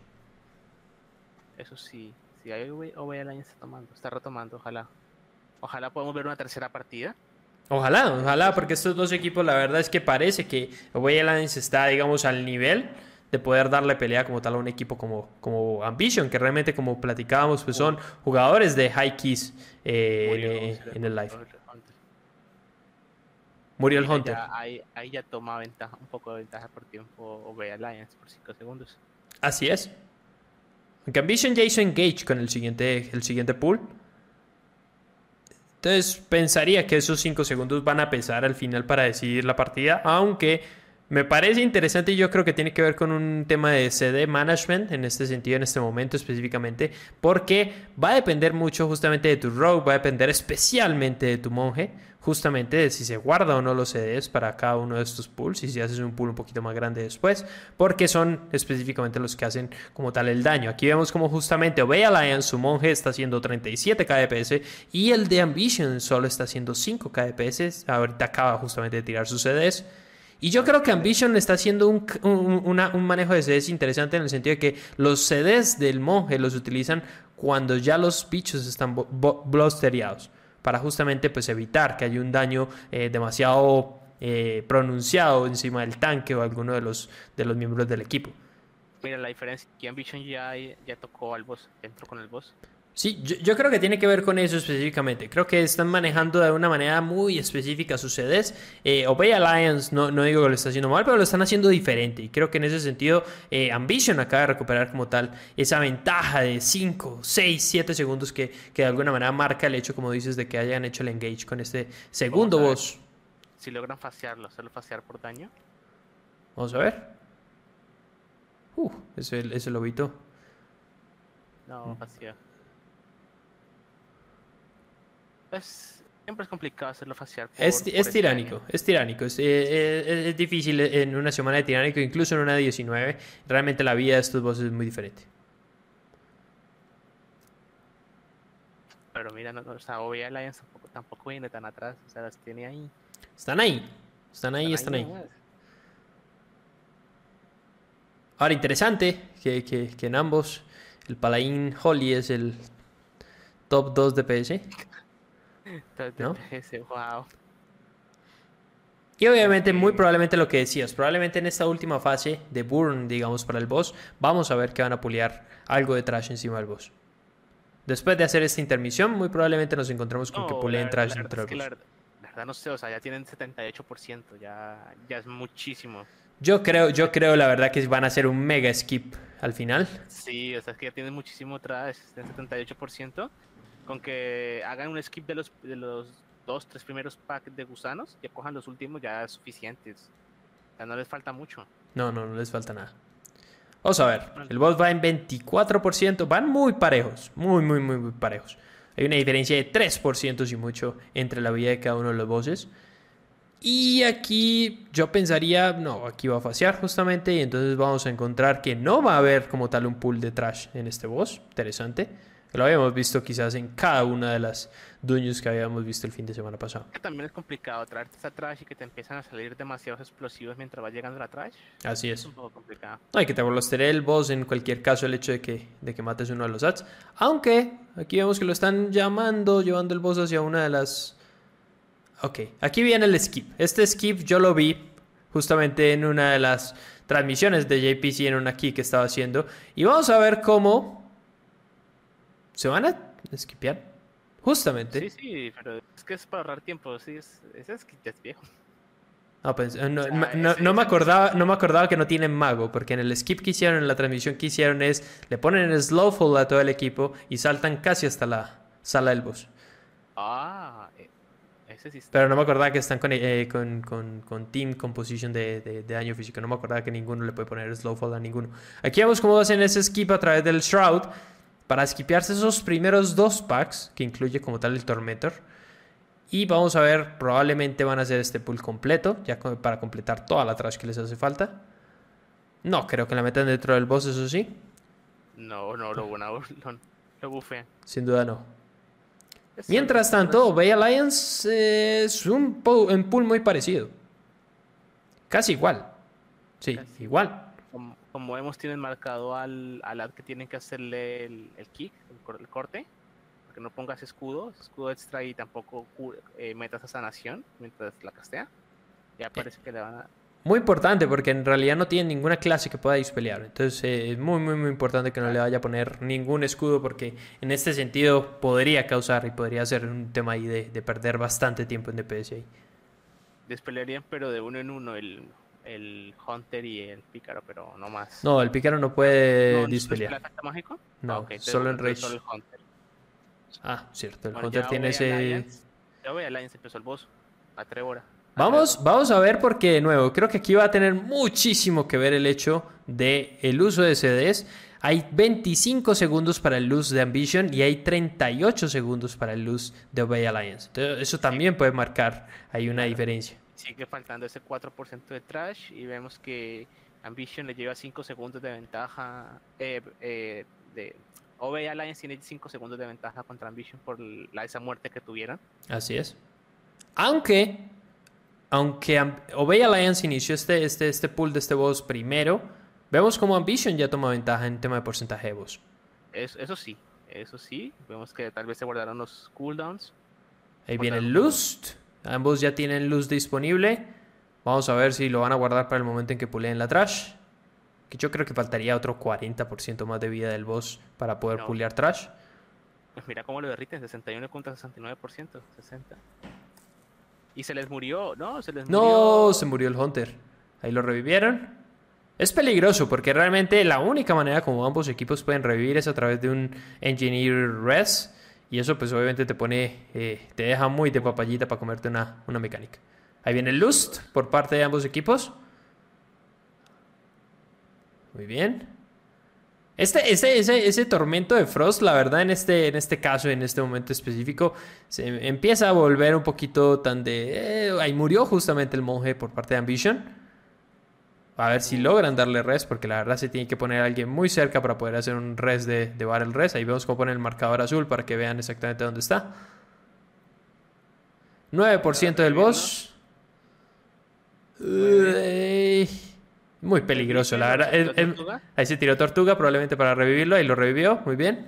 Eso sí, si hay OV Alliance está tomando, está retomando, ojalá. Ojalá podamos ver una tercera partida. Ojalá, ojalá, porque estos dos equipos, la verdad es que parece que Alliance está, digamos, al nivel de poder darle pelea como tal a un equipo como, como Ambition, que realmente, como platicábamos, pues son jugadores de high keys eh, en, en el live. Murió el Hunter. ya ahí, ahí ya toma ventaja, un poco de ventaja por tiempo OV Alliance por 5 segundos. Así es. Aunque Ambition ya hizo engage con el siguiente, el siguiente pool. Entonces pensaría que esos 5 segundos van a pesar al final para decidir la partida. Aunque me parece interesante y yo creo que tiene que ver con un tema de CD management en este sentido, en este momento específicamente. Porque va a depender mucho justamente de tu rogue, va a depender especialmente de tu monje. Justamente de si se guarda o no los CDs para cada uno de estos pools y si haces un pool un poquito más grande después, porque son específicamente los que hacen como tal el daño. Aquí vemos como justamente Obey Alliance, su monje, está haciendo 37 KDPS y el de Ambition solo está haciendo 5 KDPS. Ahorita acaba justamente de tirar sus CDs. Y yo creo que Ambition está haciendo un, un- manejo de CDs interesante en el sentido de que los CDs del monje los utilizan cuando ya los bichos están blusteriados para justamente pues evitar que haya un daño eh, demasiado eh, pronunciado encima del tanque o alguno de los, de los miembros del equipo. Mira la diferencia, aquí Ambition ya, ya tocó al boss, entró con el boss. Sí, yo, yo creo que tiene que ver con eso específicamente. Creo que están manejando de una manera muy específica sus CDs. Eh, Obey Alliance, no, no digo que lo está haciendo mal, pero lo están haciendo diferente. Y creo que en ese sentido, eh, Ambition acaba de recuperar como tal esa ventaja de 5, 6, 7 segundos que, que de alguna manera marca el hecho, como dices, de que hayan hecho el engage con este segundo boss. Si logran fasearlo, hacerlo fasear por daño. Vamos a ver. Uh, ese, ese lobito. No, fasea. Pues siempre es complicado hacerlo por- Es, por es ese tiránico, es tiránico. Es, eh, eh, es difícil en una semana de tiránico, incluso en una de 19. Realmente la vida de estos bosses es muy diferente. Pero mira, no, no, o sea, OV Alliance tampoco, tampoco viene tan atrás. O sea, las tiene ahí. Están ahí. Están ahí, están ahí. Ahora, interesante que, que- que en ambos el Paladín Holly es el top 2 de PS. Entonces, ¿No? Wow. Y obviamente, muy probablemente lo que decías, probablemente en esta última fase de Burn, digamos, para el boss, vamos a ver que van a puliar algo de trash encima del boss. Después de hacer esta intermisión, muy probablemente nos encontremos con que puleen la, trash la dentro del la, boss. verdad- la verdad no sé, o sea, ya tienen 78%, ya, ya es muchísimo. Yo creo, yo creo la verdad que van a hacer un mega skip al final. Sí, o sea, es que ya tienen muchísimo trash, tienen 78%. Con que hagan un skip de los, de los dos, tres primeros packs de gusanos, que cojan los últimos, ya es suficiente. Ya no les falta mucho. No, no, no les falta nada. Vamos a ver. El boss va en 24%. Van muy parejos. Muy, muy, muy, muy parejos. Hay una diferencia de 3% y mucho entre la vida de cada uno de los bosses. Y aquí yo pensaría, no, aquí va a fasear justamente y entonces vamos a encontrar que no va a haber como tal un pool de trash en este boss. Interesante. Lo habíamos visto quizás en cada una de las dungeons que habíamos visto el fin de semana pasado. Que también es complicado traerte esa trash y que te empiezan a salir demasiados explosivos mientras va llegando la trash. Así Es es. un poco complicado. No, hay que te blostere el boss en cualquier caso el hecho de que, de que mates uno de los ads. Aunque aquí vemos que lo están llamando, llevando el boss hacia una de las... Ok, aquí viene el skip. Este skip yo lo vi justamente en una de las transmisiones de JPC en una key que estaba haciendo. Y vamos a ver cómo se van a skipear. Justamente. Sí, sí, pero es que es para ahorrar tiempo. Sí, es, ese es ya es viejo. No, pues, eh, no, O sea, ma- no- no me acordaba, no me acordaba que no tienen mago, porque en el skip que hicieron, en la transmisión que hicieron es, le ponen el slowfall a todo el equipo y saltan casi hasta la sala del boss. Ah, eh, ese sí está. Pero no me acordaba que están con, eh, con, con- con team composition de, de- de daño físico. No me acordaba que ninguno le puede poner slowfall a ninguno. Aquí vemos cómo hacen ese skip a través del Shroud para skipearse esos primeros dos packs, que incluye como tal el Tormentor. Y vamos a ver, probablemente van a hacer este pool completo, ya para completar toda la trash que les hace falta. No, creo que la metan dentro del boss, eso sí. No, no, lo, lo, lo, lo bufean. Sin duda no. Es Mientras tanto, Bay Alliance eh, es un, po- un pool muy parecido. Casi igual. Sí, Casi. igual. Como, vemos, tienen marcado al, al ad que tienen que hacerle el, el kick, el, el corte, que no pongas escudo, escudo extra y tampoco eh, metas a sanación mientras la castea. Ya parece que le van a. Muy importante porque en realidad no tiene ninguna clase que pueda dispelear. Entonces eh, es muy, muy, muy importante que no le vaya a poner ningún escudo porque en este sentido podría causar y podría ser un tema ahí de, de perder bastante tiempo en DPS ahí. Despelearían, pero de uno en uno el, el Hunter y el Pícaro, pero no más. No, el pícaro no puede ¿No- no dispelear. despelea efecto mágico? No, Ah, solo en Rage. solo el Hunter. Ah, cierto, el Bueno, Hunter tiene ese... Alliance- ya Alliance empezó el boss. A Trevora. Vamos, vamos a ver porque de nuevo, creo que aquí va a tener muchísimo que ver el hecho de el uso de CDs. Hay 25 segundos para el luz de Ambition y hay 38 segundos para el luz de Obey Alliance. Entonces, eso también puede marcar ahí una diferencia. Sigue faltando ese 4% de trash y vemos que Ambition le lleva 5 segundos de ventaja. Eh, eh, de OB Alliance tiene 5 segundos de ventaja contra Ambition por la, esa muerte que tuvieron. Así es. Aunque, aunque Obey Alliance inició este, este, este pool de este boss primero, vemos como Ambition ya toma ventaja en tema de porcentaje de boss. Es- eso sí, eso sí. Vemos que tal vez se guardaron los cooldowns. Ahí viene Lust. Ambos ya tienen Luz disponible. Vamos a ver si lo van a guardar para el momento en que puleen la trash. Que yo creo que faltaría otro 40% más de vida del boss para poder No. pulear trash. Pues mira cómo lo derriten, 61 contra 69%, 60. Y se les murió, ¿no? Se les No, murió. se murió el Hunter. Ahí lo revivieron. Es peligroso porque realmente la única manera como ambos equipos pueden revivir es a través de un Engineer Res. Y eso pues obviamente te pone, eh, te deja muy de papayita para comerte una, una mecánica. Ahí viene el Lust por parte de ambos equipos. Muy bien. Este, ese, ese, ese tormento de Frost, la verdad, en este, en este caso, en este momento específico, se empieza a volver un poquito tan de... eh, ahí murió justamente el monje por parte de Ambition. A ver si logran darle res, porque la verdad se tiene que poner a alguien muy cerca para poder hacer un res de, de Battle Res. Ahí vemos cómo pone el marcador azul para que vean exactamente dónde está. 9% del boss. Uy, muy peligroso, la verdad. Ahí se tiró Tortuga probablemente para revivirlo. Ahí lo revivió. Muy bien.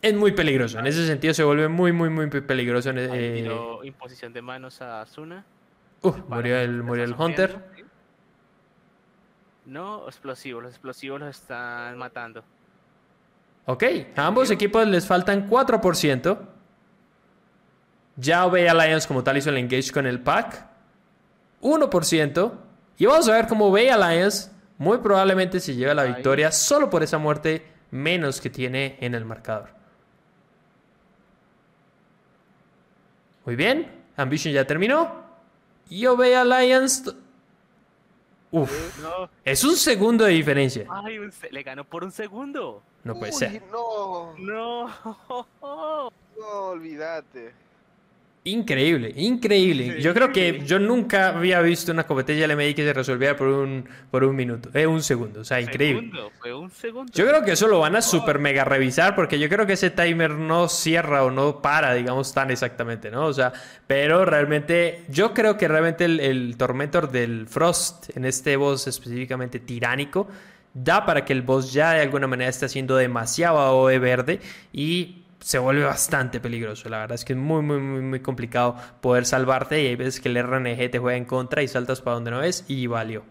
Es muy peligroso. En ese sentido se vuelve muy, muy, muy peligroso. eh, tiró imposición de manos a Asuna. uh, murió el, murió el Hunter. No, explosivos, los explosivos los están matando. Ok, a ambos equipos les faltan 4%. Ya Obey Alliance como tal hizo el engage con el pack. 1%. Y vamos a ver cómo Obey Alliance muy probablemente se lleva la victoria solo por esa muerte menos que tiene en el marcador. Muy bien, Ambition ya terminó. Y Obey Alliance... Uf, No, es un segundo de diferencia. ay, un se- le ganó por un segundo. No puede Uy, ser. No, No. no, olvídate. Increíble, increíble. Yo creo que yo nunca había visto una competencia LMI que se resolviera por un, por un minuto, eh, un segundo, o sea, increíble. Segundo, fue un segundo. Yo creo que eso lo van a super mega revisar porque yo creo que ese timer no cierra o no para, digamos, tan exactamente, ¿no? O sea, pero realmente, yo creo que realmente el, el Tormentor del Frost en este boss específicamente tiránico da para que el boss ya de alguna manera esté haciendo demasiado AOE verde y se vuelve bastante peligroso. La verdad es que es muy, muy, muy, muy complicado poder salvarte y hay veces que el RNG te juega en contra y saltas para donde no ves y valió.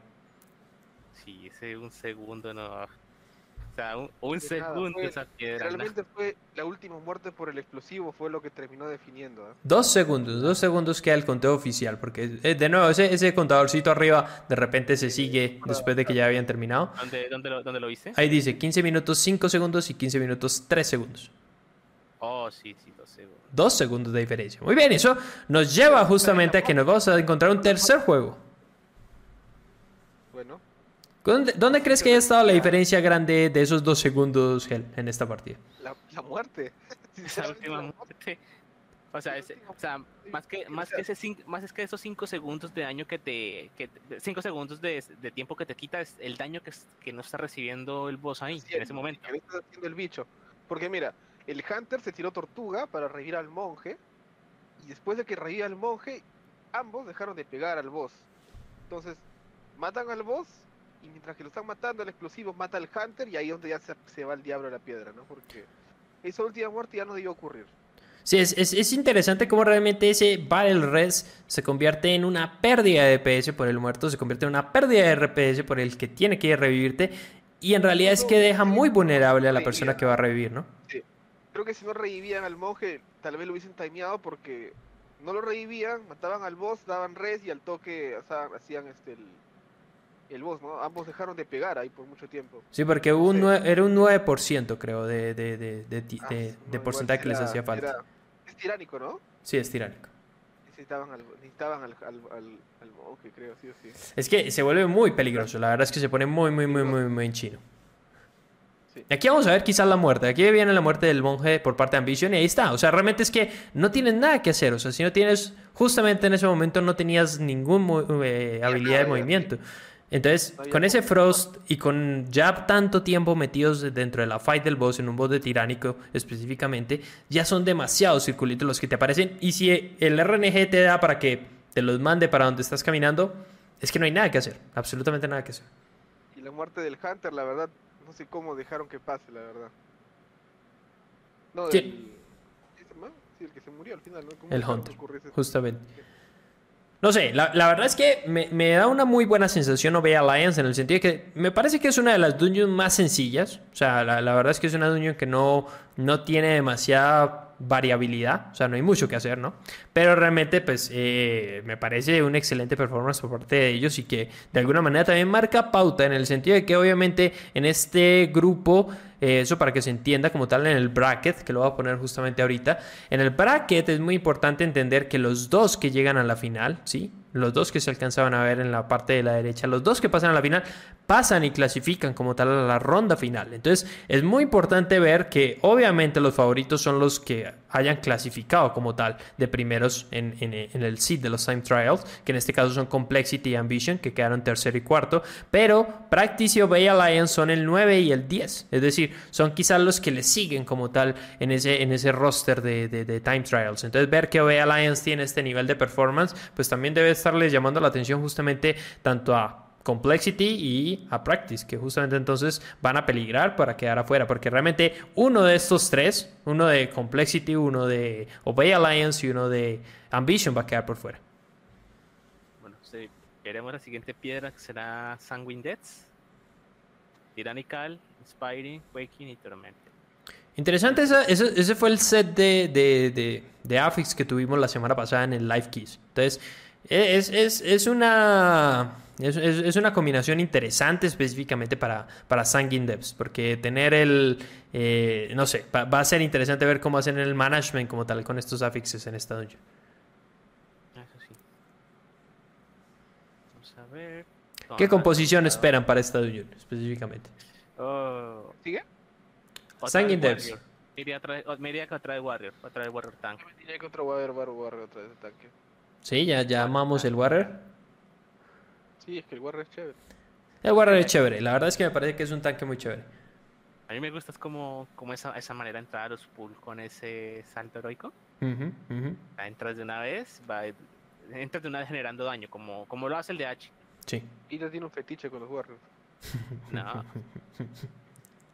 Sí, ese un segundo no. O sea, un, un De nada, segundo fue- esa piedra. la- Realmente fue la última muerte por el explosivo, fue lo que terminó definiendo. ¿eh? Dos segundos, dos segundos queda el conteo oficial, porque eh, de nuevo ese, ese contadorcito arriba de repente se sigue después de que ya habían terminado. ¿Dónde, dónde, lo, ¿Dónde lo viste? Ahí dice 15 minutos 5 segundos y 15 minutos 3 segundos. Oh, sí, sí, dos segundos. Dos segundos de diferencia. Muy bien, eso nos lleva justamente a que nos vamos a encontrar un tercer juego. Bueno, ¿Dónde, dónde crees que haya estado la diferencia grande de esos dos segundos, Hel, en esta partida? la, la muerte. Sinceramente, última la muerte. O sea, ese- o sea, más que, más que ese cin- más es que esos 5 segundos de daño que te. 5 segundos de, de tiempo que te quita es el daño que, que no está recibiendo el boss ahí, Sí, en ese momento. que está haciendo el bicho. Porque mira, el Hunter se tiró tortuga para revivir al monje. Y después de que revive al monje, ambos dejaron de pegar al boss. Entonces, matan al boss y mientras que lo están matando, el explosivo mata al Hunter y ahí es donde ya se, se va el diablo a la piedra, ¿no? Porque esa última muerte ya no debió ocurrir. Sí, es, es, es interesante cómo realmente ese Battle Res se convierte en una pérdida de DPS por el muerto, se convierte en una pérdida de RPS por el que tiene que revivirte, y en realidad es que deja muy vulnerable a la persona que va a revivir, ¿no? Sí. Creo que si no revivían al monje, tal vez lo hubiesen timeado porque no lo revivían, mataban al boss, daban res y al toque o sea, hacían este el, el boss, ¿no? Ambos dejaron de pegar ahí por mucho tiempo. Sí, porque hubo un Sí. nue- era un 9% creo de, de, de, de, Ah, de- no, porcentaje que les hacía falta. era- es tiránico, ¿no? Sí, es tiránico. Necesitaban al, necesitaban al, al, al, al monje, creo, sí o sí. Es que se vuelve muy peligroso, la verdad es que se pone muy, muy, muy, muy, muy en chino. Sí. Aquí vamos a ver quizás la muerte. Aquí viene la muerte del monje por parte de Ambition y ahí está. O sea, realmente es que no tienes nada que hacer. O sea, si no tienes, justamente en ese momento no tenías ninguna habilidad de movimiento. Entonces, con ese Frost y con ya tanto tiempo metidos dentro de la fight del boss, en un boss de tiránico específicamente, ya son demasiados circulitos los que te aparecen. Y si el RNG te da para que te los mande para donde estás caminando, es que no hay nada que hacer. Absolutamente nada que hacer. Y la muerte del Hunter, la verdad, no sé cómo dejaron que pase, la verdad. No, Sí. el... ¿sí se llama? Sí, el que se murió al final, ¿no? ¿Cómo El Hunter? Justamente. No sé, la, la verdad es que me, me da una muy buena sensación OB Alliance en el sentido de que me parece que es una de las dungeons más sencillas. O sea, la, la verdad es que es una dungeon que no, no tiene demasiada variabilidad. O sea, no hay mucho que hacer, ¿no? Pero realmente, pues, eh, me parece un excelente performance por parte de ellos y que de alguna manera también marca pauta en el sentido de que obviamente en este grupo, eh, eso para que se entienda como tal en el bracket, que lo voy a poner justamente ahorita, en el bracket es muy importante entender que los dos que llegan a la final, ¿sí? Los dos que se alcanzaban a ver en la parte de la derecha, los dos que pasan a la final, pasan y clasifican como tal a la ronda final. Entonces, es muy importante ver que obviamente los favoritos son los que hayan clasificado como tal de primeros en, en- el seed de los Time Trials, que en este caso son Complexity y Ambition, que quedaron tercero y cuarto, pero Practice y Obey Alliance son el 9 y el 10, es decir, son quizás los que le siguen como tal en ese, en ese roster de, de- Time Trials. Entonces, ver que Obey Alliance tiene este nivel de performance, pues también debe estarles llamando la atención justamente tanto a Complexity y a Practice, que justamente entonces van a peligrar para quedar afuera, porque realmente uno de estos tres, uno de Complexity, uno de Obey Alliance y uno de Ambition va a quedar por fuera. Bueno, sí, veremos la siguiente piedra que será Sanguine Deaths, Inspiring, Waking y Tormented. Interesante, esa- ese, ese fue el set de, de, de, de Affix que tuvimos la semana pasada en el Live Keys. Entonces, e, es, es, es una... Es, es- es una combinación interesante específicamente para, para Sanguine Devs, porque tener el, eh, no sé, va, va a ser interesante ver cómo hacen el management como tal con estos affixes en esta dungeon. Eso sí. Vamos a ver. ¿Qué composición esperan para esta dungeon específicamente? Oh, ¿Sigue? Sanguine Depths. Warrior. Iría otra vez- me iría con otra vez Warrior, otra vez Warrior Tank. Yo me diría que otro va a haber Warrior Warrior otra vez tanque. Sí, ya, ya amamos el Warrior. Sí, es que el Warrior es chévere. El Warrior es chévere, la verdad es que me parece que es un tanque muy chévere. A mí me gusta es como, como esa, esa manera de entrar a los pool con ese salto heroico. Ujú. Ah, Entras de una vez, va, entras de una vez generando daño, como, como lo hace el de H. Sí. Ida tiene un fetiche con los Warriors. No.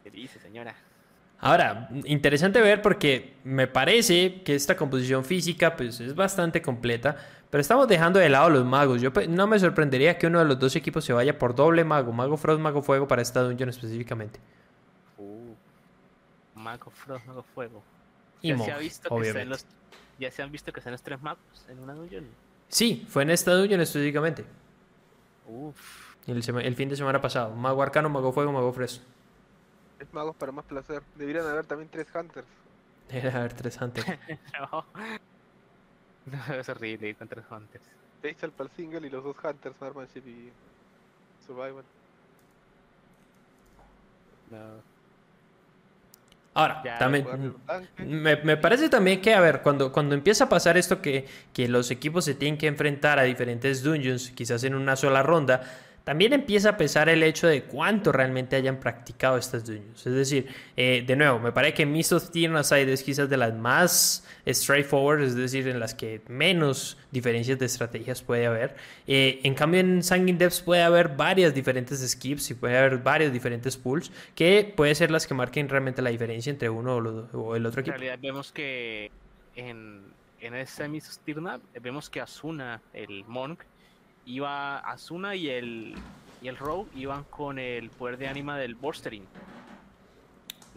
¿Qué dice, señora? Ahora, interesante ver porque me parece que esta composición física pues es bastante completa, pero estamos dejando de lado los magos. Yo pe- no me sorprendería que uno de los dos equipos se vaya por doble mago, mago frost, mago fuego para esta dungeon específicamente. Uh, Mago Frost, Mago Fuego. Y ya se ha visto que están los, ya se han visto que están los tres magos en una dungeon. Sí, fue en esta dungeon específicamente. Uf. El, el fin de semana pasado. Mago arcano, mago fuego, mago frost. Es magos para más placer. Deberían haber también tres Hunters. Era haber tres antes. No. No, es horrible ir contra los Hunters. Basal para el single y los dos Hunters, Marmanship y Survival. No. Ahora, Ya, también... Tanque. Me, me parece también que, a ver, cuando, cuando empieza a pasar esto que, que los equipos se tienen que enfrentar a diferentes dungeons, quizás en una sola ronda, también empieza a pesar el hecho de cuánto realmente hayan practicado estas dungeons. Es decir, eh, de nuevo, me parece que Mist of Side es quizás de las más straightforward, es decir, en las que menos diferencias de estrategias puede haber. Eh, en cambio, en Sanguine Depths puede haber varias diferentes skips y puede haber varios diferentes pools que puede ser las que marquen realmente la diferencia entre uno o, el otro equipo. En realidad vemos que en, en ese Mist of vemos que Asuna, el Monk, iba Asuna y el, y el Rogue iban con el poder de anima del Bolstering.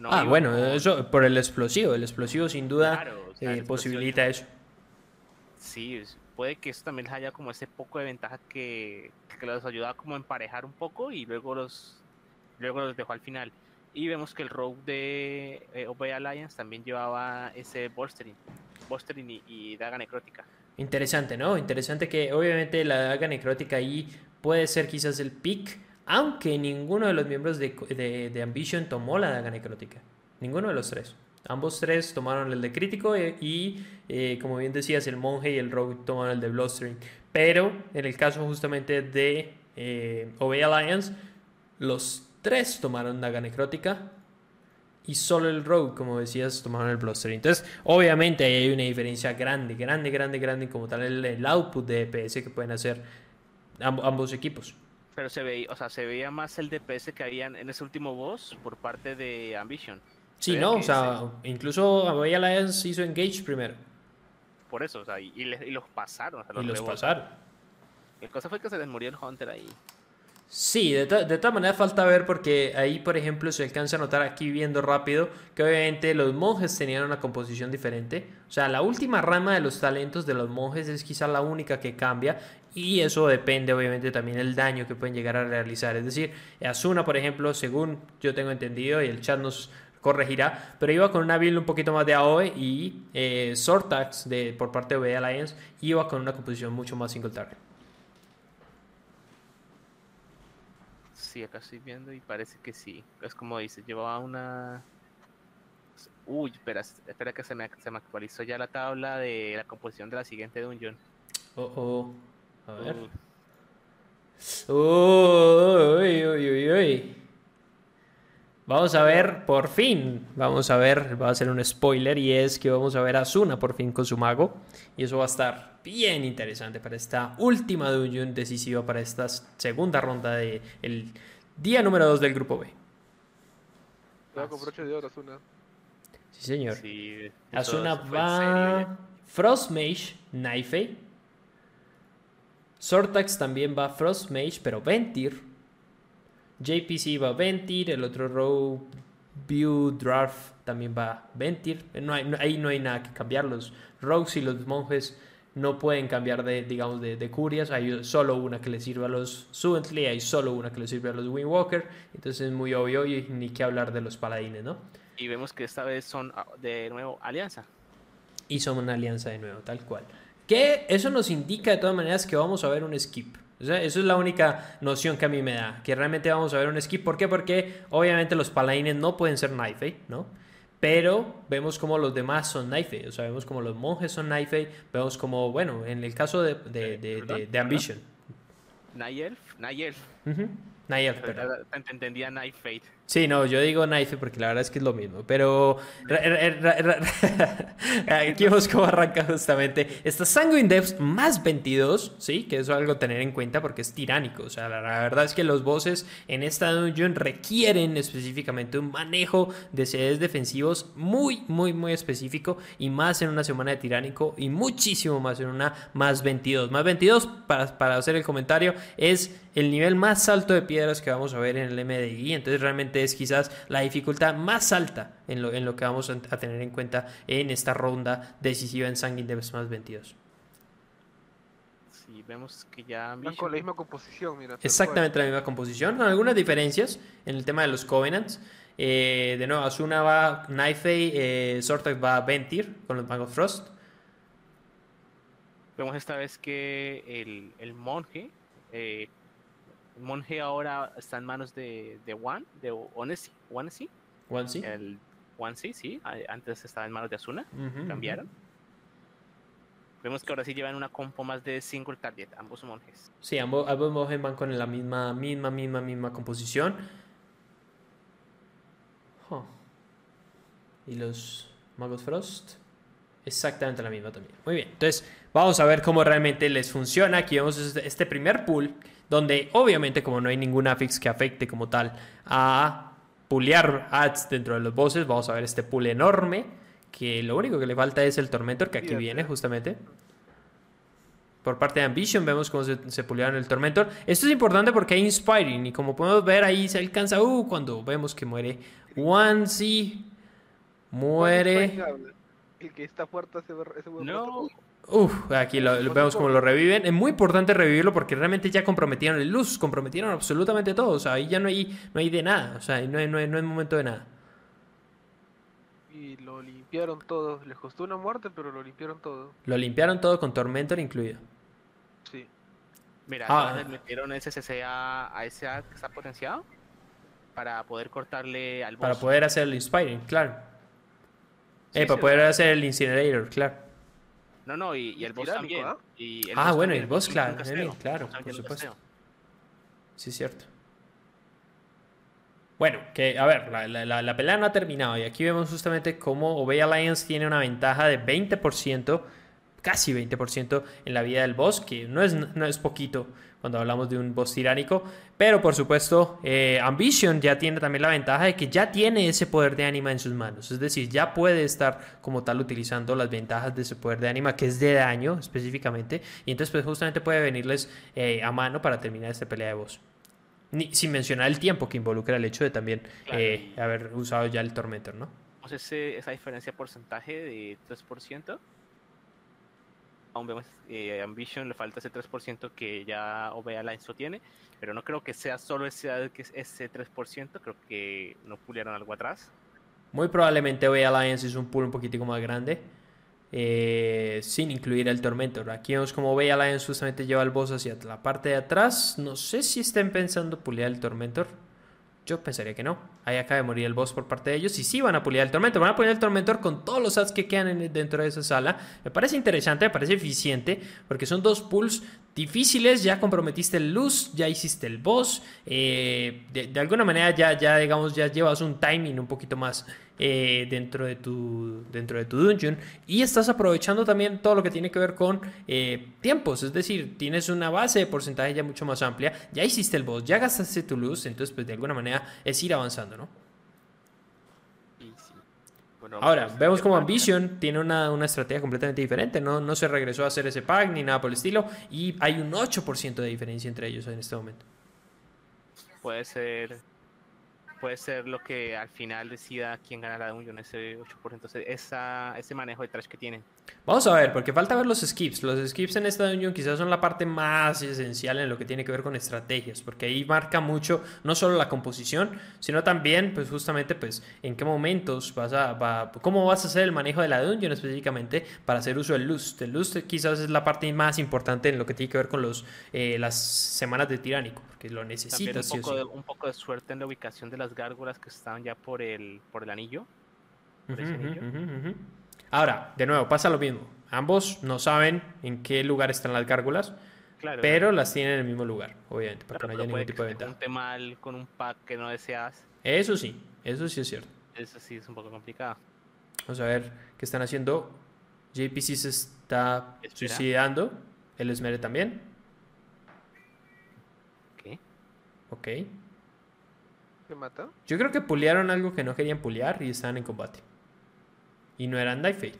ah, bueno, eso por el explosivo. El explosivo sin duda eh, posibilita eso. Sí, puede que eso también haya como ese poco de ventaja que, que los ayuda como a emparejar un poco y luego los, luego los dejó al final. Y vemos que el Rogue de eh, Alliance también llevaba ese Bolstering, Bolstering y, y Daga Necrótica. Interesante, ¿no? Interesante que obviamente la daga necrótica ahí puede ser quizás el pick, aunque ninguno de los miembros de, Ambition tomó la daga necrótica. Ninguno de los tres. Ambos tres tomaron el de crítico eh, y, eh, como bien decías, el monje y el rogue tomaron el de Bloodstream. Pero en el caso justamente de eh, Alliance, los tres tomaron daga necrótica y solo el Rogue, como decías, tomaron el Bloodstream. Entonces, obviamente ahí hay una diferencia grande, grande, grande, grande, como tal el, output de DPS que pueden hacer ambos equipos. Pero se veía, o sea, se veía más el DPS que habían en ese último boss por parte de Ambition. Sí, no, o sea, incluso Away Alliance hizo Engage primero. Por eso, o sea, y, los pasaron. y los pasaron. La cosa fue que se les murió el Hunter ahí. Sí, de, de todas maneras falta ver porque ahí, por ejemplo, se alcanza a notar aquí viendo rápido que obviamente los monjes tenían una composición diferente. O sea, la última rama de los talentos de los monjes es quizá la única que cambia y eso depende obviamente también del daño que pueden llegar a realizar. Es decir, Asuna, por ejemplo, según yo tengo entendido y el chat nos corregirá, pero iba con una build un poquito más de AOE y eh, Sortax de, por parte de V Alliance iba con una composición mucho más single target. Sí, acá estoy viendo y parece que sí. Es como dice, llevaba una... Uy, espera, espera que se me, se me actualizó ya la tabla de la composición de la siguiente dungeon. Oh, oh. A ver. Uy, uy, uy, uy. Vamos a ver, por fin, vamos a ver, va a ser un spoiler y es que vamos a ver a Zuna por fin con su mago. Y eso va a estar bien interesante para esta última dungeon decisiva, para esta segunda ronda del el día número 2 del grupo B. Sí, señor. Sí, Asuna va Frost Mage, Knife. Sortax también va Frost Mage, pero Ventir. JPC va Ventir, el otro row View Draft también va Ventir. No ahí no hay nada que cambiar. Los rogues y los monjes no pueden cambiar de, digamos, de, de, curias. Hay solo una que le sirve a los Subentley, hay solo una que le sirve a los Windwalker. Entonces es muy obvio y ni que hablar de los paladines, ¿no? Y vemos que esta vez son ah, de nuevo alianza. Y son una alianza de nuevo, tal cual. Que eso nos indica de todas maneras que vamos a ver un skip. Eso es la única noción que a mí me da, que realmente vamos a ver un skip. ¿Por qué? Porque obviamente los paladines no pueden ser knife, ¿no? Pero vemos como los demás son knife, o sea, vemos como los monjes son knife, vemos como, bueno, en el caso de, de, de, de, Ambition. Night Elf, Entendía Knife Fate. Sí, no, yo digo Knife porque la verdad es que es lo mismo. Pero aquí cómo arranca justamente esta Sanguine Depths más 22, ¿sí? Que eso es algo a tener en cuenta porque es tiránico. O sea, la, verdad es que los bosses en esta dungeon requieren específicamente un manejo de sedes defensivos muy, muy, muy específico. Y más en una semana de tiránico y muchísimo más en una más 22. Más 22, para, para hacer el comentario, es el nivel más alto de piedras que vamos a ver en el MDI. Entonces realmente es quizás la dificultad más alta en lo, en lo que vamos a, tener en cuenta en esta ronda decisiva en Sanguine Devs más 22. Sí, vemos que ya... con la misma composición, Exactamente la misma composición, con algunas diferencias en el tema de los Covenants. Eh, de nuevo, Asuna va Knife, eh, Sortek va Ventir con los Mag Frost. Vemos esta vez que el, el monje eh, monje ahora está en manos de, de One, de Onesi. Onesi. El Onesi, sí. Antes estaba en manos de Asuna. cambiaron. Vemos que ahora sí llevan una compo más de single target, ambos monjes. Sí, ambos, ambos monjes van con la misma, misma, misma, misma composición. Huh. Y los magos Frost, exactamente la misma también. Muy bien, entonces vamos a ver cómo realmente les funciona. Aquí vemos este, este primer pool, donde obviamente como no hay ningún affix que afecte como tal a pulear ads dentro de los bosses, vamos a ver este pool enorme, que lo único que le falta es el Tormentor, que aquí viene justamente. Por parte de Ambition vemos cómo se, se pulearon el Tormentor. Esto es importante porque hay Inspiring y como podemos ver ahí se alcanza uh, cuando vemos que muere Onesie. Muere. El que está fuerte ese, ese huevo No, Uf, aquí lo, lo vemos como lo reviven. Es muy importante revivirlo porque realmente ya comprometieron el luz, comprometieron absolutamente todo. O sea, ahí ya no hay, no hay de nada. O sea, ahí no hay, no hay, no hay momento de nada. Y lo limpiaron todo. Les costó una muerte, pero lo limpiaron todo. Lo limpiaron todo con Tormentor incluido. Sí. mira, Ah. les metieron SCC a, a ese ad que está potenciado para poder cortarle al boss. Para poder hacer el Inspiring, claro. Sí, eh, para poder hacer el Incinerator, claro. No, no, y, y el boss también. ¿ah? Y el Ah, boss bueno, y también, el boss, claro, casteo, claro, por supuesto. Sí, es cierto. Bueno, que a ver, la, la- la- la pelea no ha terminado y aquí vemos justamente cómo Obey Alliance tiene una ventaja de 20%, casi 20% en la vida del boss, que no es, no es poquito cuando hablamos de un boss tiránico, pero por supuesto eh, Ambition ya tiene también la ventaja de que ya tiene ese poder de ánima en sus manos, es decir, ya puede estar como tal utilizando las ventajas de ese poder de ánima que es de daño específicamente y entonces pues justamente puede venirles eh, a mano para terminar esta pelea de boss. Ni- sin mencionar el tiempo que involucra el hecho de también Claro, eh, haber usado ya el Tormentor, ¿no? Ese, esa diferencia de porcentaje de 3%. Aún vemos eh, Ambition le falta ese 3% que ya OBA Alliance lo tiene, pero no creo que sea solo ese, ese 3%, creo que no pulieron algo atrás. Muy probablemente Way Alliance es un pool un poquitico más grande. eh, sin incluir el Tormentor. Aquí vemos como Way Alliance justamente lleva el boss hacia la parte de atrás. No sé si estén pensando pulear el Tormentor. Yo pensaría que no. Ahí acaba de morir el boss por parte de ellos. Y sí van a pulear el Tormentor. Van a pulear el Tormentor con todos los ads que quedan en- dentro de esa sala. Me parece interesante, me parece eficiente. Porque son dos pools difíciles. Ya comprometiste el luz, ya hiciste el boss. eh, de, alguna manera ya, ya, digamos, ya llevas un timing un poquito más eh, dentro, de tu, dentro de tu dungeon. Y estás aprovechando también todo lo que tiene que ver con eh, tiempos. Es decir, tienes una base de porcentaje ya mucho más amplia. Ya hiciste el boss, ya gastaste tu luz. Entonces, pues de alguna manera es ir avanzando, ¿no? Bueno, Ahora, pues, vemos como Ambition tiene una, una estrategia completamente diferente. No, no se regresó a hacer ese pack ni nada por el estilo. Y hay un 8% de diferencia entre ellos en este momento. Puede ser puede ser lo que al final decida quién gana la dungeon, ese 8%, ese- esa, ese manejo de trash que tienen. Vamos a ver, porque falta ver los skips. Los skips en esta dungeon quizás son la parte más esencial en lo que tiene que ver con estrategias, porque ahí marca mucho no solo la composición, sino también, pues justamente, pues en qué momentos vas a, va- cómo vas a hacer el manejo de la dungeon específicamente para hacer uso del lust. El lust quizás es la parte más importante en lo que tiene que ver con los eh, las semanas de tiránico, porque lo También un necesitas. o poco, sí. de, un poco de suerte en la ubicación de las gárgolas que están ya por el, por el anillo. por anillo. Ahora, de nuevo, pasa lo mismo. Ambos no saben en qué lugar están las gárgolas. Claro, Pero las tienen en el mismo lugar, obviamente, para claro, que no haya ningún tipo de ventaja. mal con un pack que no deseas. Eso sí, eso sí es cierto. Eso sí es un poco complicado. Vamos a ver qué están haciendo. JPC se está Espera. suicidando. El Esmere también. ¿Qué? Ok. Yo creo que pulearon algo que no querían pulear y estaban en combate. Y no eran Fate.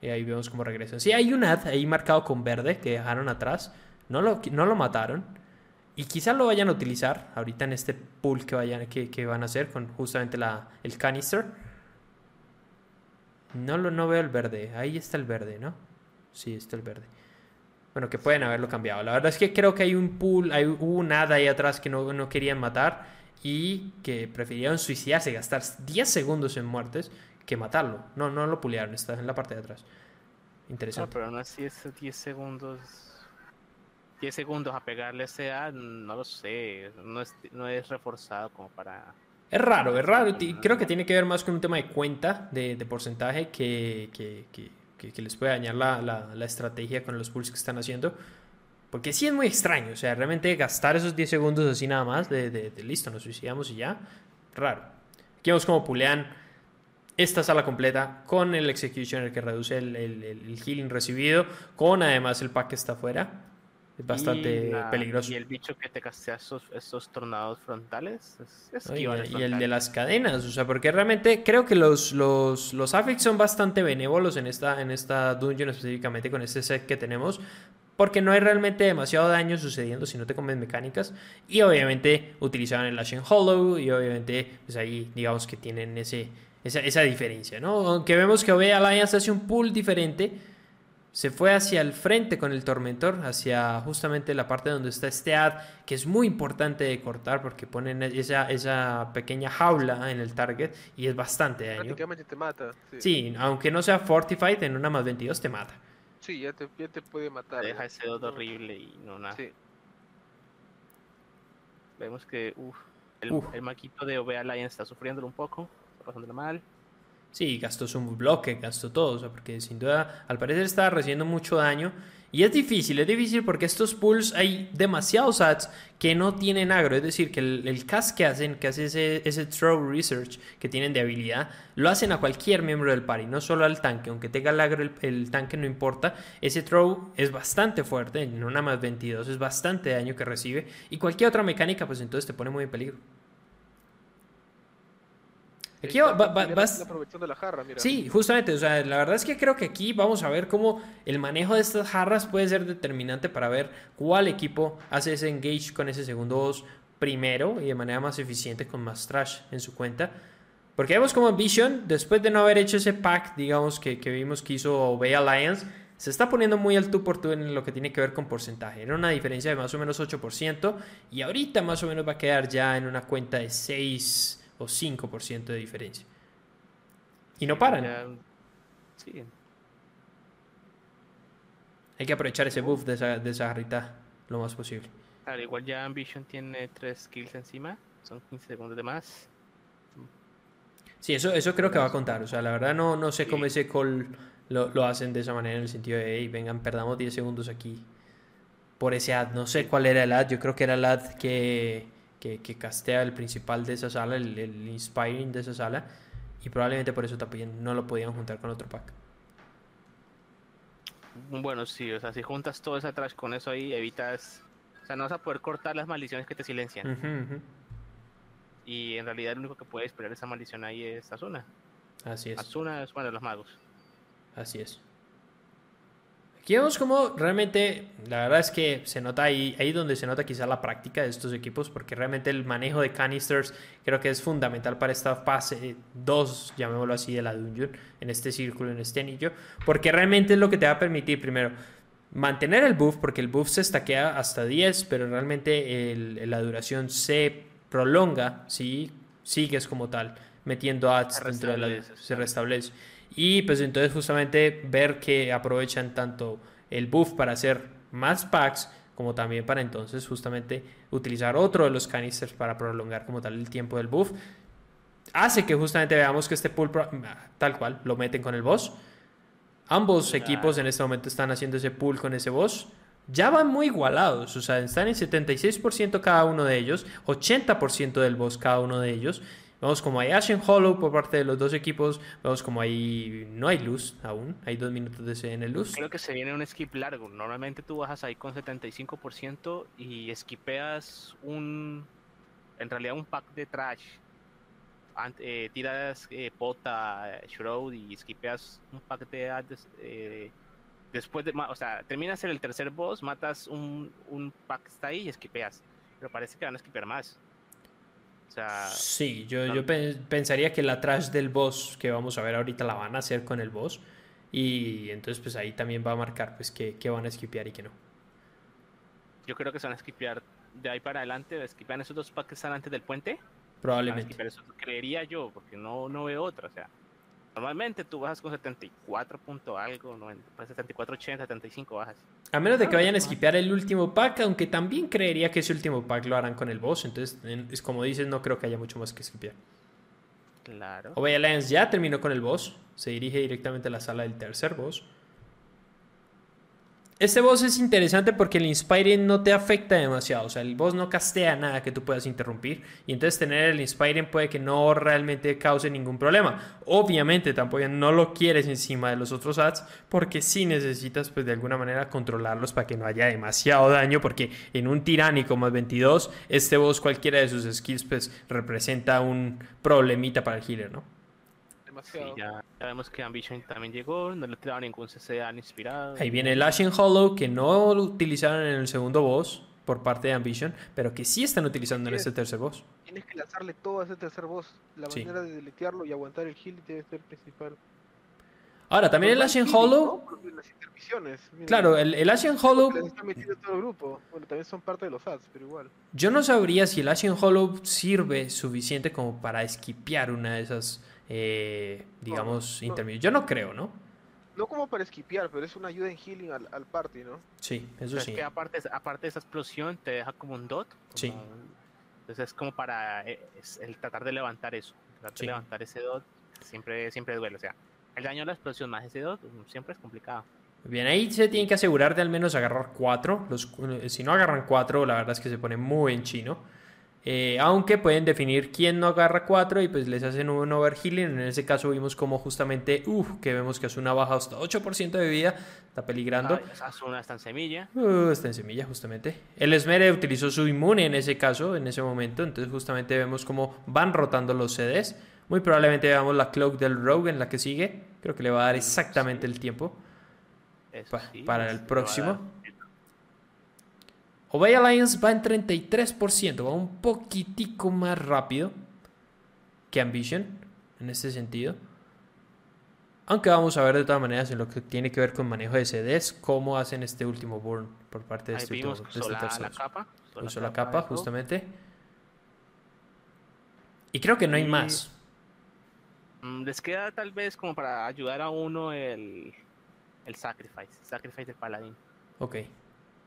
Y ahí vemos cómo regresan. Sí, hay un ad ahí marcado con verde que dejaron atrás. No lo, no lo mataron. Y quizás lo vayan a utilizar ahorita en este pool que, vayan, que, que van a hacer con justamente la, el canister. No, lo, no veo el verde. Ahí está el verde, ¿no? Sí, está el verde. Bueno, que pueden haberlo cambiado. La verdad es que creo que hay un pool, hay, hubo un ad ahí atrás que no, no querían matar y que prefirieron suicidarse, gastar 10 segundos en muertes que matarlo. No, no lo pulearon, está en la parte de atrás. No, Interesante. pero aún así esos 10 segundos. 10 segundos a pegarle a ese A, no lo sé. No es, no es reforzado como para. Es raro, es raro. Creo que tiene que ver más con un tema de cuenta, de, de porcentaje, que, que, que- que, les puede dañar la, la, estrategia con los pulls que están haciendo. Porque sí es muy extraño, o sea, realmente gastar esos 10 segundos así nada más, de, de, listo, nos suicidamos y ya, raro. Aquí vemos como pulean esta sala completa con el Executioner que reduce el, el, el, healing recibido, con además el pack que está afuera. Es bastante y la, peligroso. Y el bicho que te castea esos, esos tornados frontales. Es, es y, y el de las cadenas, o sea, porque realmente creo que los, los, los Affix son bastante benévolos en esta, en esta dungeon específicamente con este set que tenemos. Porque no hay realmente demasiado daño sucediendo si no te comes mecánicas. Y obviamente utilizaban el Ashen Hollow. Y obviamente, pues ahí digamos que tienen ese, esa, esa diferencia, ¿no? Aunque vemos que OB Alliance hace un pull diferente. Se fue hacia el frente con el Tormentor, hacia justamente la parte donde está este ad, que es muy importante de cortar porque ponen esa, esa pequeña jaula en el target y es bastante daño. Prácticamente te mata. Sí. sí, aunque no sea Fortified, en una más 22 te mata. Sí, ya te, ya te puede matar. Deja ese dot horrible y no nada. Sí. Vemos que uf, el, Uf. el maquito de OB Alliance está sufriéndolo un poco, está pasándolo mal. Sí, gastó su bloque, gastó todo, porque sin duda al parecer está recibiendo mucho daño. Y es difícil, es difícil porque estos pulls hay demasiados ads que no tienen agro. Es decir, que el, el cast que hacen, que hace ese, ese throw research que tienen de habilidad, lo hacen a cualquier miembro del party, no solo al tanque. Aunque tenga el agro, el, el tanque no importa. Ese throw es bastante fuerte, en una más 22, es bastante daño que recibe. Y cualquier otra mecánica, pues entonces te pone muy en peligro. Aquí va, va, va, vas... aprovechando la jarra, mira. Sí, justamente, o sea, la verdad es que creo que aquí vamos a ver cómo el manejo de estas jarras puede ser determinante para ver cuál equipo hace ese engage con ese segundo boss primero y de manera más eficiente con más trash en su cuenta. Porque vemos como Vision, después de no haber hecho ese pack, digamos, que, que vimos que hizo Bay Alliance, se está poniendo muy al tú por tú en lo que tiene que ver con porcentaje. Era una diferencia de más o menos 8% y ahorita más o menos va a quedar ya en una cuenta de 6 o 5% de diferencia. Y no paran. Sí, Hay que aprovechar ese buff de esa, de esa jarrita lo más posible. Claro, igual ya Ambition tiene 3 kills encima, son 15 segundos de más. Sí, eso, eso creo que va a contar. O sea, la verdad no, no sé cómo ese call lo, lo hacen de esa manera en el sentido de, hey, vengan, perdamos 10 segundos aquí por ese ad. No sé cuál era el ad. Yo creo que era el ad que, que, que castea el principal de esa sala, el, el inspiring de esa sala. Y probablemente por eso también no lo podían juntar con otro pack. Bueno, sí, o sea, si juntas todo ese trash con eso ahí, evitas. O sea, no vas a poder cortar las maldiciones que te silencian. Y en realidad, el único que puede esperar esa maldición ahí es Asuna. Así es. Asuna es uno de los magos. Así es. Aquí vemos como realmente, la verdad es que se nota ahí, ahí donde se nota quizá la práctica de estos equipos, porque realmente el manejo de canisters creo que es fundamental para esta fase 2, llamémoslo así, de la dungeon, en este círculo, en este anillo, porque realmente es lo que te va a permitir, primero, mantener el buff, porque el buff se estaquea hasta 10, pero realmente el- la duración se prolonga si sigues como tal, metiendo ads dentro de la... Se restablece. Y pues entonces justamente ver que aprovechan tanto el buff para hacer más packs como también para entonces justamente utilizar otro de los canisters para prolongar como tal el tiempo del buff. Hace que justamente veamos que este pro- tal cual lo meten con el boss. Ambos equipos en este momento están haciendo ese pull con ese boss. Ya van muy igualados, o sea, están en 76% cada uno de ellos, 80% del boss cada uno de ellos. Vemos como hay Ashen Hollow por parte de los dos equipos. Vemos como ahí no hay luz aún. Hay dos minutos de en el luz. Creo que se viene un skip largo. Normalmente tú bajas ahí con 75% y skipeas un. En realidad, un pack de trash. Ant- eh, tiras eh, pota, shroud y skipeas un pack de eh, después de. O sea, terminas en el tercer boss, matas un, un pack que está ahí y skipeas. Pero parece que van a skipear más. Sea, Sí, yo, no. yo pe- pensaría que la trash del boss que vamos a ver ahorita la van a hacer con el boss. Y entonces pues ahí también va a marcar pues que, que van a skipear y que no. yo creo que se van a skipear de ahí para adelante. Skipean esos dos packs que están antes del puente. Probablemente. skipear esos, creería yo, porque no, no veo otra. O sea, normalmente tú bajas con 74 punto algo, 90, pues 74, 80, 75 bajas. A menos de que Ah, vayan a ajá. skipear el último pack, aunque también creería que ese último pack lo harán con el boss. Entonces, en- es como dices, no creo que haya mucho más que skipear. Claro. Obey Alliance ya terminó con el boss. Se dirige directamente a la sala del tercer boss. Este boss es interesante porque el Inspiring no te afecta demasiado. O sea, el boss no castea nada que tú puedas interrumpir. Y entonces tener el Inspiring puede que no realmente cause ningún problema. Obviamente tampoco no lo quieres encima de los otros ads. Porque sí necesitas pues de alguna manera controlarlos para que no haya demasiado daño. Porque en un tiránico más 22, este boss cualquiera de sus skills pues representa un problemita para el healer, ¿no? Sí, ya, ya, vemos que Ambition también llegó, no le tiraron ningún CCA inspirado. Ahí viene el Ashen Hollow que no lo utilizaron en el segundo boss por parte de Ambition, pero que sí están utilizando en este tercer boss. Tienes que lanzarle todo a ese tercer boss. La sí. manera de deletearlo y aguantar el heal debe ser principal. Ahora, también el Ashen Hollow. ¿no? Claro, el, el Ashen Hollow. Está metido todo el grupo. Bueno, también son parte de los ads, pero igual. Yo no sabría si el Ashen Hollow sirve suficiente como para esquipear una de esas eh, digamos, no, intermedio. Yo no creo, ¿no? No como para esquipear, pero es una ayuda en healing al, al party, ¿no? Sí, eso sí. Es que aparte, aparte de esa explosión, te deja como un dot. Como, sí. Entonces es como para eh, es el tratar de levantar eso. Tratar Sí. de levantar ese dot siempre, siempre duele. O sea, el daño a la explosión más ese dot mm, siempre es complicado. Bien, ahí se tienen que asegurar de al menos agarrar cuatro. Los, eh, si no agarran cuatro, la verdad es que se pone muy en chino. Eh, aunque pueden definir quién no agarra 4 y pues les hacen un overhealing. En ese caso vimos como justamente, uff, que vemos que Asuna baja hasta 8% de vida. Está peligrando. Asuna está en semilla. Uh, está en semilla justamente. El Esmere utilizó su inmune en ese caso, en ese momento. Entonces justamente vemos cómo van rotando los CDs. Muy probablemente veamos la cloak del Rogue en la que sigue. Creo que le va a dar exactamente el tiempo Eso pa- sí, para el próximo. Obey Alliance va en 33%, va un poquitico más rápido que Ambition en este sentido. Aunque vamos a ver de todas maneras en lo que tiene que ver con manejo de CDs, cómo hacen este último burn por parte de Ahí este, último, de este la, capa. usó la capa, de justamente. Y creo que no hay más. Mm, Les queda tal vez como para ayudar a uno el, el sacrifice. Sacrifice del paladín. Ok.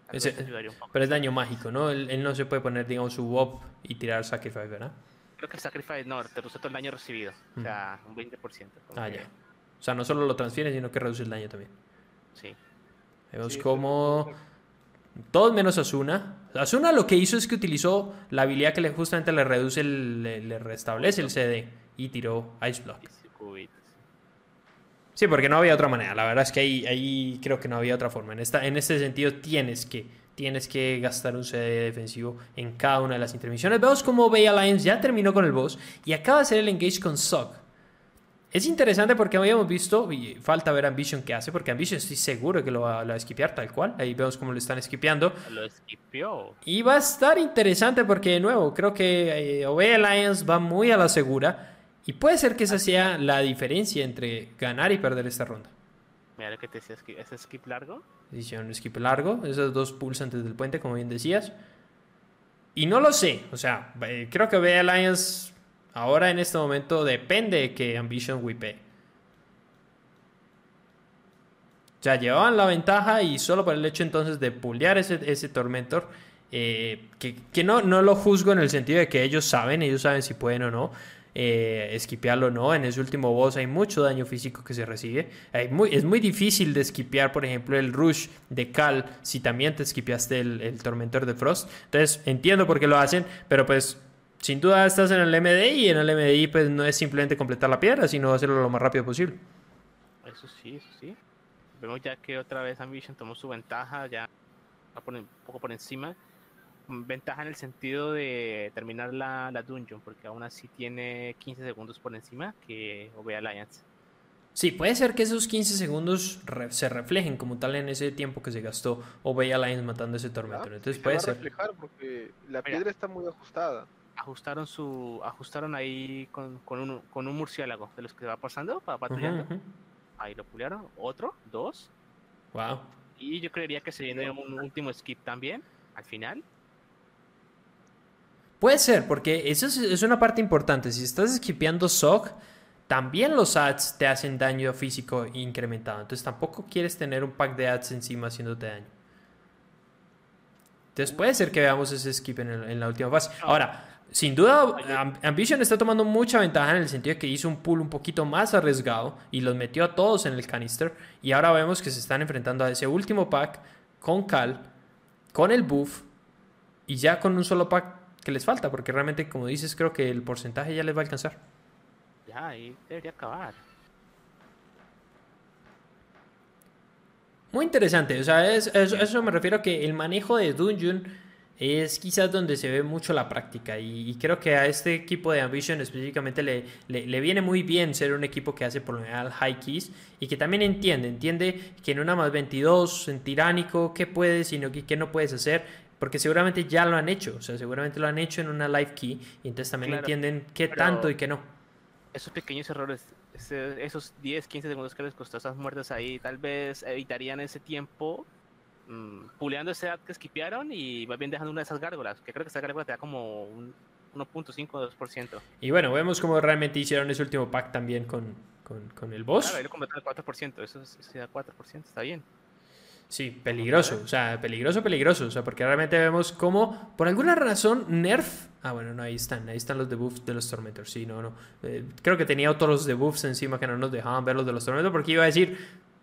Tal Ese- vez ayudaría un poco. Pero es daño mágico, ¿no? Él, él no se puede poner, digamos, su WOP y tirar Sacrifice, ¿verdad? Creo que el sacrifice no, te reduce todo el daño recibido. O sea, un 20%. como Ah, que- ya. O sea, no solo lo transfiere, sino que reduce el daño también. Sí. Vemos Sí, como todos menos Asuna. Asuna lo que hizo es que utilizó la habilidad que le, justamente le reduce, el- le, le restablece el CD y tiró Ice Block. Sí. Porque no había otra manera. La verdad es que ahí, ahí creo que no había otra forma. En, esta, en este sentido tienes que, tienes que gastar un CD defensivo en cada una de las intermisiones. Vemos como Bay Alliance ya terminó con el boss y acaba de hacer el engage con Sock. Es interesante porque habíamos visto, y falta ver Ambition qué hace, porque Ambition estoy seguro que lo va, lo va a esquipear tal cual. Ahí vemos cómo lo están esquipeando. Lo esquipió. Y va a estar interesante porque, de nuevo, creo que eh, Obey Alliance va muy a la segura. Y puede ser que esa sea la diferencia entre ganar y perder esta ronda. Mira lo que te decía, ese skip largo. Hicieron skip largo, esos dos pulls antes del puente, como bien decías. Y no lo sé, o sea, creo que Obey Alliance ahora en este momento depende de que Ambition whipe. Ya llevaban la ventaja y solo por el hecho entonces de pullear ese, ese Tormentor, eh, que, que no, no lo juzgo en el sentido de que ellos saben, ellos saben si pueden o no eh, esquipearlo no. En ese último boss hay mucho daño físico que se recibe. Es muy difícil de esquipear, por ejemplo, el Rush de Cal si también te esquipeaste el, Tormentor de Frost. Entonces entiendo por qué lo hacen, pero pues sin duda estás en el MDI y en el MDI pues no es simplemente completar la piedra, sino hacerlo lo más rápido posible. Eso sí, eso sí. Vemos ya que otra vez Ambition tomó su ventaja, ya va por, un poco por encima. Ventaja en el sentido de terminar la, la dungeon, porque aún así tiene 15 segundos por encima que Obey Alliance. Sí, puede ser que esos 15 segundos re- se reflejen como tal en ese tiempo que se gastó Obey Alliance matando ese Tormentor. ¿Ah? Entonces Sí, se puede va a ser. reflejar porque la Mira. piedra está muy ajustada. Ajustaron su ajustaron ahí con, con, un, con un murciélago de los que va pasando, Ujú, patrullando. Ahí lo pulearon. Otro, dos. Wow. Y yo creería que se viene un último skip también, al final. Puede ser, porque eso es, es una parte importante. Si estás esquipeando SOC, también los ads te hacen daño físico incrementado. Entonces tampoco quieres tener un pack de ads encima haciéndote daño. Entonces puede ser que veamos ese skip en, el- en la última fase. Ahora, Sin duda, Am- Ambition está tomando mucha ventaja en el sentido de que hizo un pool un poquito más arriesgado y los metió a todos en el canister. Y ahora vemos que se están enfrentando a ese último pack con Cal, con el buff y ya con un solo pack que les falta, porque realmente, como dices, creo que el porcentaje ya les va a alcanzar. Ya, ahí debería acabar. Muy interesante, o sea, es, es- eso me refiero a que el manejo de Dungeon es quizás donde se ve mucho la práctica y, y creo que a este equipo de Ambition específicamente le, le, le viene muy bien ser un equipo que hace por lo general high keys y que también entiende, entiende que en una más 22, en tiránico, qué puedes y no, qué qué no puedes hacer, porque seguramente ya lo han hecho, o sea, seguramente lo han hecho en una live key y entonces también Claro, entienden qué tanto y qué no. Esos pequeños errores, esos 10, 15 segundos que les costó esas muertes ahí, tal vez evitarían ese tiempo mm, puleando ese ad que skipearon y más bien dejando una de esas gárgolas, que creo que esa gárgola te da como un 1.5 o 2%. Y bueno, vemos cómo realmente hicieron ese último pack también con, con, con el boss. Claro, ahí lo al 4%, eso es- eso da 4%, está bien. Sí, peligroso, o sea, peligroso, peligroso, o sea, porque realmente vemos cómo, por alguna razón, Nerf, ah, bueno, no, ahí están, ahí están los debuffs de los Tormentors, sí, no, no, Eh, creo que tenía otros debuffs encima que no nos dejaban ver los de los Tormentor, porque iba a decir,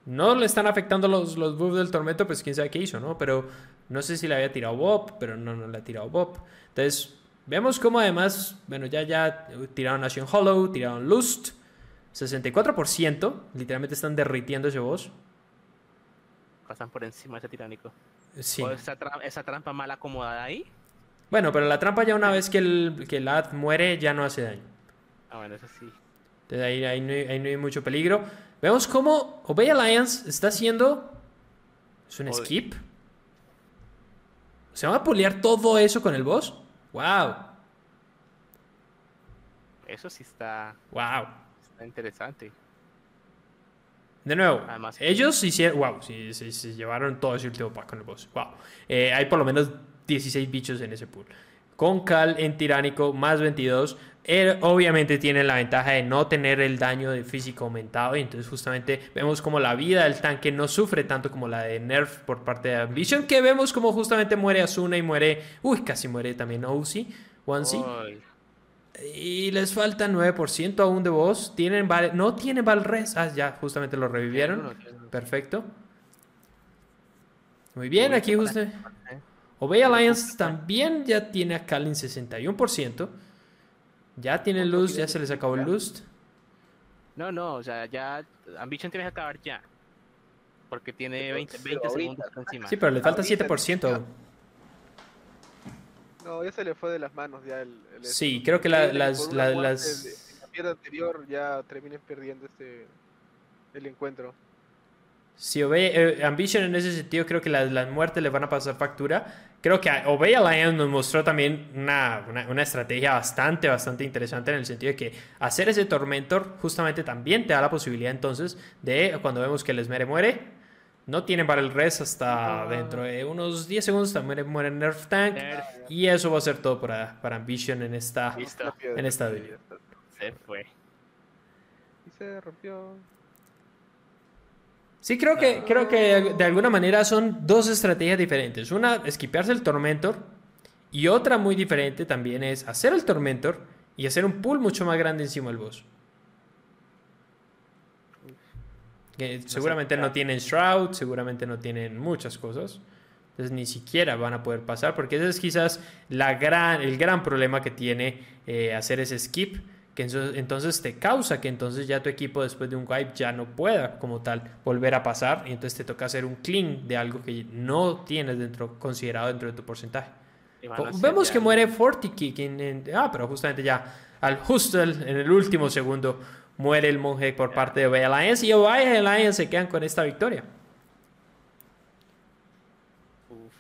no le están afectando los, los buffs del Tormento, pues quién sabe qué hizo, ¿no? Pero no sé si le había tirado Bob, pero no, no le ha tirado Bob. Entonces, vemos cómo además, bueno, ya, ya tiraron Nation Hollow, tiraron Lust, 64%, literalmente están derritiendo ese boss. Pasan por encima de ese tiránico. Sí. O esa, tra- esa trampa mal acomodada ahí. Bueno, pero la trampa ya una vez que el, que el ad muere ya no hace daño. Ah, bueno, eso sí. Entonces ahí, ahí no, hay, ahí no hay mucho peligro. Vemos cómo Obey Alliance está haciendo... Es un Obey. skip. ¿Se va a pulear todo eso con el boss? ¡Wow! Eso sí está, ¡Wow! está interesante. De nuevo, Además- ellos hicieron... ¡Wow! Sí, sí, sí, llevaron todo ese último pack con el boss. ¡Wow! Eh, hay por lo menos 16 bichos en ese pool. Con Cal en Tiránico, más 22. Eh, obviamente tienen la ventaja de no tener el daño de físico aumentado. Y entonces, justamente, vemos como la vida del tanque no sufre tanto como la de Nerf por parte de Ambition. Que vemos como justamente muere Asuna y muere. Uy, casi muere también Ozi. Onesie. Y les falta 9% aún de voz. Tienen val- no tienen Valres. Ah, ya, justamente lo revivieron. uno, tiene uno. Perfecto. Muy bien, aquí usted. ¿eh? Obey Alliance también ya tiene a Kalin 61%. Ya tiene luz, ya se les acabó el lust. No, no, o sea, ya Ambition tiene que acabar ya. Porque tiene Pero- 20, pero 20 ahorita. segundos por encima. Sí, pero le falta Ahorita 7%. No, ya se le fue de las manos ya el... el Sí, creo que la- las, la- las- En la mierda anterior ya terminen perdiendo este... El encuentro. Si Obey, eh, Ambition en ese sentido, creo que las, las muertes le van a pasar factura. Creo que Obey Alliance nos mostró también una, una, una estrategia bastante, bastante interesante en el sentido de que hacer ese Tormentor justamente también te da la posibilidad entonces de cuando vemos que el Esmere muere, no tienen para el res hasta Ah. dentro de unos 10 segundos también muere Nerf Tank. Nerf, Y eso va a ser todo para, para Ambition en esta, Listo. En esta video. se fue. Y se rompió. Sí, creo que, creo que de alguna manera son dos estrategias diferentes. Una, esquipearse el Tormentor. Y otra muy diferente también es hacer el Tormentor y hacer un pull mucho más grande encima del boss. Que seguramente no tienen Shroud, seguramente no tienen muchas cosas. Entonces ni siquiera van a poder pasar, porque ese es quizás la gran, el gran problema que tiene eh, hacer ese skip, que entonces te causa que entonces ya tu equipo después de un wipe ya no pueda como tal volver a pasar, y entonces te toca hacer un clean de algo que no tienes dentro, considerado dentro de tu porcentaje. Vemos ya que muere Fortikick en, en- ah, pero justamente ya al justo el- en el último segundo muere el monje por parte de Obey Alliance y Obey Alliance se quedan con esta victoria. Uf,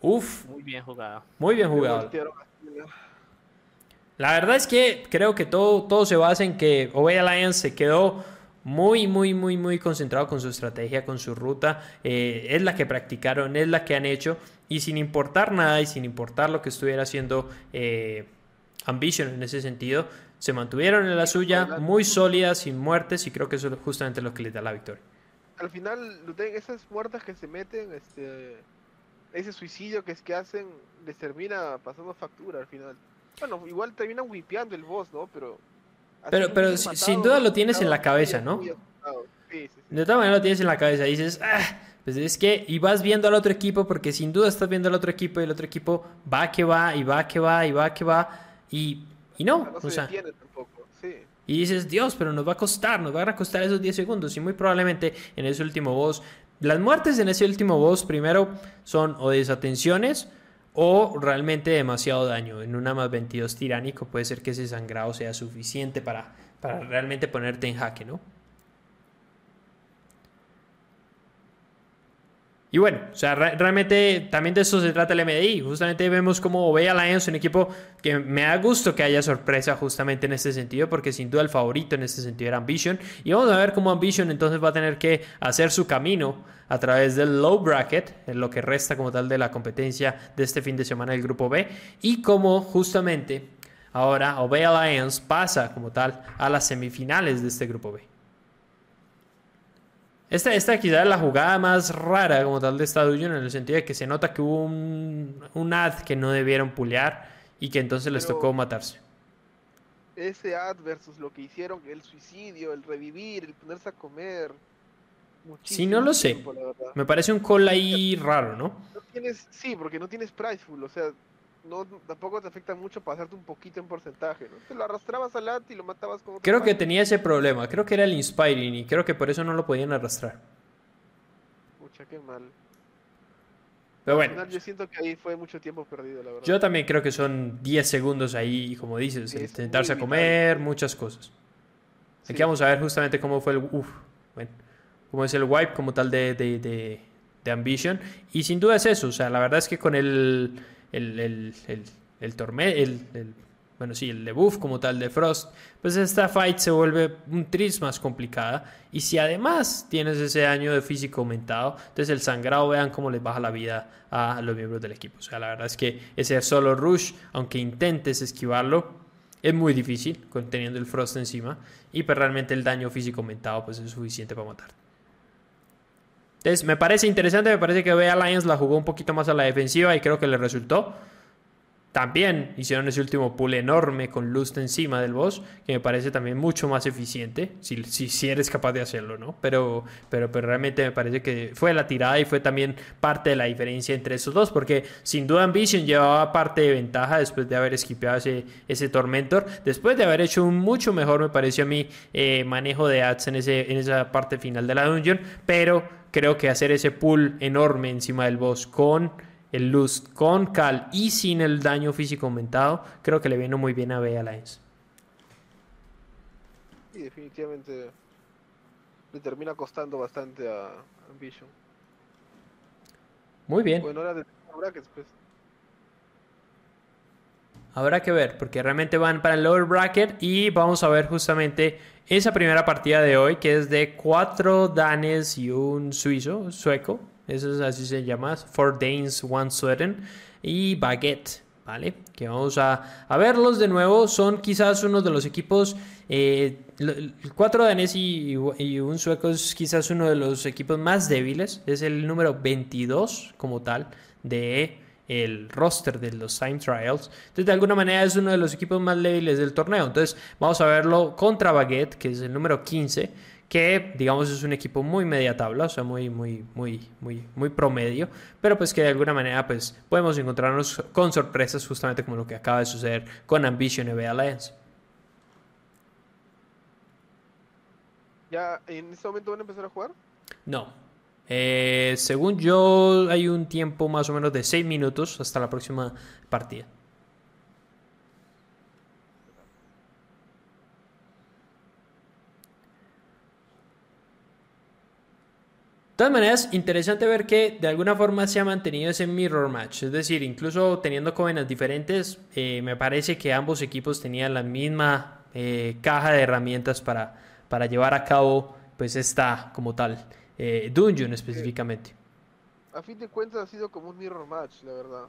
Uf, muy bien jugado. muy bien jugado. La verdad es que creo que todo, todo se basa en que Obey Alliance se quedó muy, muy, muy, muy concentrado con su estrategia, con su ruta. Eh, es la que practicaron, es la que han hecho. Y sin importar nada y sin importar lo que estuviera haciendo eh, Ambition en ese sentido, se mantuvieron en la suya, muy sólidas, sin muertes. Y creo que eso es justamente lo que les da la victoria. Al final, esas muertas que se meten, este... Ese suicidio que es que hacen, les termina pasando factura al final. Bueno, igual terminan wipeando el boss, ¿no? Pero. Pero, pero bien si- matado, sin duda lo tienes en la cabeza, ¿no? muy asustado. Sí, sí, sí. De todas maneras lo tienes en la cabeza y dices, ah, pues es que, y vas viendo al otro equipo porque sin duda estás viendo al otro equipo y el otro equipo va que va y va que va y va que va y, y no, No o se sea, tampoco, sí. y dices, Dios, pero nos va a costar, nos van a costar esos 10 segundos y muy probablemente en ese último boss, las muertes en ese último boss primero son o desatenciones o realmente demasiado daño. En una más 22 tiránico puede ser que ese sangrado sea suficiente para, para realmente ponerte en jaque, ¿no? Y bueno, o sea, re- realmente también de eso se trata el MDI. Justamente vemos cómo ve Alliance un equipo que me da gusto que haya sorpresa justamente en este sentido, porque sin duda el favorito en este sentido era Ambition. Y vamos a ver cómo Ambition entonces va a tener que hacer su camino a través del low bracket, en lo que resta como tal de la competencia de este fin de semana del grupo B, y cómo justamente ahora Obey Alliance pasa como tal a las semifinales de este grupo B. Esta, esta quizá es la jugada más rara como tal de esta Union en el sentido de que se nota que hubo un, un ad que no debieron pulear y que entonces les tocó matarse. Ese ad versus lo que hicieron, el suicidio, el revivir, el ponerse a comer. Sí, no lo sé. tiempo. Me parece un call ahí raro, ¿no? No tienes, sí, porque no tienes prizeful, o sea, no, tampoco te afecta mucho pasarte un poquito en porcentaje, ¿no? Te lo arrastrabas al ad y lo matabas con otro Creo que tenía ese problema. Creo que era el Inspiring y creo que por eso no lo podían arrastrar. Pucha, qué mal. Pero Al bueno, final yo siento que ahí fue mucho tiempo perdido, la verdad. yo también creo que son 10 segundos ahí, como dices, es intentarse a comer, muchas cosas. Sí. Aquí vamos a ver justamente cómo fue el. Uf, bueno, cómo es el wipe como tal de, de, de, de Ambition. Y sin duda es eso. O sea, la verdad es que con el. El, el, el, el torme- el, bueno, sí, el debuff como tal de Frost, pues esta fight se vuelve un tris más complicada. Y si además tienes ese daño de físico aumentado, entonces el sangrado, vean cómo les baja la vida a los miembros del equipo. O sea, la verdad es que ese solo rush, aunque intentes esquivarlo, es muy difícil con teniendo el Frost encima. Y pues realmente el daño físico aumentado pues es suficiente para matar. Entonces me parece interesante, me parece que Bea Lions la jugó un poquito más a la defensiva y creo que le resultó. También hicieron ese último pull enorme con Lust encima del boss, que me parece también mucho más eficiente, si, si, si eres capaz de hacerlo, ¿no? Pero, pero, pero realmente me parece que fue la tirada y fue también parte de la diferencia entre esos dos, porque sin duda Ambition llevaba parte de ventaja después de haber esquipeado ese, ese Tormentor, después de haber hecho un mucho mejor, me pareció a mí, eh, manejo de ads en, ese, en esa parte final de la dungeon, pero creo que hacer ese pull enorme encima del boss con el Lust con Cal y sin el daño físico aumentado, creo que le vino muy bien a Bea Lions. Sí, definitivamente le termina costando bastante a Ambition. Muy bien, Bueno, ahora de brackets, pues. habrá que ver, porque realmente van para el lower bracket y vamos a ver justamente esa primera partida de hoy, que es de cuatro danes y un suizo, sueco, eso es así se llama, Four Danes, One Sweden y Baguette, ¿vale? Que vamos a, a verlos de nuevo, son quizás uno de los equipos, eh, cuatro danes y, y un sueco es quizás uno de los equipos más débiles, es el número 22 como tal de el roster de los Time Trials. Entonces, de alguna manera es uno de los equipos más débiles del torneo. Entonces, vamos a verlo contra Baguette, que es el número 15, que digamos es un equipo muy media tabla, o sea, muy, muy, muy, muy, muy promedio, pero pues que de alguna manera pues podemos encontrarnos con sorpresas justamente como lo que acaba de suceder con Ambition BA Alliance. ¿Ya en este momento van a empezar a jugar? No. Eh, según yo, hay un tiempo más o menos de 6 minutos hasta la próxima partida. De todas maneras, interesante ver que de alguna forma se ha mantenido ese mirror match. Es decir, incluso teniendo covenas diferentes, eh, me parece que ambos equipos tenían la misma eh, caja de herramientas para, para llevar a cabo pues esta como tal eh, dungeon específicamente. A fin de cuentas ha sido como un mirror match, la verdad.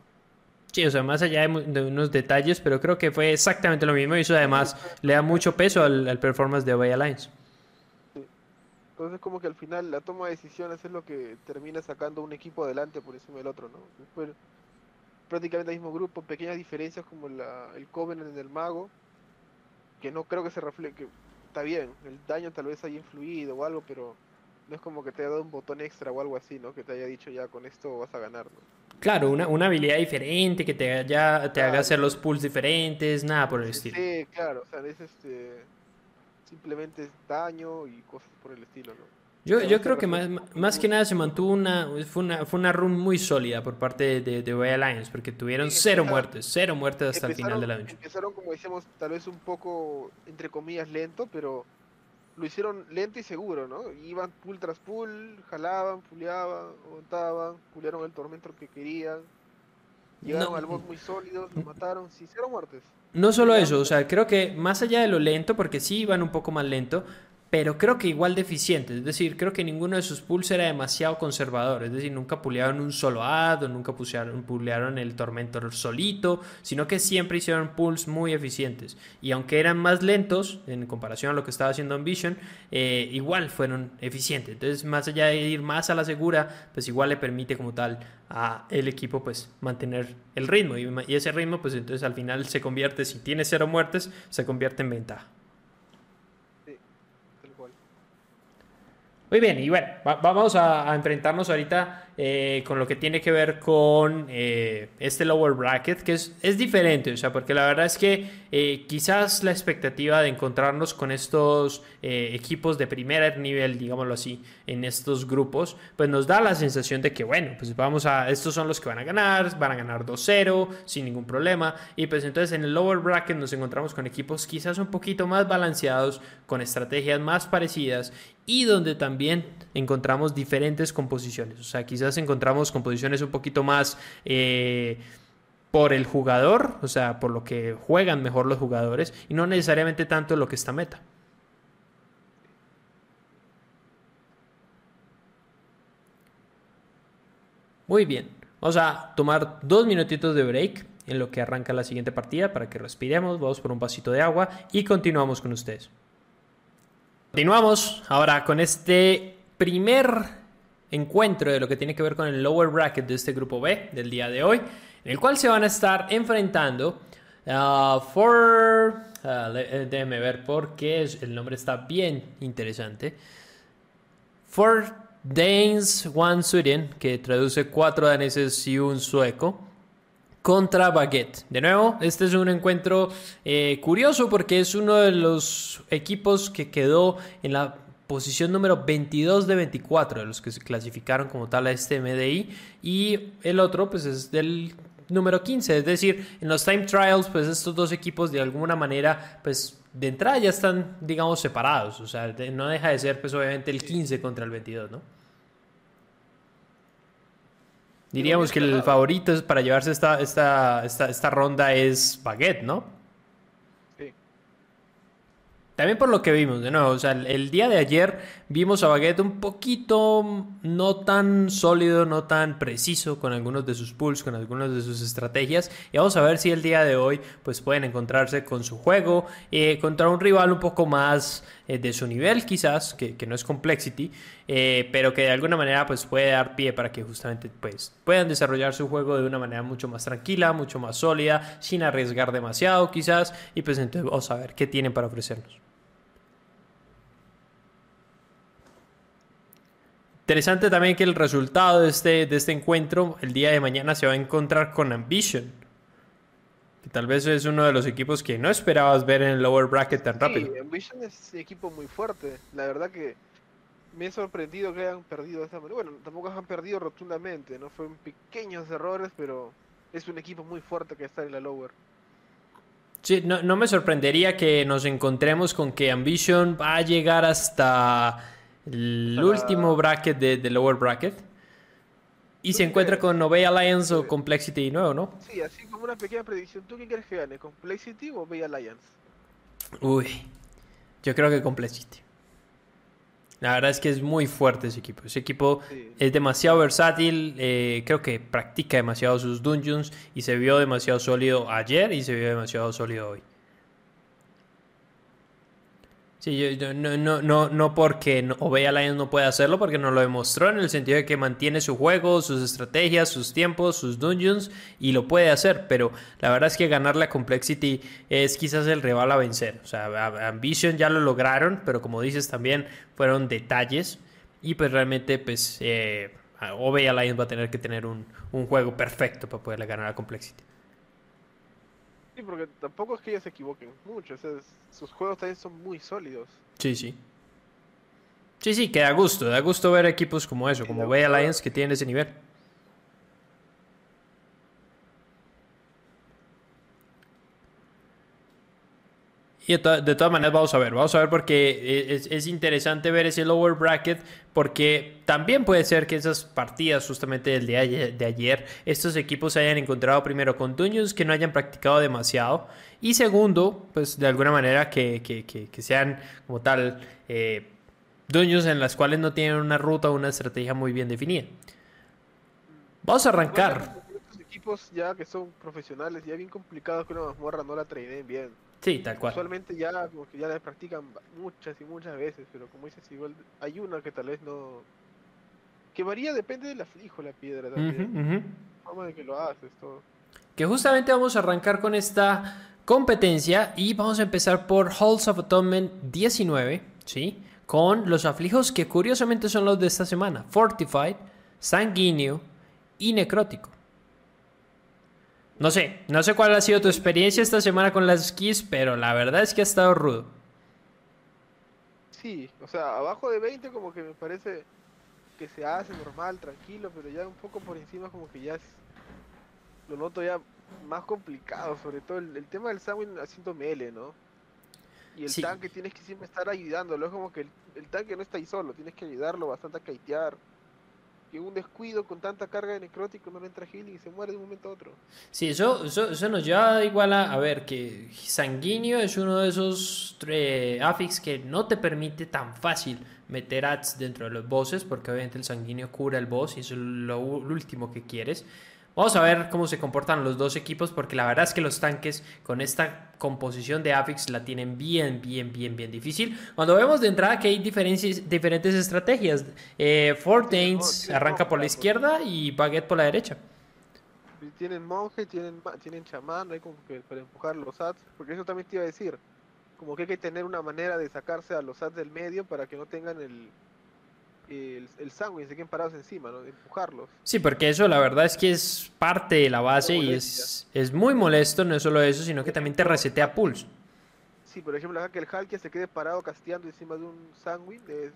Sí, o sea, más allá de, unos detalles, pero creo que fue exactamente lo mismo y eso además le da mucho peso al, al performance de Obey Alliance. Entonces como que al final la toma de decisiones es lo que termina sacando un equipo adelante por encima del otro, ¿no? Después, prácticamente el mismo grupo, pequeñas diferencias como la, el Covenant en el Mago, que no creo que se refleje, está bien, el daño tal vez haya influido o algo, pero no es como que te haya dado un botón extra o algo así, ¿no? Que te haya dicho ya con esto vas a ganar, ¿no? Claro, una, una habilidad diferente que te, haya, te haga hacer los pulls diferentes, nada por el estilo. Sí, claro, o sea, es este, simplemente es daño y cosas por el estilo, ¿no? Yo, yo creo que más, más que nada se mantuvo una fue, una. fue una run muy sólida por parte de, de Way Alliance, porque tuvieron cero muertes, cero muertes hasta el final de la noche. Empezaron, como decíamos, tal vez un poco, entre comillas, lento, pero lo hicieron lento y seguro, ¿no? Iban pull tras pull, jalaban, puleaban, aguantaban, pulearon el tormento que querían. Llegaron al boss muy sólidos, lo mataron, sí, cero muertes. No solo eso, o sea, creo que más allá de lo lento, porque sí iban un poco más lento, pero creo que igual deficiente. Es decir, creo que ninguno de sus pulls era demasiado conservador. Es decir, nunca pulearon un solo ad o nunca pulearon el Tormentor solito, sino que siempre hicieron pulls muy eficientes. Y aunque eran más lentos en comparación a lo que estaba haciendo Ambition, eh, igual fueron eficientes. Entonces, más allá de ir más a la segura, pues igual le permite como tal a el equipo pues mantener el ritmo. Y, y ese ritmo, pues entonces al final se convierte, si tiene cero muertes, se convierte en ventaja. Muy bien, y bueno, vamos a, enfrentarnos ahorita eh, con lo que tiene que ver con eh, este lower bracket, que es, es, diferente, o sea, porque la verdad es que eh, quizás la expectativa de encontrarnos con estos equipos de primer nivel, digámoslo así, en estos grupos, pues nos da la sensación de que, bueno, pues vamos a, estos son los que van a ganar, van a ganar 2-0 sin ningún problema, y pues entonces en el lower bracket nos encontramos con equipos quizás un poquito más balanceados, con estrategias más parecidas y donde también encontramos diferentes composiciones. O sea, quizás encontramos composiciones un poquito más eh, por el jugador, o sea, por lo que juegan mejor los jugadores y no necesariamente tanto lo que está meta. Muy bien, vamos a tomar dos minutitos de break en lo que arranca la siguiente partida para que respiremos, vamos por un vasito de agua y continuamos con ustedes. Continuamos ahora con este primer encuentro de lo que tiene que ver con el lower bracket de este grupo B del día de hoy, en el cual se van a estar enfrentando uh, for... Uh, déjenme ver porque el nombre está bien interesante. For Danes, One Sweden, que traduce cuatro daneses y un sueco contra Baguette. De nuevo, este es un encuentro eh, curioso porque es uno de los equipos que quedó en la posición número 22 de 24 de los que se clasificaron como tal a este MDI y el otro pues es del número 15, es decir, en los time trials pues estos dos equipos de alguna manera pues de entrada ya están digamos separados, o sea, no deja de ser pues obviamente el 15 contra el 22, ¿no? Diríamos que el favorito es para llevarse esta, esta, esta, esta ronda es Baguette, ¿no? También por lo que vimos, de nuevo, o sea, el, día de ayer vimos a Baguette un poquito no tan sólido, no tan preciso con algunos de sus pulls, con algunas de sus estrategias. Y vamos a ver si el día de hoy pues pueden encontrarse con su juego eh, contra un rival un poco más eh, de su nivel quizás, que, no es Complexity, eh, pero que de alguna manera pues puede dar pie para que justamente pues puedan desarrollar su juego de una manera mucho más tranquila, mucho más sólida, sin arriesgar demasiado quizás. Y pues entonces vamos a ver qué tienen para ofrecernos. Interesante también que el resultado de este, de este encuentro el día de mañana se va a encontrar con Ambition. Que tal vez es uno de los equipos que no esperabas ver en el lower bracket tan rápido. Sí, Ambition es un equipo muy fuerte. La verdad que me he sorprendido que hayan perdido esa manera. Bueno, tampoco han perdido rotundamente, ¿no? Fueron pequeños errores, pero es un equipo muy fuerte que está en la lower. Sí, no, no me sorprendería que nos encontremos con que Ambition va a llegar hasta el último bracket de, lower bracket. Y se encuentra con Obey Alliance o Complexity nuevo, ¿no? Sí, así como una pequeña predicción. ¿Tú quién quieres que gane? ¿Complexity o Obey Alliance? Uy, yo creo que Complexity. La verdad es que es muy fuerte ese equipo. Ese equipo es demasiado versátil. Eh, creo que practica demasiado sus dungeons y se vio demasiado sólido ayer y se vio demasiado sólido hoy. Sí, yo, no, no, no, no porque no, Obey Alliance no puede hacerlo, porque no lo demostró en el sentido de que mantiene su juego, sus estrategias, sus tiempos, sus dungeons y lo puede hacer, pero la verdad es que ganar la Complexity es quizás el rival a vencer. O sea, Ambition ya lo lograron, pero como dices también fueron detalles y pues realmente pues eh, Alliance va a tener que tener un, un juego perfecto para poderle ganar a Complexity. Sí, porque tampoco es que ellos se equivoquen mucho. sus juegos también son muy sólidos. Sí, sí. Sí, sí, que da gusto. Da gusto ver equipos como eso, como Bay Alliance que tienen ese nivel. Y de, todas maneras vamos a ver, vamos a ver porque es, interesante ver ese lower bracket porque también puede ser que esas partidas justamente del día de ayer, estos equipos se hayan encontrado primero con dueños que no hayan practicado demasiado y segundo, pues de alguna manera que, que, sean como tal eh, en las cuales no tienen una ruta o una estrategia muy bien definida. Vamos a arrancar. equipos ya que son profesionales, ya bien que mazmorra no la bien. Sí, tal cual. Usualmente ya como que ya la practican muchas y muchas veces, pero como dices, igual hay una que tal vez no... Que varía, depende del aflijo la piedra también. de que lo haces, todo. Que justamente vamos a arrancar con esta competencia y vamos a empezar por Halls of Atonement 19, ¿sí? Con los aflijos que curiosamente son los de esta semana. Fortified, Sanguíneo y Necrótico. No sé, no sé cuál ha sido tu experiencia esta semana con las skis, pero la verdad es que ha estado rudo. Sí, o sea, abajo de 20 como que me parece que se hace normal, tranquilo, pero ya un poco por encima como que ya es, lo noto ya más complicado, sobre todo el, tema del Samwin haciendo mele, ¿no? Y el tanque tienes que siempre estar ayudándolo, es como que el, el, tanque no está ahí solo, tienes que ayudarlo bastante a kitear que un descuido con tanta carga de necrótico no le entra healing y se muere de un momento a otro. Sí, eso, eso, nos lleva igual a, ver que sanguíneo es uno de esos eh, affix que no te permite tan fácil meter ads dentro de los bosses, porque obviamente el sanguíneo cura el boss y es lo último que quieres. Vamos a ver cómo se comportan los dos equipos porque la verdad es que los tanques con esta composición de Afix la tienen bien, bien, bien, bien difícil. Cuando vemos de entrada que hay diferentes, diferentes estrategias. Eh, Fortains arranca por la izquierda y Baguette por la derecha. Tienen monje, tienen, tienen chamán, hay como que para empujar los ads, porque eso también te iba a decir. Como que hay que tener una manera de sacarse a los ads del medio para que no tengan el, el, el y se queden parados encima, ¿no? De empujarlos. Sí, porque eso la verdad es que es parte de la base y es, es muy molesto, no es solo eso, sino que también te resetea pulse. Sí, por ejemplo, que el Halkia se quede parado casteando encima de un Sanguin es...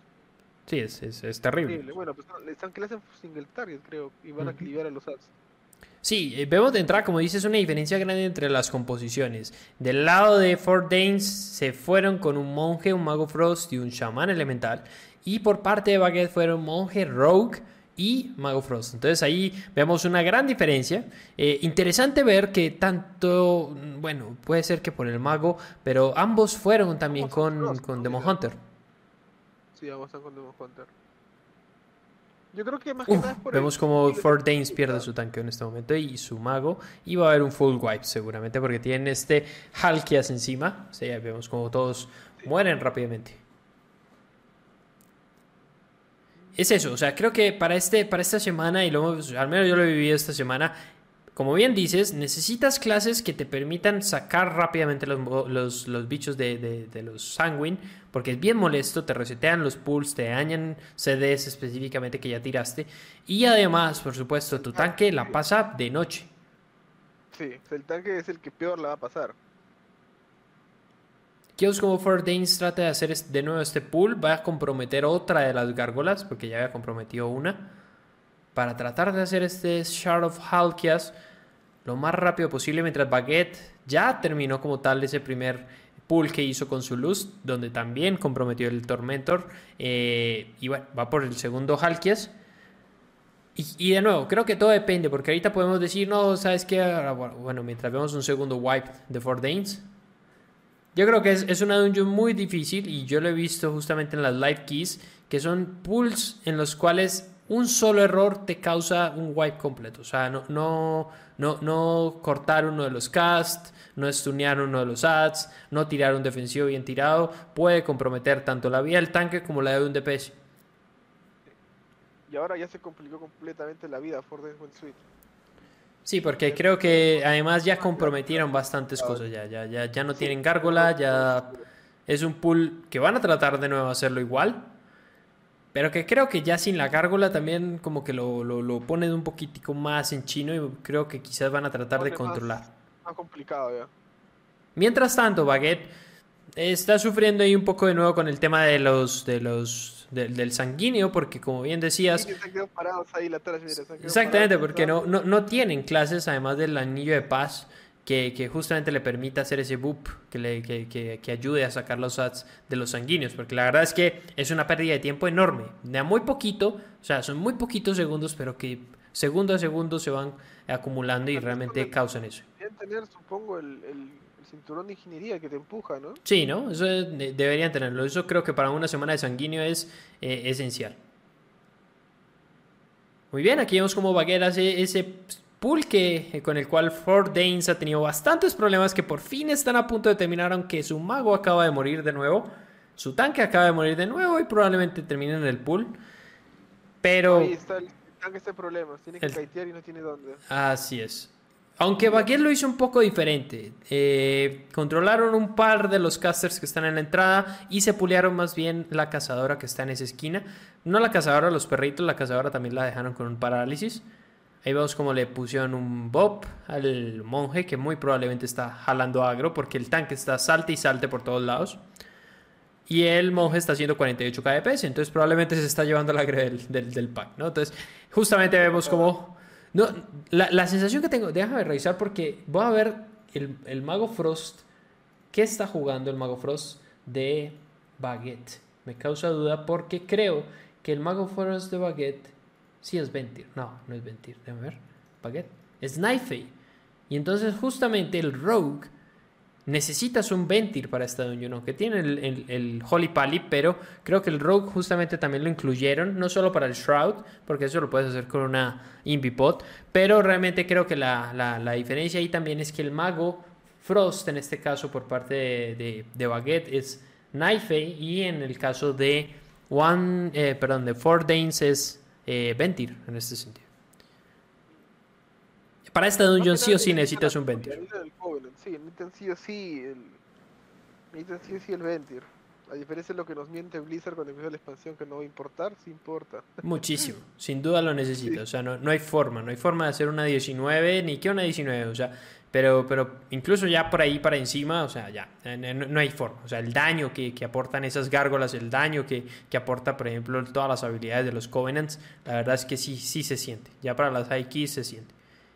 Sí, es, es, es terrible. Bueno, pues están que le hacen single target, creo, y van a equilibrar a los ads. Sí, eh, vemos de entrada, como dices, una diferencia grande entre las composiciones. Del lado de Fort Danes se fueron con un monje, un mago frost y un shaman elemental. Y por parte de Baguette fueron Monje, Rogue y Mago Frost. Entonces ahí vemos una gran diferencia. Eh, interesante ver que tanto, bueno, puede ser que por el Mago, pero ambos fueron también con, con Demon Hunter. Sí, ambos están con Demon Hunter. Yo creo que más que nada es por Vemos como Fort Danes pierde su tanque en este momento y su mago. Y va a haber un full wipe seguramente porque tienen este Halkias encima. O sea, vemos como todos mueren rápidamente es eso, o sea, creo que para, este, para esta semana, y lo, al menos yo lo he vivido esta semana, como bien dices, necesitas clases que te permitan sacar rápidamente los, los, bichos de, los sanguine, porque es bien molesto, te resetean los pools, te dañan CDs específicamente que ya tiraste, y además, por supuesto, tu tanque la pasa de noche. Sí, el tanque es el que peor la va a pasar. Kios como Danes trata de hacer de nuevo este pool, va a comprometer otra de las gárgolas, porque ya había comprometido una, para tratar de hacer este Shard of Halkias lo más rápido posible, mientras Baguette ya terminó como tal ese primer pool que hizo con su luz, donde también comprometió el Tormentor, eh, y bueno, va por el segundo Halkias. Y, de nuevo, creo que todo depende, porque ahorita podemos decir, no, ¿sabes qué? Bueno, mientras vemos un segundo wipe de Danes yo creo que es, es una dungeon muy difícil y yo lo he visto justamente en las live keys, que son pools en los cuales un solo error te causa un wipe completo. O sea, no, no, no, no cortar uno de los casts, no stunear uno de los ads, no tirar un defensivo bien tirado, puede comprometer tanto la vida del tanque como la de un DPS. Y ahora ya se complicó completamente la vida for the Suite. Sí, porque creo que además ya comprometieron bastantes cosas ya, ya, ya, ya no tienen gárgola, ya es un pool que van a tratar de nuevo hacerlo igual, pero que creo que ya sin la gárgola también como que lo, lo, lo ponen un poquitico más en chino y creo que quizás van a tratar de controlar. Más, complicado ya. Mientras tanto, Baguette está sufriendo ahí un poco de nuevo con el tema de los de los del sanguíneo, porque como bien decías... exactamente, porque no, no, no tienen clases además del anillo de paz que, justamente le permita hacer ese boop que, le, que, ayude a sacar los ads de los sanguíneos, porque la verdad es que es una pérdida de tiempo enorme, de muy poquito, o sea, son muy poquitos segundos, pero que segundo a segundo se van acumulando y realmente causan eso. tener, supongo, el, cinturón de ingeniería que te empuja, ¿no? Sí, ¿no? Eso deberían tenerlo. Eso creo que para una semana de sanguíneo es eh, esencial. Muy bien, aquí vemos cómo Baguera hace ese pulque eh, con el cual Ford Danes ha tenido bastantes problemas que por fin están a punto de terminar, aunque su mago acaba de morir de nuevo. Su tanque acaba de morir de nuevo y probablemente termine en el pool. Pero. Ahí está el tanque este problema. Tiene que el... y no tiene dónde. Así es. Aunque Baguette lo hizo un poco diferente. Eh, controlaron un par de los casters que están en la entrada y se pulearon más bien la cazadora que está en esa esquina. No la cazadora, los perritos, la cazadora también la dejaron con un parálisis. Ahí vemos como le pusieron un bob al monje que muy probablemente está jalando agro porque el tanque está salte y salte por todos lados. Y el monje está haciendo 48 kps, entonces probablemente se está llevando la agro del, del, pack. Entonces, justamente vemos como... No, la, sensación que tengo, déjame revisar porque voy a ver el, el Mago Frost. ¿Qué está jugando el Mago Frost de Baguette? Me causa duda porque creo que el Mago Frost de Baguette Sí es Ventir. No, no es Ventir. Déjame ver. Baguette. Es Knifey. Y entonces justamente el Rogue necesitas un Ventir para esta dungeon, aunque tiene el, el, Holy Pally, pero creo que el Rogue justamente también lo incluyeron, no solo para el Shroud, porque eso lo puedes hacer con una Invipod, pero realmente creo que la, la, diferencia ahí también es que el mago Frost, en este caso por parte de, de, Baguette, es Knifey, y en el caso de One, eh, perdón, de Four Danes es eh, Ventir en este sentido. Para esta dungeon sí o sí necesitas un Ventir. Sí, necesitan sí o sí el, necesitan sí o sí el Ventir. A diferencia de lo que nos miente Blizzard cuando empieza la expansión que no va a importar, sí importa. Muchísimo, sin duda lo necesita. O sea, no, no hay forma, no hay forma de hacer una 19, ni que una 19. O sea, pero, pero incluso ya por ahí para encima, o sea, ya, no, hay forma. O sea, el daño que, que aportan esas gárgolas, el daño que, que, aporta, por ejemplo, todas las habilidades de los Covenants, la verdad es que sí, sí se siente. Ya para las high keys se siente.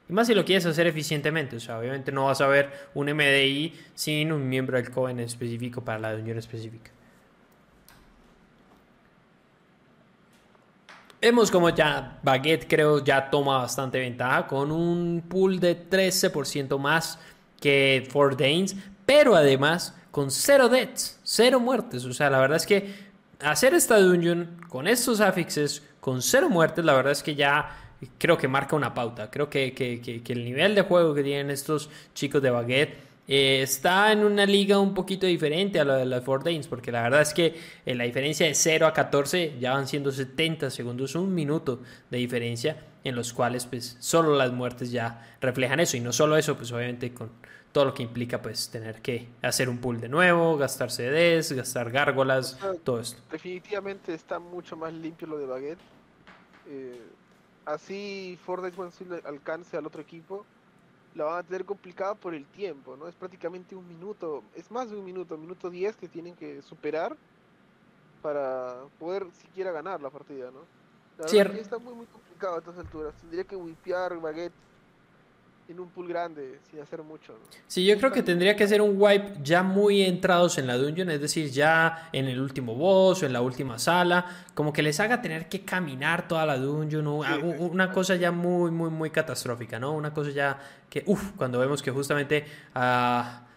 Y más si lo quieres hacer eficientemente. O sea, obviamente no vas a ver un MDI sin un miembro del Covenant específico para la unión específica. Vemos como ya Baguette creo ya toma bastante ventaja con un pool de 13% más que Fort Danes, pero además con cero deaths, cero muertes. O sea, la verdad es que hacer esta dungeon con estos affixes, con cero muertes, la verdad es que ya creo que marca una pauta. Creo que, que el nivel de juego que tienen estos chicos de Baguette eh, está en una liga un poquito diferente a la de las Fort Danes, porque la verdad es que eh, la diferencia de 0 a 14 ya van siendo 70 segundos, un minuto de diferencia, en los cuales pues solo las muertes ya reflejan eso, y no solo eso, pues obviamente con todo lo que implica pues tener que hacer un pool de nuevo, gastar CDs, gastar gárgolas, todo esto. Definitivamente está mucho más limpio lo de Baguette. Eh, así Fort Danes alcance al otro equipo la van a tener complicada por el tiempo, ¿no? Es prácticamente un minuto, es más de un minuto, minuto 10 que tienen que superar para poder siquiera ganar la partida, ¿no? La verdad está muy muy complicado a estas alturas. Tendría que wipear Baguette en un pool grande sin hacer mucho. ¿no? Sí, yo creo que tendría que ser un wipe ya muy entrados en la dungeon, es decir, ya en el último boss o en la última sala, como que les haga tener que caminar toda la dungeon, una cosa ya muy, muy, muy catastrófica, ¿no? Una cosa ya que, uff, cuando vemos que justamente a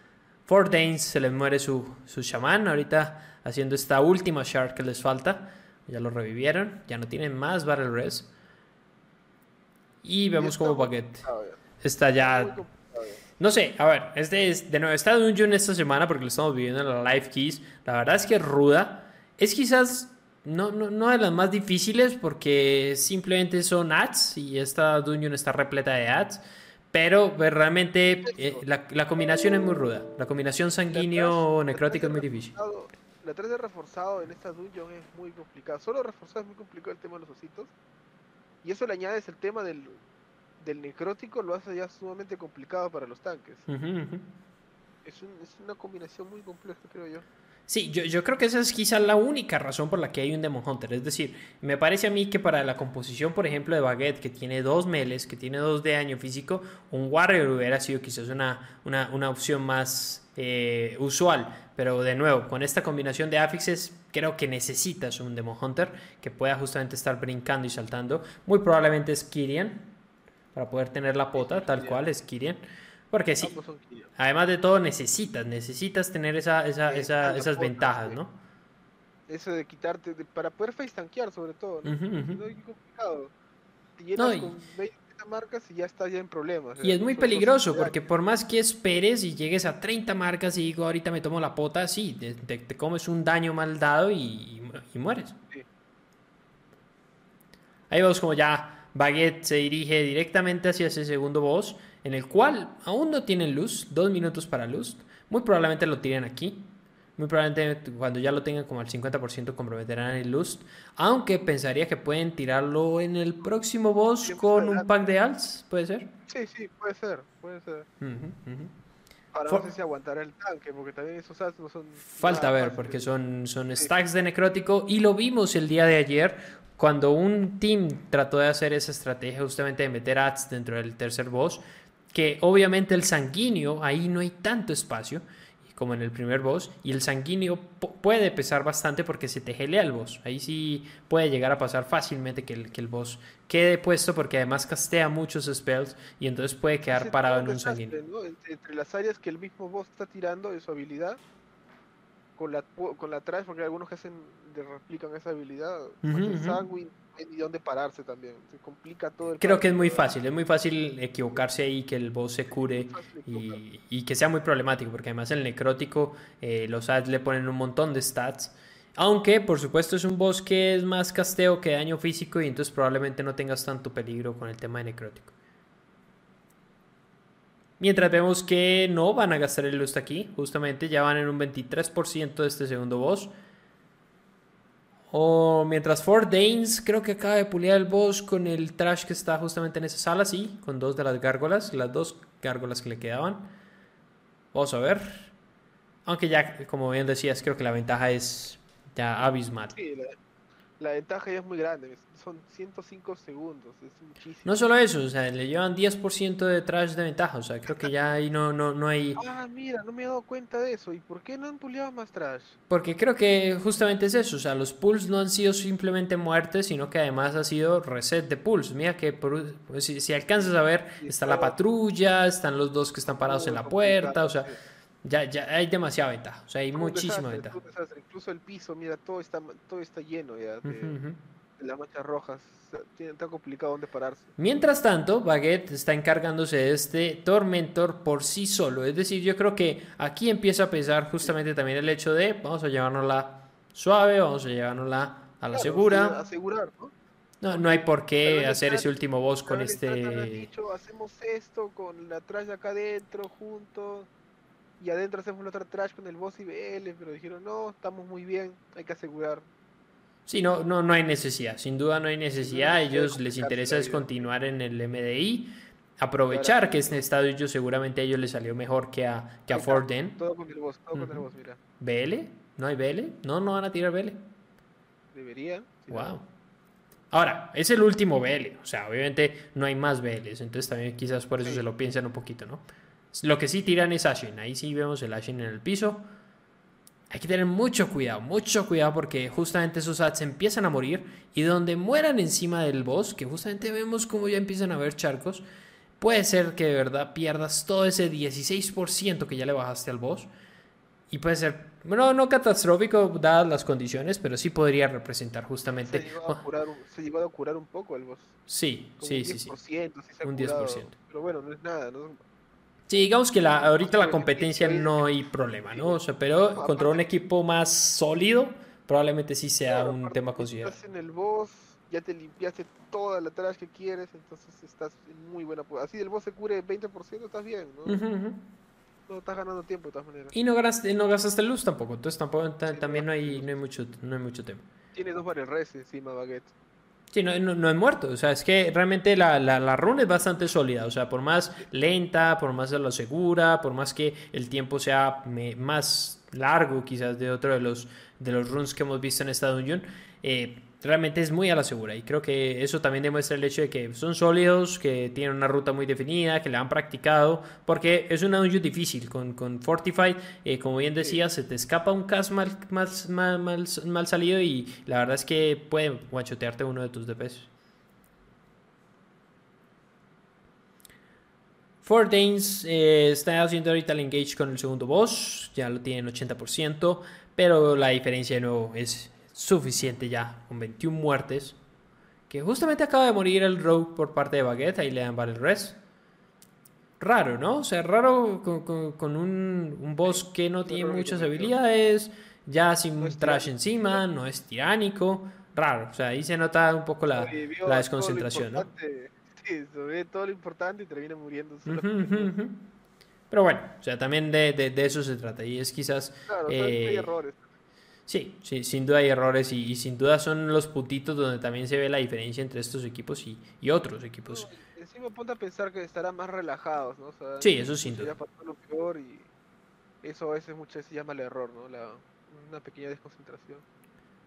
Fort Danes se les muere su, su shaman, ahorita haciendo esta última shard que les falta. Ya lo revivieron. Ya no tienen más Battle Res. Y vemos está como complicado ya. Está ya. No sé, a ver, este es de nuevo, está Dungeon esta semana porque lo estamos viviendo en la Live Keys. La verdad es que es ruda. Es quizás no, no, no de las más difíciles porque simplemente son ads y esta Dungeon está repleta de ads. Pero pues, realmente eh, la, la combinación es muy ruda. La combinación sanguíneo necrótico es muy difícil. La 3 de reforzado en esta dungeon es muy complicado. Solo reforzado es muy complicado el tema de los ositos. Y eso le añades el tema del, del necrótico, lo hace ya sumamente complicado para los tanques. Es, un- es una combinación muy compleja, creo yo. Sí, yo, yo creo que esa es quizá la única razón por la que hay un Demon Hunter. Es decir, me parece a mí que para la composición, por ejemplo, de Baguette, que tiene dos meles, que tiene dos de daño físico, un Warrior hubiera sido quizás una, una, una opción más eh, usual. Pero de nuevo, con esta combinación de afixes, creo que necesitas un Demon Hunter que pueda justamente estar brincando y saltando. Muy probablemente es Kyrian, para poder tener la pota, tal cual es Kyrian. Porque sí. Además de todo, necesitas, necesitas tener esa, esa, esa- esas ventajas. ¿no? Eso de quitarte, de- para poder face tanquear sobre todo. ¿no? Ujú. Si no, es complicado. Te llenas No, y- con 20 marcas y ya estás ya en problemas. Y es muy Sobre todo peligroso porque por más que esperes y llegues a 30 marcas y digo ahorita me tomo la pota, sí, te, te- te comes un daño mal dado y, y y mueres. Sí. Ahí vemos como ya Baguette se dirige directamente hacia ese segundo boss, en el cual aún no tienen luz, dos minutos para luz. Muy probablemente lo tiren aquí. Muy probablemente cuando ya lo tengan como al 50% comprometerán el lust. Aunque pensaría que pueden tirarlo en el próximo boss con un pack de alts, ¿puede ser? Sí, sí, puede ser, puede ser. For- no sé si aguantará el tanque, porque también esos no son. Falta ver, porque son, son stacks de necrótico y lo vimos el día de ayer cuando un team trató de hacer esa estrategia justamente de meter ads dentro del tercer boss, que obviamente el sanguíneo, ahí no hay tanto espacio como en el primer boss, y el sanguíneo pu- puede pesar bastante porque se te gelea el boss. Ahí sí puede llegar a pasar fácilmente que el, que el boss quede puesto porque además castea muchos spells y entonces puede quedar Ese parado en un desastre, sanguíneo. ¿no? Entre, las áreas que el mismo boss está tirando de su habilidad, con la, con la trash, porque hay algunos que hacen, de replican esa habilidad, con el hay ni dónde pararse también. Se complica todo el Creo que es muy fácil, es muy fácil equivocarse ahí, que el boss se cure y, y que sea muy problemático, porque además el necrótico, eh, los ads le ponen un montón de stats. Aunque, por supuesto, es un boss que es más casteo que daño físico y entonces probablemente no tengas tanto peligro con el tema de necrótico. Mientras vemos que no van a gastar el lust aquí, justamente ya van en un 23% de este segundo boss. O mientras Fort Danes creo que acaba de puliar el boss con el trash que está justamente en esa sala, sí, con dos de las gárgolas, las dos gárgolas que le quedaban. Vamos a ver. Aunque ya, como bien decías, creo que la ventaja es ya abismal. Sí, la ventaja ya es muy grande, son 105 segundos, es muchísimo. No solo eso, o sea, le llevan 10% de trash de ventaja, o sea, creo que ya ahí no, no, no hay... Ah, mira, no me he dado cuenta de eso. ¿Y por qué no han puliado más trash? Porque creo que justamente es eso, o sea, los pulls no han sido simplemente muertes, sino que además ha sido reset de pulls. Mira que por- pues, si, si alcanzas a ver, está la patrulla, están los dos que están parados en la puerta, o sea, ya, ya hay demasiada ventaja, o sea, hay muchísima desastre, ventaja. Incluso el piso, mira, todo está, todo está lleno ya de, las manchas rojas. Tan complicado dónde pararse. Mientras tanto, Baguette está encargándose de este Tormentor por sí solo. Es decir, yo creo que aquí empieza a pesar justamente también el hecho de vamos a llevárnosla suave, vamos a llevárnosla a la Claro, segura. Asegurar, ¿no? No, no hay por qué hacer ese último boss con este... dicho, hacemos esto con la trash de acá adentro, juntos. Y adentro hacemos la otra trash con el boss y BL. Pero dijeron, no, estamos muy bien, hay que asegurar. Sí, no, no, no hay necesidad, sin duda no hay necesidad. A ellos les interesa es continuar en el MDI, aprovechar que este estadio seguramente a ellos les salió mejor que a, que a Forden. Todo con el boss, todo con el Ujú. boss, mira. ¿BL? ¿No hay BL? No, no van a tirar BL. Si no- Wow. Ahora, es el último BL, o sea, obviamente no hay más BLs, entonces también quizás por eso Sí. se lo piensan un poquito, ¿no? Lo que sí tiran es Ashen, ahí sí vemos el Ashen en el piso. Hay que tener mucho cuidado, mucho cuidado porque justamente esos ads empiezan a morir y donde mueran encima del boss, que justamente vemos como ya empiezan a haber charcos, puede ser que de verdad pierdas todo ese 16% que ya le bajaste al boss Y puede ser, bueno, no catastrófico dadas las condiciones, pero sí podría representar Se justamente... llegó, a curar, un- se llegó a curar un poco el boss. Sí, Como sí, un sí, sí. 10%, sí se ha Un curado, 10%. Pero bueno, no es nada, ¿no? Sí, digamos que la, ahorita la competencia no hay problema, ¿no? O sea, pero contra un equipo más sólido, probablemente sí sea Claro, un tema considerar. Estás en el boss, ya te limpiaste toda la trash que quieres, entonces estás en muy buena posición. Así el boss se cure 20%, estás bien, ¿no? No estás ganando tiempo de todas maneras. Y no gastaste, no gastaste luz tampoco, entonces tampoco Sí, también no hay, no hay mucho, no hay mucho tema. Tiene dos barrel res encima, Baguette. Sí, no, no, no es muerto, o sea, es que realmente la, la, la run es bastante sólida, o sea, por más lenta, por más de lo segura, por más que el tiempo sea más largo quizás de otro de los, de los runs que hemos visto en esta dungeon, eh, realmente es muy a la segura. Y creo que eso también demuestra el hecho de que son sólidos, que tienen una ruta muy definida, que la han practicado, porque es una dungeon difícil. Con, con Fortify, eh, como bien decía, se te escapa un cast mal, mal, mal, mal- mal salido y la verdad es que puede guachotearte uno de tus DPS. Fort Danes eh, está haciendo ahorita el engage con el segundo boss, ya lo tienen 80%, pero la diferencia de nuevo es suficiente ya, con 21 muertes. Que justamente acaba de morir el Rogue por parte de Baguette, ahí le dan Battle Res. Raro, ¿no? O sea, raro con, con- con un, un boss que no tiene muchas habilidades, ya sin No trash tiránico. encima, no es tiránico. Raro, o sea, ahí se nota un poco la, la desconcentración, ¿no? Sí, ve todo lo importante y termina muriendo. solo. Ujú, ujú, ujú. Pero bueno, o sea, también de, de- de eso se trata. Y es quizás. Claro, sea, hay eh, errores. Sí, sí, sin duda hay errores y, y sin duda son los puntitos donde también se ve la diferencia entre estos equipos y, y otros equipos. No, encima ponte a pensar que estarán más relajados, ¿no? O sea, Sí, eso sin duda. lo peor y eso a veces muchas veces se llama el error, ¿no? La, una pequeña desconcentración.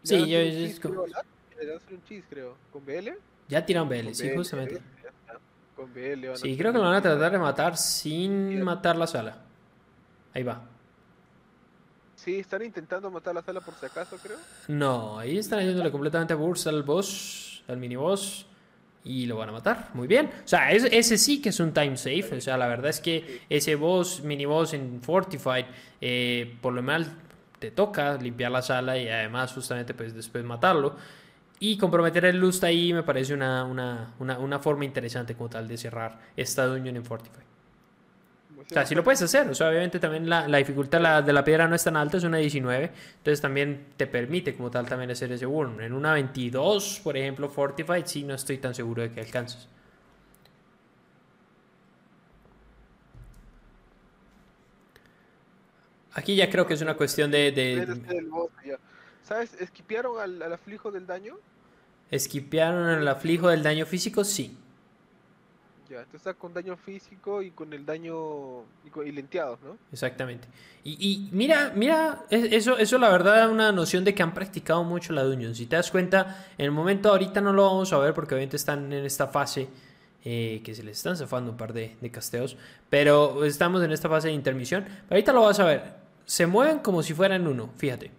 Sí, yo-. ¿Con BL? Ya tiraron Con BL, sí, BL, justamente. Con BL. van Sí, creo que lo van a tratar de matar sin matar la sala. Ahí va. Sí, están intentando matar la sala por si acaso, creo. No, ahí están haciéndole completamente burst al boss, al mini boss. Y lo van a matar. Muy bien. O sea, es- ese sí que es un time safe. O sea, la verdad es que ese boss, mini boss en Fortified, eh, por lo mal te toca limpiar la sala y además justamente pues después matarlo. Y comprometer el lust ahí me parece una, una, una, una forma interesante como tal de cerrar esta dungeon en Fortified. O sea, sí lo puedes hacer. O sea, obviamente también la, la dificultad la- de la piedra no es tan alta, es una 19. Entonces también te permite como tal también hacer ese burn. En una 22, por ejemplo, Fortified, sí no estoy tan seguro de que alcances. Aquí ya creo que es una cuestión de, de ya. ¿Sabes? ¿Esquipearon al, al aflijo del daño? esquipearon el aflijo del daño físico, sí. Ya, entonces está con daño físico y con el daño. y, con- ¿no? Exactamente. Y, mira, mira, es- eso, eso la verdad da una noción de que han practicado mucho la Dungeon. Si te das cuenta, en el momento ahorita no lo vamos a ver porque obviamente están en esta fase eh, que se les están zafando un par de, de casteos. Pero estamos en esta fase de intermisión. Pero ahorita lo vas a ver. Se mueven como si fueran uno, fíjate.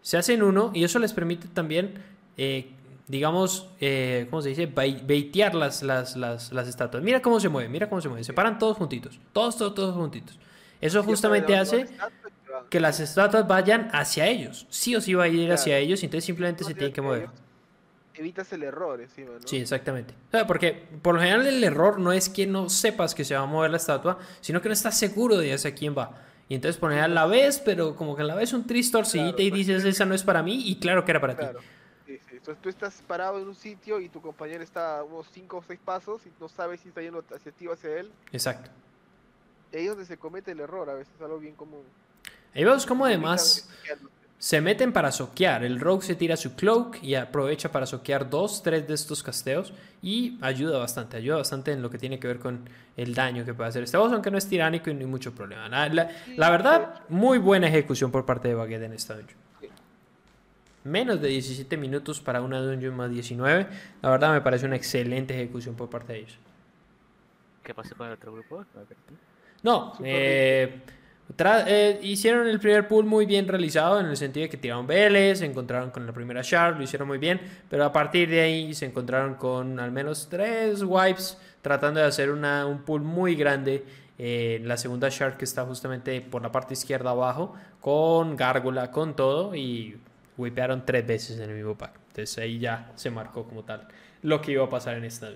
Se hacen uno y eso les permite también, eh, digamos, eh, ¿cómo se dice? Bai- Baitear las, las, las, las estatuas. Mira cómo se mueven, mira cómo se mueven. Se paran todos juntitos. Todos, todos, todos juntitos. Eso justamente hace que las estatuas vayan hacia ellos. Sí o sí va a ir hacia Claro. ellos y entonces simplemente se tienen que mover. Evitas el error encima, ¿no? Sí, exactamente. O sea, porque por lo general el error no es que no sepas que se va a mover la estatua, sino que no estás seguro de hacia quién va. Y entonces poner a la vez, pero como que a la vez un tristorcita Claro, y dices, esa no es para mí, y claro que era para Claro. ti. Entonces tú estás parado en un sitio y tu compañero está a unos 5 o 6 pasos y no sabes si está yendo hacia ti o hacia él. Exacto. Y ahí es donde se comete el error, a veces algo bien común. Ahí vemos cómo además se meten para soquear. El rogue se tira su cloak y aprovecha para soquear dos, tres de estos casteos y ayuda bastante, ayuda bastante en lo que tiene que ver con el daño que puede hacer este boss, aunque no es tiránico y no hay mucho problema. La, la- la verdad, muy buena ejecución por parte de Baguette en esta dungeon. Menos de 17 minutos para una dungeon más 19. La verdad me parece una excelente ejecución por parte de ellos. ¿Qué pasó con el otro grupo? No, eh, eh, hicieron el primer pool muy bien realizado en el sentido de que tiraron BL, se encontraron con la primera shard, lo hicieron muy bien, pero a partir de ahí se encontraron con al menos tres wipes tratando de hacer una, un pool muy grande Eh, la segunda Shark que está justamente por la parte izquierda abajo, con Gárgola, con todo, y wipearon tres veces en el mismo pack. Entonces ahí ya se marcó como tal lo que iba a pasar en esta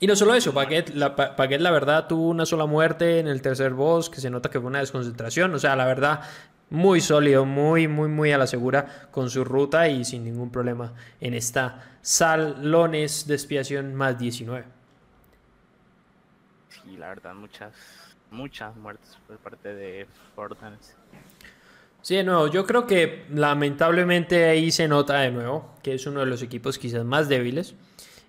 Y no solo eso, Paquet la, la verdad tuvo una sola muerte en el tercer boss, que se nota que fue una desconcentración. O sea, la verdad, muy sólido, muy, muy, muy a la segura con su ruta y sin ningún problema en esta salones de expiación más 19. Sí, la verdad, muchas, muchas muertes por parte de Fortnite. Sí, de nuevo, yo creo que lamentablemente ahí se nota de nuevo que es uno de los equipos quizás más débiles.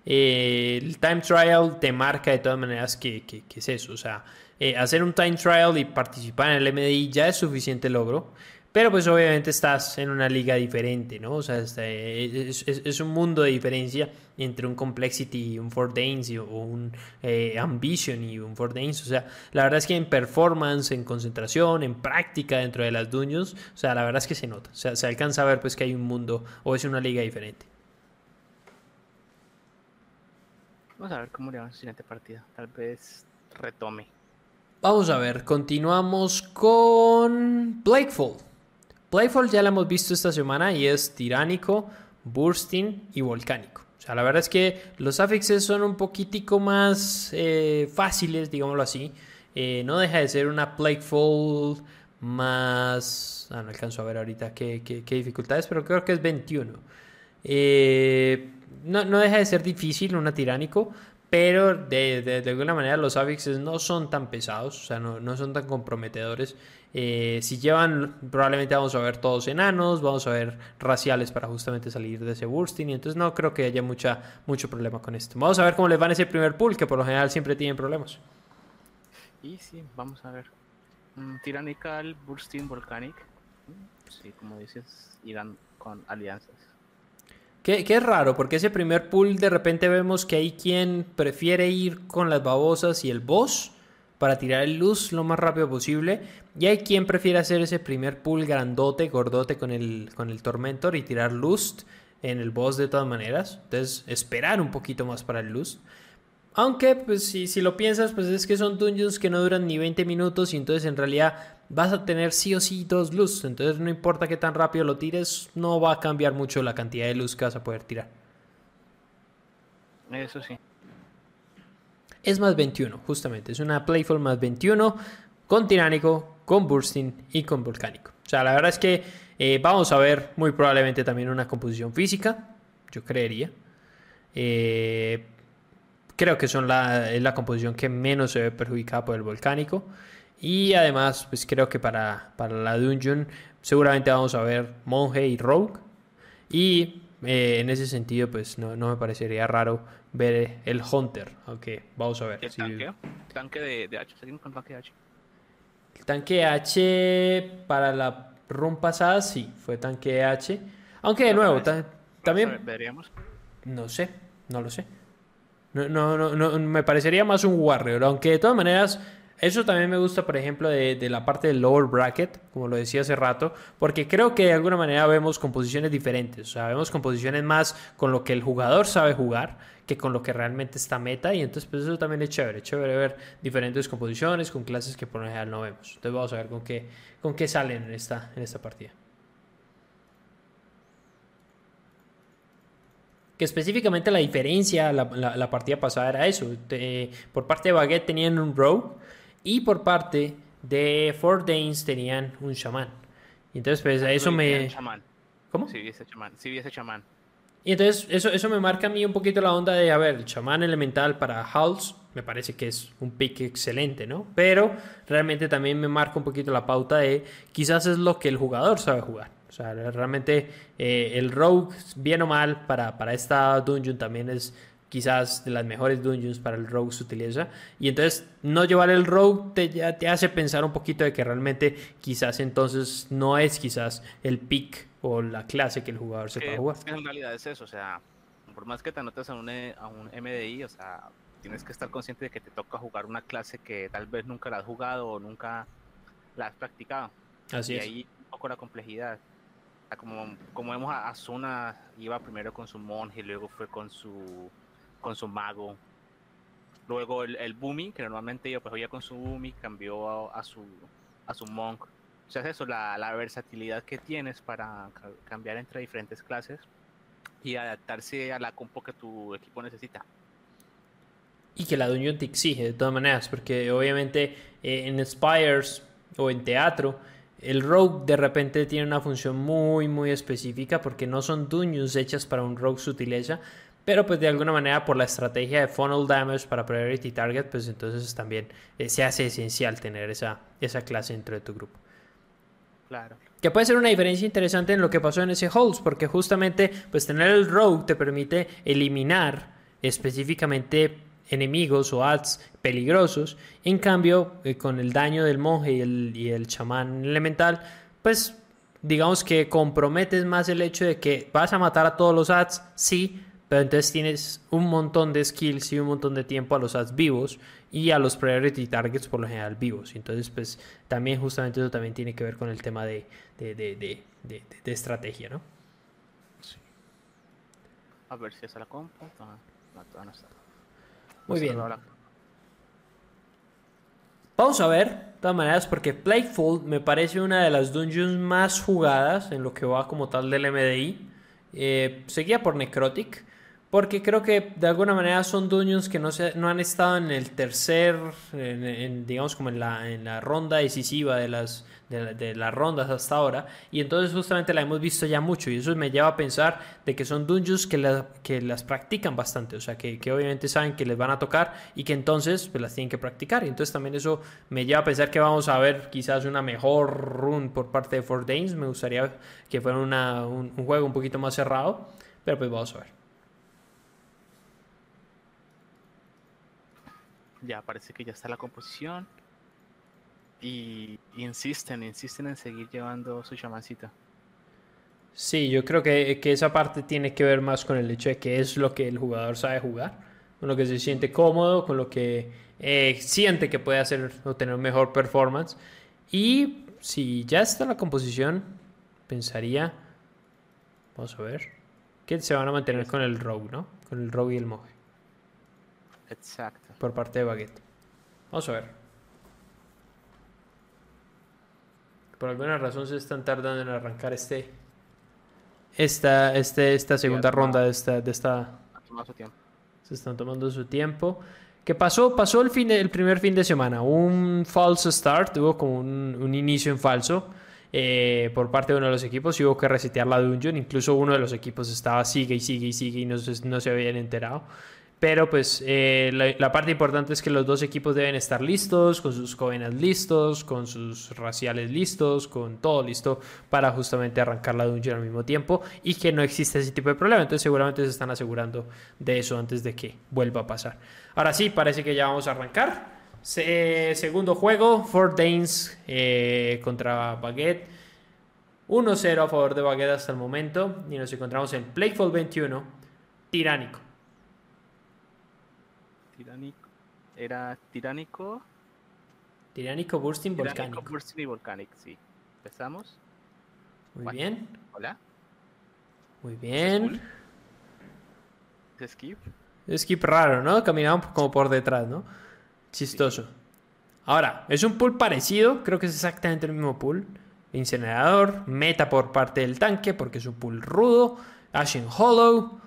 Eh, el time trial te marca de todas maneras que, que, es eso. O sea, eh, hacer un time trial y participar en el MDI ya es suficiente logro. Pero pues obviamente estás en una liga diferente, ¿no? O sea, es, un mundo de diferencia entre un Complexity y un Fort Danes o un eh, Ambition y un Fort Danes. O sea, la verdad es que en performance, en concentración, en práctica dentro de las dueños, o sea, la verdad es que se nota. O sea, se alcanza a ver pues que hay un mundo o es una liga diferente. Vamos a ver cómo le va en la siguiente partida. Tal vez retome. Vamos a ver, continuamos con Blakefall. Playfall ya lo hemos visto esta semana y es tiránico, bursting y volcánico. O sea, la verdad es que los affixes son un poquitico más eh, fáciles, digámoslo así. Eh, no deja de ser una Playfall más... Ah, no alcanzo a ver ahorita qué, dificultades, pero creo que es 21. Eh, no, no, deja de ser difícil una tiránico, pero de, alguna manera los affixes no son tan pesados, o sea, no, no son tan comprometedores. Eh, si llevan, probablemente vamos a ver todos enanos, vamos a ver raciales para justamente salir de ese bursting. Y entonces no creo que haya mucha, mucho problema con esto. Vamos a ver cómo les va en ese primer pool, que por lo general siempre tienen problemas. Y sí, vamos a ver. Mm, Tyrannical, Bursting, Volcanic. Mm, sí, como dices, irán con alianzas. Que, que, es raro, porque ese primer pool de repente vemos que hay quien prefiere ir con las babosas y el boss para tirar el luz lo más rápido posible. Y hay quien prefiere hacer ese primer pull grandote, gordote con el, con el Tormentor y tirar Lust en el boss de todas maneras. Entonces, esperar un poquito más para el Lust. Aunque, pues si, si lo piensas, pues es que son dungeons que no duran ni 20 minutos y entonces en realidad vas a tener sí o sí dos luz. Entonces no importa qué tan rápido lo tires, no va a cambiar mucho la cantidad de luz que vas a poder tirar. Eso sí es más 21, justamente. Es una Playful más 21 con Tiránico, con Bursting y con Volcánico. O sea, la verdad es que eh, vamos a ver muy probablemente también una composición física, yo creería. Eh, creo que son la, es la composición que menos se ve perjudicada por el volcánico. Y además, pues creo que para, para la Dungeon seguramente vamos a ver Monje y Rogue. Y eh, en ese sentido, pues no, no, me parecería raro ver el Hunter, aunque vamos a ver. ¿El tanque? ¿Tanque de, H? ¿Seguimos con tanque H? El tanque H para la run pasada sí, fue tanque H. Aunque de nuevo, también... ¿Veríamos? No sé, no lo sé. No, no, no, no, me parecería más un Warrior, aunque de todas maneras eso también me gusta, por ejemplo, de, la parte del lower bracket, como lo decía hace rato, porque creo que de alguna manera vemos composiciones diferentes. O sea, vemos composiciones más con lo que el jugador sabe jugar que con lo que realmente está meta. Y entonces, pues eso también es chévere. Chévere ver diferentes composiciones con clases que por lo general no vemos. Entonces, vamos a ver con qué, con qué salen en esta, en esta partida. que específicamente la diferencia la, la, partida pasada era eso. por parte de Baguette tenían un rogue y por parte de Fort Danes tenían un chamán. Y entonces, pues, a eso me. ¿Cómo? Sí, ese chamán. Sí, ese chamán. Y entonces, eso, eso me marca a mí un poquito la onda de, a ver, el chamán elemental para Halls me parece que es un pick excelente, ¿no? Pero realmente también me marca un poquito la pauta de quizás es lo que el jugador sabe jugar. O sea, realmente eh, el rogue, bien o mal, para, para esta dungeon también es quizás de las mejores dungeons para el rogue se utiliza. Y entonces no llevar el rogue te, ya te hace pensar un poquito de que realmente quizás entonces no es quizás el pick o la clase que el jugador sepa que, jugar. En realidad es eso, o sea, por más que te anotes a un, a un MDI, o sea, tienes que estar consciente de que te toca jugar una clase que tal vez nunca la has jugado o nunca la has practicado. Así y es. ahí un poco la complejidad. como, como vemos, Asuna iba primero con su monje y luego fue con su con su mago. Luego el, el Boomy, que normalmente yo pues veía con su Boomy, cambió a, a su a su Monk. O sea, es eso, la, la versatilidad que tienes para ca- cambiar entre diferentes clases y adaptarse a la compo que tu equipo necesita. Y que la Dungeon te exige de todas maneras, porque obviamente eh, en Spires o en teatro, el Rogue de repente tiene una función muy, muy específica, porque no son Dungeons hechas para un Rogue sutileza, pero pues de alguna manera por la estrategia de funnel damage para priority target, pues entonces también eh, se hace esencial tener esa, esa clase dentro de tu grupo. Claro. Que puede ser una diferencia interesante en lo que pasó en ese Holds, porque justamente pues tener el Rogue te permite eliminar específicamente enemigos o ads peligrosos. En cambio, eh, con el daño del monje y el, y el chamán elemental, pues digamos que comprometes más el hecho de que vas a matar a todos los ads, sí, pero entonces tienes un montón de skills y un montón de tiempo a los ads vivos y a los priority targets por lo general vivos. Entonces, pues también justamente eso también tiene que ver con el tema de, de, de, de, de- de estrategia, ¿no? A ver si es la. Ah, no, no está. Muy a bien. Vamos a ver, de todas maneras, porque Plagueful me parece una de las dungeons más jugadas en lo que va como tal del MDI. Eh, seguida por Necrotic, porque creo que de alguna manera son dungeons que no, se, no han estado en el tercer, digamos como en la, en la ronda decisiva de las, de, la- de las rondas hasta ahora. Y entonces justamente la hemos visto ya mucho y eso me lleva a pensar de que son dungeons que, la- que las practican bastante, o sea, que, que obviamente saben que les van a tocar y que entonces pues, las tienen que practicar. Y entonces también eso me lleva a pensar que vamos a ver quizás una mejor run por parte de Fort Danes. Me gustaría que fuera una- un, un juego un poquito más cerrado, pero pues vamos a ver. Ya parece que ya está la composición. Y insisten, insisten en seguir llevando su chamancita. Sí, yo creo que, que esa parte tiene que ver más con el hecho de que es lo que el jugador sabe jugar, con lo que se siente cómodo, con lo que eh, siente que puede hacer o tener mejor performance. Y si ya está la composición, pensaría, vamos a ver, que se van a mantener con el rogue, ¿no? Con el rogue y el monje, Exacto. Por parte de Baguette. Vamos a ver. Por alguna razón se están tardando en arrancar este, esta, este, esta segunda ronda de esta, de esta, se están tomando su tiempo. ¿Qué pasó? Pasó el, fin de- el primer fin de semana. Un false start, hubo como un, un inicio en falso eh, por parte de uno de los equipos y hubo que resetear la dungeon. Incluso uno de los equipos estaba sigue y sigue y sigue y no, no se habían enterado. Pero pues eh, la, parte importante es que los dos equipos deben estar listos, con sus covenants listos, con sus raciales listos, con todo listo para justamente arrancar la dungeon al mismo tiempo y que no existe ese tipo de problema. Entonces seguramente se están asegurando de eso antes de que vuelva a pasar. Ahora sí, parece que ya vamos a arrancar. Se- segundo juego, Fort Danes eh, contra Baguette. 1-0 a favor de Baguette hasta el momento. Y nos encontramos en Playful 21, Tiránico. Tiránico. Era tiránico. Tiránico Bursting Tiránico, Volcánico. Bursting y Volcanic, sí. Empezamos. Muy bien, Hola. muy bien. ¿Es Skip. Skip raro, ¿no? Caminaba como por detrás, ¿no? Chistoso. Ahora, es un pool parecido, creo que es exactamente el mismo pool. Incinerador, meta por parte del tanque, porque es un pool rudo. Ashen Hollow,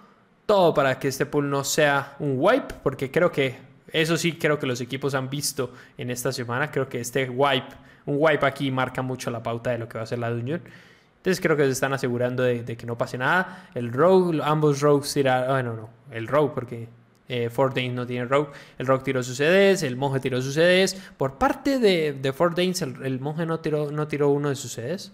todo para que este pool no sea un wipe, porque creo que, eso sí, creo que los equipos han visto en esta semana. Creo que este wipe, un wipe aquí marca mucho la pauta de lo que va a ser la Dungeon. Entonces creo que se están asegurando de, de que no pase nada. El Rogue, ambos Rogues tiraron. Bueno, no, el Rogue, porque eh, Fort Danes no tiene Rogue. El Rogue tiró sus CDs, el Monje tiró sus CDs. Por parte de, de Fort Danes, el, el Monje no tiró, no tiró uno de sus CDs.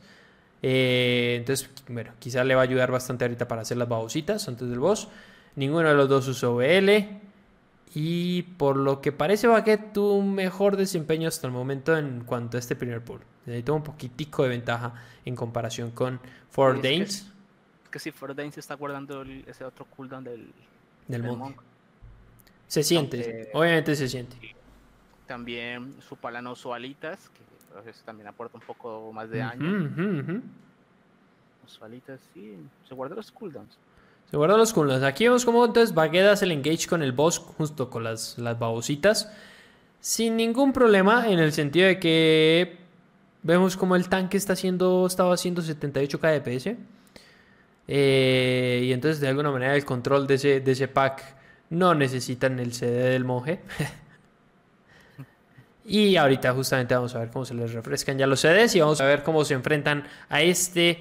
Eh, entonces, bueno, quizás le va a ayudar bastante ahorita para hacer las babositas antes del boss. Ninguno de los dos usó VL. Y por lo que parece, Baguette tuvo un mejor desempeño hasta el momento en cuanto a este primer pool. Necesitó un poquitico de ventaja en comparación con es que Danes Es que si Fordane se está guardando el- ese otro cooldown del, del del monk. Se siente, Aunque- obviamente se siente. También su palano Sualitas, que veces también aporta un poco más de daño. Sualitas, sí, se guarda los cooldowns. Se guardan los cooldowns. Aquí vemos cómo entonces hace el engage con el boss justo con las, las babositas. Sin ningún problema en el sentido de que vemos como el tanque está haciendo, estaba haciendo 78 kdps. Eh, y entonces de alguna manera el control de ese, de ese pack no necesitan el CD del monje. y ahorita justamente vamos a ver cómo se les refrescan ya los CDs y vamos a ver cómo se enfrentan a este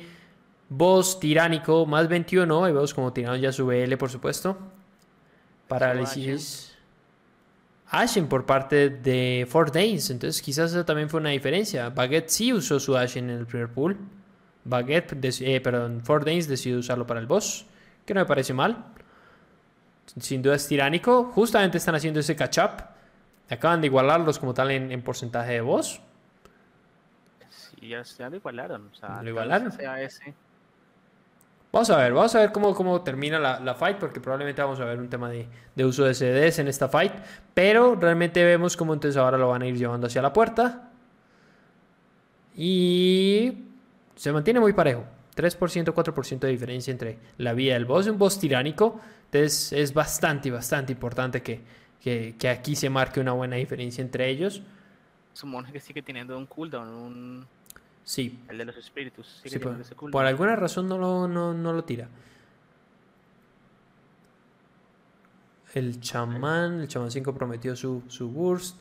boss tiránico más 21. Y vemos como tiraron ya su BL por supuesto. Parálisis. Ashen por parte de Fort Days. Entonces quizás eso también fue una diferencia. Baguette sí usó su Ashen en el primer pool. Baguette, eh, perdón, Fort Days decidió usarlo para el boss. Que no me parece mal. Sin duda es tiránico. Justamente están haciendo ese catch-up. Acaban de igualarlos como tal en, porcentaje de boss. Sí, ya, lo igualaron. O sea, lo igualaron. Vamos a ver, vamos a ver cómo, cómo termina la, fight, porque probablemente vamos a ver un tema de, uso de CDs en esta fight. Pero realmente vemos cómo entonces ahora lo van a ir llevando hacia la puerta. Y se mantiene muy parejo. 3%, 4% de diferencia entre la vida del boss un boss tiránico. Entonces es bastante, bastante importante que, que, aquí se marque una buena diferencia entre ellos. Monje que sigue teniendo un cooldown, un Sí. El de los espíritus. por, alguna razón no lo, no, lo tira. El chamán, el chamán 5 prometió su, su burst.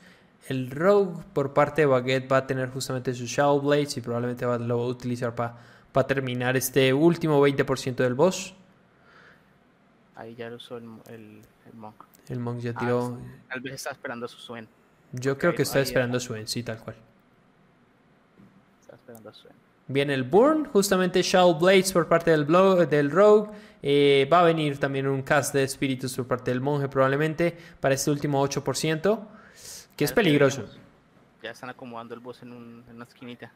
El rogue por parte de Baguette va a tener justamente su Shadow Blades y probablemente va, lo va a utilizar para terminar este último 20% del boss. Ahí ya lo usó el, el, monk. El monk ya tiró. Ah, tal vez está esperando su Suen. Yo creo que está esperando su Suen, sí, tal cual. Viene el Burn, justamente Shadow Blades por parte del, del Rogue. Eh, va a venir también un cast de espíritus por parte del monje probablemente para este último 8%, que es peligroso. Ya están acomodando el boss en, una esquinita.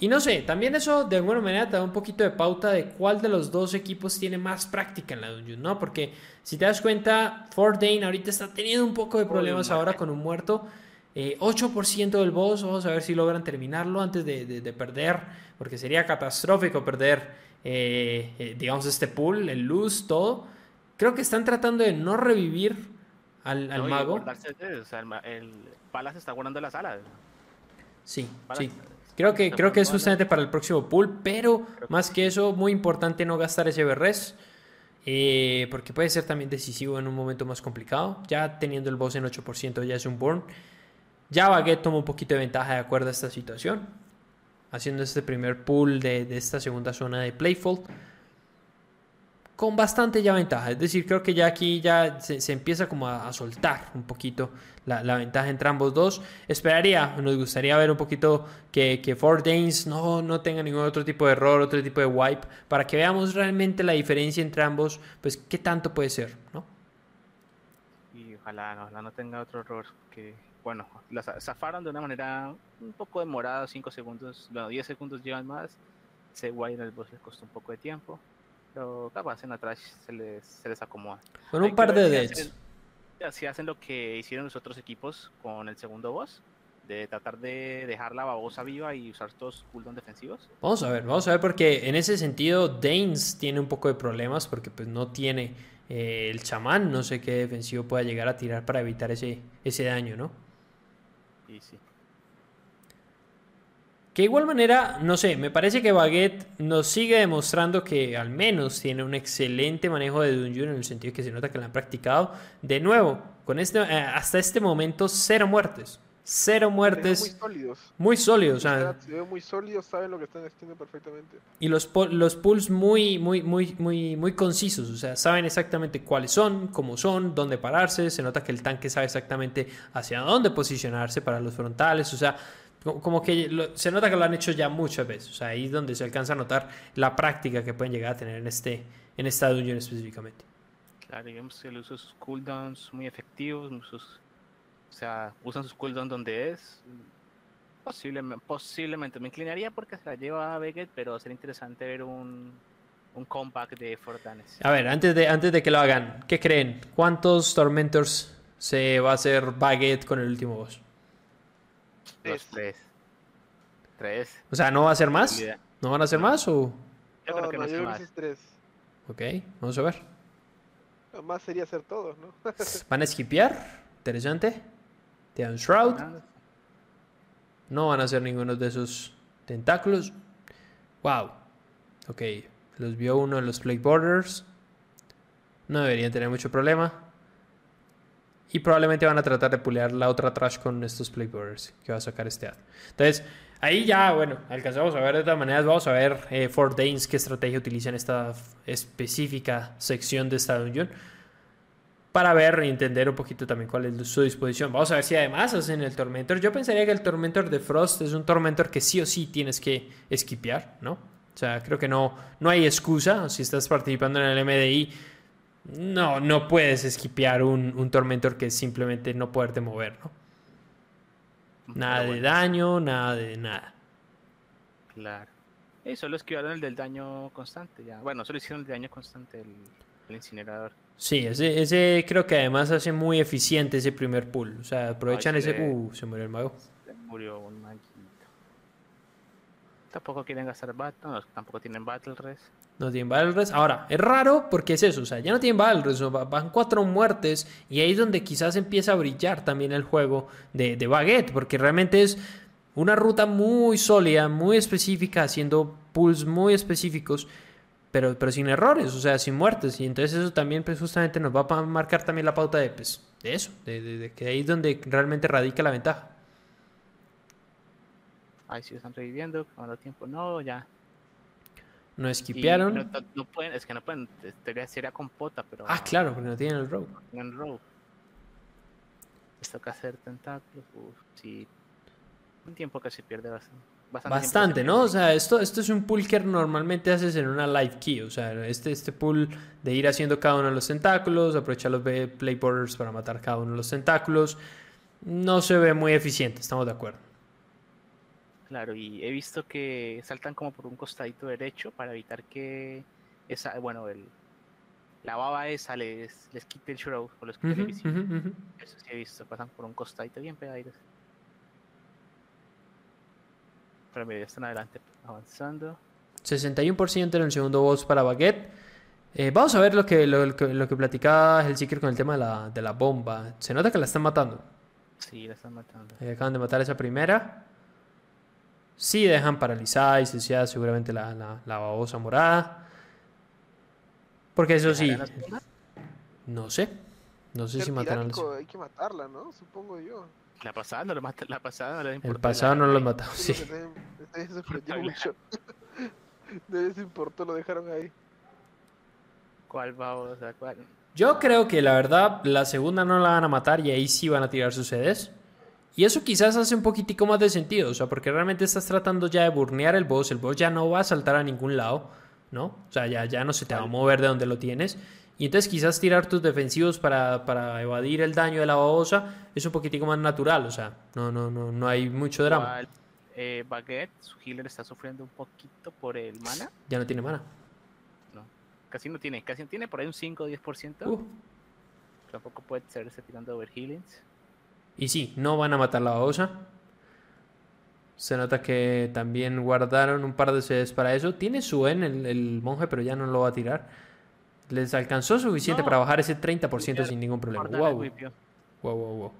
Y no sé, también eso de alguna manera te da un poquito de pauta de cuál de los dos equipos tiene más práctica en la dungeon, ¿no? Porque si te das cuenta, Fort Dane ahorita está teniendo un poco de problemas ahora con un muerto. 8% eh, del boss, vamos a ver si logran terminarlo antes de, perder, porque sería catastrófico perder, eh, eh, digamos, este pool, el luz, todo. Creo que están tratando de no revivir al, mago. el, Palas está guardando la sala. Sí, sí. Creo que, creo que es justamente para el próximo pool, pero más que eso, muy importante no gastar ese berres. porque puede ser también decisivo en un momento más complicado. Ya teniendo el boss en 8% ya es un burn. Ya Baguette toma un poquito de ventaja de acuerdo a esta situación, haciendo este primer pool de, esta segunda zona de Playful con bastante ya ventaja. Es decir, creo que ya aquí ya se, empieza como a, soltar un poquito la, ventaja entre ambos dos. Esperaría, nos gustaría ver un poquito que, que Ford Danes no, no tenga ningún otro tipo de error, otro tipo de wipe, para que veamos realmente la diferencia entre ambos, pues qué tanto puede ser, ¿no? Y ojalá, ojalá no tenga otro error que bueno, las zafaron de una manera un poco demorada, 5 segundos, bueno, 10 segundos llevan más. Ese en el boss les costó un poco de tiempo, pero capaz en atrás se les, se les acomoda. Con un par de deaths. Si, hacen lo que hicieron los otros equipos con el segundo boss, de tratar de dejar la babosa viva y usar todos cooldowns defensivos. Vamos a ver, vamos a ver porque en ese sentido Danes tiene un poco de problemas porque pues no tiene eh, el chamán, no sé qué defensivo pueda llegar a tirar para evitar ese, ese daño, ¿no? Que igual manera, no sé, me parece que Baguette nos sigue demostrando que al menos tiene un excelente manejo de Dungeon en el sentido que se nota que lo han practicado. De nuevo, con este, eh, hasta este momento, cero muertes. Cero muertes. Muy sólidos. Muy sólidos. se muy sólidos, saben lo que están haciendo perfectamente. Y los, los pools muy, muy, muy, muy, muy concisos. O sea, saben exactamente cuáles son, cómo son, dónde pararse. Se nota que el tanque sabe exactamente hacia dónde posicionarse para los frontales. O sea, como que se nota que lo han hecho ya muchas veces. O sea, ahí es donde se alcanza a notar la práctica que pueden llegar a tener en, este, en esta dungeon específicamente. Claro, digamos que uso de sus cooldowns muy efectivos, sus o sea, usan sus cooldowns donde es. Posiblemente, posiblemente me inclinaría porque se la lleva a Beckett, pero sería interesante ver un, un comeback de Fortanes. A ver, antes de, antes de que lo hagan, ¿qué creen? ¿Cuántos Tormentors se va a hacer Baguette con el último boss? Tres. Tres. O sea, ¿no va a ser más? ¿No van a ser más o...? Yo no, creo que no, no yo es creo que más. sí es tres. Ok, vamos a ver. Lo Más sería hacer todos, ¿no? ¿Van a esquipear? Interesante. Tienen Shroud. No van a hacer ninguno de esos tentáculos. Wow. Ok. Los vio uno de los Plague Borders. No deberían tener mucho problema. Y probablemente van a tratar de pulear la otra trash con estos Plague Borders que va a sacar este ad. Entonces, ahí ya, bueno, alcanzamos a ver de todas maneras. Vamos a ver eh, Fort Danes qué estrategia utiliza en esta específica sección de esta dungeon para ver y entender un poquito también cuál es su disposición. Vamos a ver si además hacen el Tormentor. Yo pensaría que el Tormentor de Frost es un Tormentor que sí o sí tienes que esquipear, ¿no? O sea, creo que no, no hay excusa. Si estás participando en el MDI, no, no puedes esquipear un, un Tormentor que simplemente no poderte mover, ¿no? Nada de daño, nada de nada. Claro. Y solo esquivaron el del daño constante ya. Bueno, solo hicieron el daño constante el, el incinerador. Sí, ese, ese creo que además hace muy eficiente ese primer pull. O sea, aprovechan Ay, ese... Uh, se murió el mago. Se murió un maguito. Tampoco quieren gastar battle, no, tampoco tienen battle res. No tienen Battle Res. Ahora, es raro porque es eso. O sea, ya no tienen Battle Res. Van cuatro muertes. Y ahí es donde quizás empieza a brillar también el juego de, de Baguette. Porque realmente es una ruta muy sólida, muy específica, haciendo pulls muy específicos. Pero, pero sin errores, o sea, sin muertes. Y entonces eso también pues, justamente nos va a marcar también la pauta de, pues, de eso. De- de que ahí es donde realmente radica la ventaja. Ay, si están reviviendo, cuando tiempo. No, ya. No esquipearon. No, no- no pueden, es que no pueden, debería ser con pota, pero. Ah, claro, porque no tienen el rogue. En row. Les toca hacer tentáculos. Uf, sí. Un tiempo que se pierde bastante. Bastante, ¿no? O sea, esto, esto es un pull que normalmente haces en una live key. O sea, este, este pull de ir haciendo cada uno de los tentáculos, aprovechar los play borders para matar cada uno de los tentáculos, no se ve muy eficiente, estamos de acuerdo. Claro, y he visto que saltan como por un costadito derecho para evitar que esa, bueno, el, la baba esa les, les quite el shroud o les quite Ujú, la visión. Eso sí he visto, pasan por un costadito bien pegaditos. Pero mira, ya están adelante avanzando. 61% en el segundo boss para Baguette. Eh, vamos a ver lo que, lo, que, lo que platicaba Hellseeker con el tema de la, de la bomba. Se nota que la están matando. Sí, la están matando. Eh, acaban de matar esa primera. Sí, dejan paralizada y se seguramente la, la, la babosa morada. Porque eso sí, no sé. No sé si mataron a. Hay que matarla, ¿no? Supongo yo. La pasada no lo mata, la pasada no El pasado la- no los la- mató, Eso sí. lo nadie- se sorprendió mucho. Nadie se importó, lo dejaron ahí. ¿Cuál sea, cuál? Yo creo que la verdad, la segunda no la van a matar y ahí sí van a tirar sus CDs. Y eso quizás hace un poquitico más de sentido, o sea, porque realmente estás tratando ya de burnear el boss, el boss ya no va a saltar a ningún lado, ¿no? O sea, ya, ya no se te va a mover de donde lo tienes. Y entonces quizás tirar tus defensivos para, para evadir el daño de la babosa es un poquitico más natural, o sea, no, no, no, no hay mucho drama. Eh, Baguette, su healer está sufriendo un poquito por el mana. Ya no tiene mana. No, casi no tiene, casi no tiene por ahí un 5 o 10%. Uh. Tampoco puede serse tirando overhealings. Y sí, no van a matar la babosa. Se nota que también guardaron un par de CDs para eso. Tiene su en el, el monje, pero ya no lo va a tirar. Les alcanzó suficiente No. para bajar ese 30% Whippear. sin ningún problema. Wow. Wow, wow.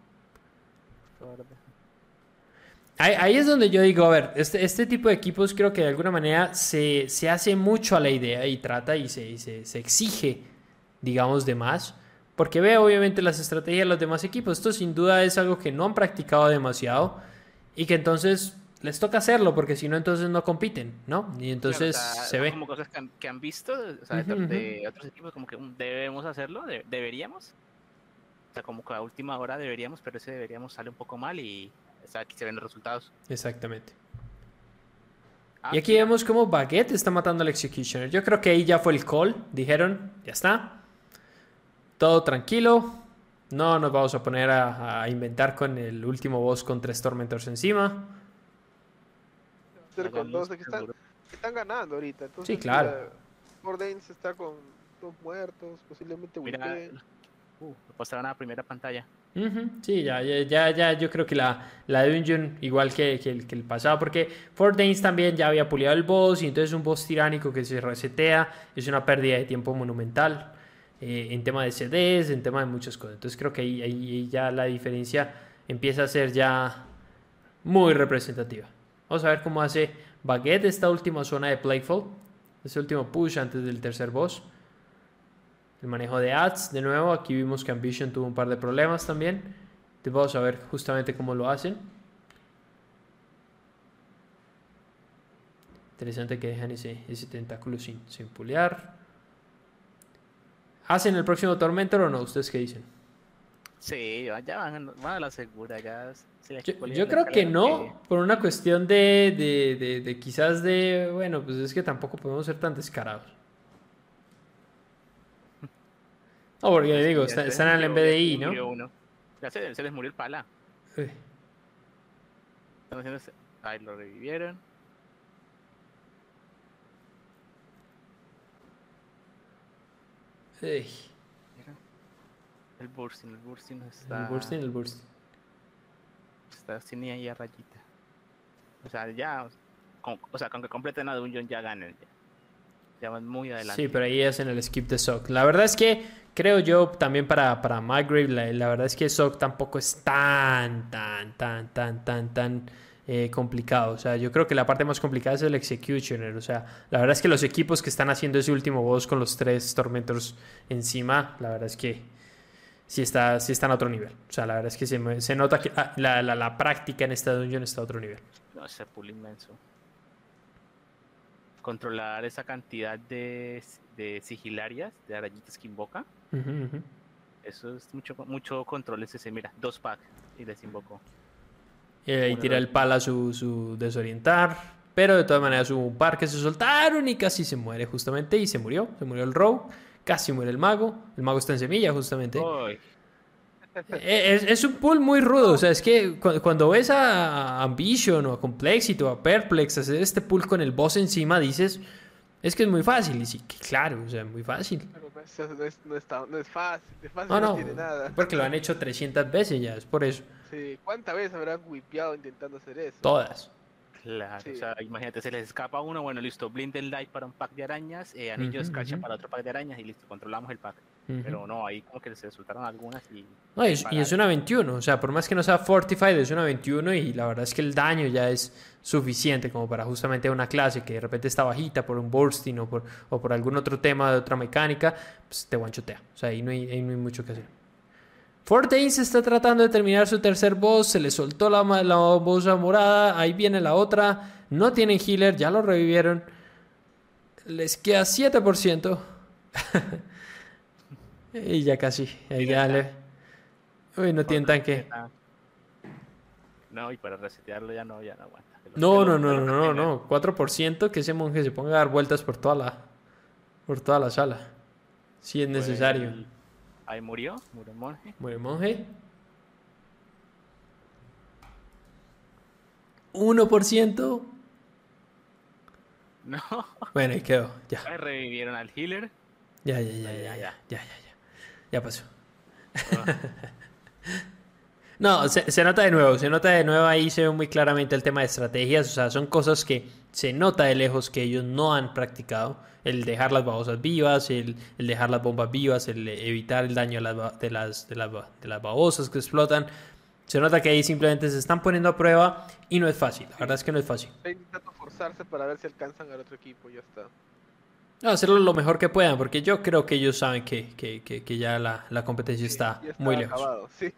Ahí, ahí es donde yo digo, a ver, este, este tipo de equipos creo que de alguna manera se, se hace mucho a la idea y trata y se, y se, se exige, digamos, de más. Porque ve obviamente las estrategias de los demás equipos. Esto sin duda es algo que no han practicado demasiado y que entonces les toca hacerlo porque si no entonces no compiten, ¿no? Y entonces Claro, o sea, se ve. como cosas que han, que han visto o sea, de, Ujú, de otros equipos como que "Mm, debemos hacerlo, de- deberíamos. O sea, como que a última hora deberíamos, pero ese deberíamos sale un poco mal y o sea, aquí se ven los resultados. Exactamente. Ah, Y aquí mira, vemos cómo Baguette está matando al Executioner. Yo creo que ahí ya fue el call. Dijeron, ya está. Todo tranquilo. No nos vamos a poner a, a inventar con el último boss con tres Tormentors encima. Con luz dos, que están, ganando ahorita. Entonces, Sí, claro. mira, Mordains está con dos muertos, posiblemente Mira, uh, lo pasaron a la primera pantalla. Ujú, Sí, ya, ya, ya, ya, yo creo que la, la Dungeon, igual que, que el, que el pasado, porque Fort Danes también ya había pulido el boss, y entonces un boss tiránico que se resetea es una pérdida de tiempo monumental eh, en tema de CDs, en tema de muchas cosas. Entonces creo que ahí, ya la diferencia empieza a ser ya muy representativa. Vamos a ver cómo hace Baguette esta última zona de Playful, este último push antes del tercer boss. El manejo de ads, de nuevo, aquí vimos que Ambition tuvo un par de problemas también. Entonces vamos a ver justamente cómo lo hacen. Interesante que dejan ese, ese tentáculo sin, sin pulear. ¿Hacen el próximo Tormentor o no? ¿Ustedes qué dicen? Sí, ya van, van a la segura, ya se les Yo, creo que no, por una cuestión de, de, de- de quizás de, bueno, pues es que tampoco podemos ser tan descarados. No, porque digo, está- están en el MBDI, ¿no? uno. Ya se, se les murió el pala. Ay, lo revivieron. Mira. El bursting, el bursting está. El bursting, el bursting. Está así ahí a rayita. O sea, ya. con- o sea, con que completen la dungeon ya ganen. Ya, ya van muy adelante. Sí, pero ahí hacen el skip de Sock. La verdad es que creo yo también para, para Maggrave, la, la verdad es que Sock tampoco es tan, tan, tan, tan, tan, tan eh, complicado. O sea, yo creo que la parte más complicada es el Executioner. O sea, la verdad es que los equipos que están haciendo ese último boss con los tres Tormentors encima, la verdad es que sí, está, sí están a otro nivel. O sea, la verdad es que se, se nota que ah, la, la, la práctica en esta dungeon está a otro nivel. No, ese pool inmenso. Controlar esa cantidad de, de sigilarias, de arañitas que invoca. Eso es mucho, mucho control. Es ese, mira, dos pack y les invocó. Y ahí tira el pala su, su desorientar. Pero de todas maneras hubo un par que se soltaron y casi se muere justamente. Y se murió. Se murió el Rogue. Casi muere el mago. El mago está en semilla justamente. Eh, Es, es un pool muy rudo. O sea, es que cu- cuando ves a Ambition o a Complexity o a Perplex hacer este pool con el boss encima, dices, es que es muy fácil. Y sí, claro, o sea, muy fácil. Pero no es, no es, no está- no es fácil, de fácil no, no, tiene nada. porque lo han hecho 300 veces ya, es por eso. Sí, ¿Cuántas veces habrán wipeado intentando hacer eso? Todas. claro. Sí. O sea, imagínate, se les escapa uno. Bueno, listo. Blinded Light para un pack de arañas. Eh, anillo de Ujú, escarcha ujú. para otro pack de arañas. Y listo, controlamos el pack. Ujú. Pero no, ahí como que se soltaron algunas y. No, y es, y es una 21, o sea, por más que no sea Fortified, es una 21 y la verdad es que el daño ya es suficiente como para justamente una clase que de repente está bajita por un bursting o por, o por algún otro tema de otra mecánica, pues te guanchotea. O sea, ahí no hay, ahí no hay mucho que hacer. Fort Danes está tratando de terminar su tercer boss, se le soltó la, la bosa morada, ahí viene la otra, no tienen healer, ya lo revivieron, les queda 7%. y ya casi, ahí ya le... Uy, no tienen tanque. No, y para resetearlo ya no, ya no aguanta. No, no, no, no, no, no. 4% que ese monje se ponga a dar vueltas por toda la, por toda la sala. Si es Pues, necesario. Ahí murió, murió el monje. Muere monje. 1%. No, Bueno, ahí quedó. Ya, Ahí revivieron al healer. ya, ya, ya, Ya, ya, ya, ya, ya. ya, pasó. No, se, se nota de nuevo, se nota de nuevo ahí, se ve muy claramente el tema de estrategias, o sea, son cosas que se nota de lejos que ellos no han practicado, el dejar las babosas vivas, el, el dejar las bombas vivas, el evitar el daño a las de, las, de, las, de las babosas que explotan, se nota que ahí simplemente se están poniendo a prueba y no es fácil, la verdad es que no es fácil. Está intentando forzarse para ver si alcanzan al otro equipo, ya está. No, hacerlo lo mejor que puedan, porque yo creo que ellos saben que, que, que, que ya la, la competencia Sí, está, ya muy lejos. sí.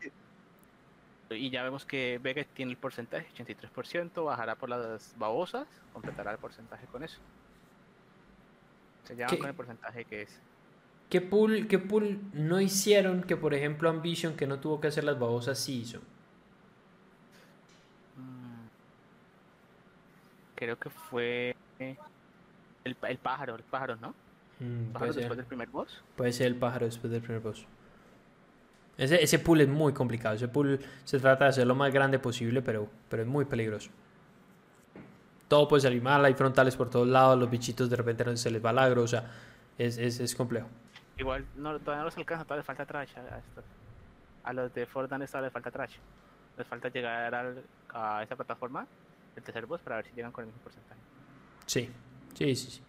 Y ya vemos que Vega tiene el porcentaje, 83%, bajará por las babosas, completará el porcentaje con eso. Se llama con el porcentaje que es. ¿Qué pool, ¿Qué pool no hicieron que, por ejemplo, Ambition, que no tuvo que hacer las babosas, sí hizo? Mm, Creo que fue el, el pájaro, el pájaro, ¿no? Mm, Pájaro después ser, del primer boss. puede ser el pájaro después del primer boss. Ese, ese pool es muy complicado. Ese pool se trata de hacer lo más grande posible, pero, pero es muy peligroso. Todo puede salir mal, hay frontales por todos lados, los bichitos de repente no se les va o sea, es, es, es complejo. Igual no, todavía no los alcanza, todavía le falta trash a, esto. a los de Fortnite esta les falta trash. Les falta llegar al- a esa plataforma, el tercer boss, para ver si llegan con el mismo porcentaje. Sí, sí, sí. sí.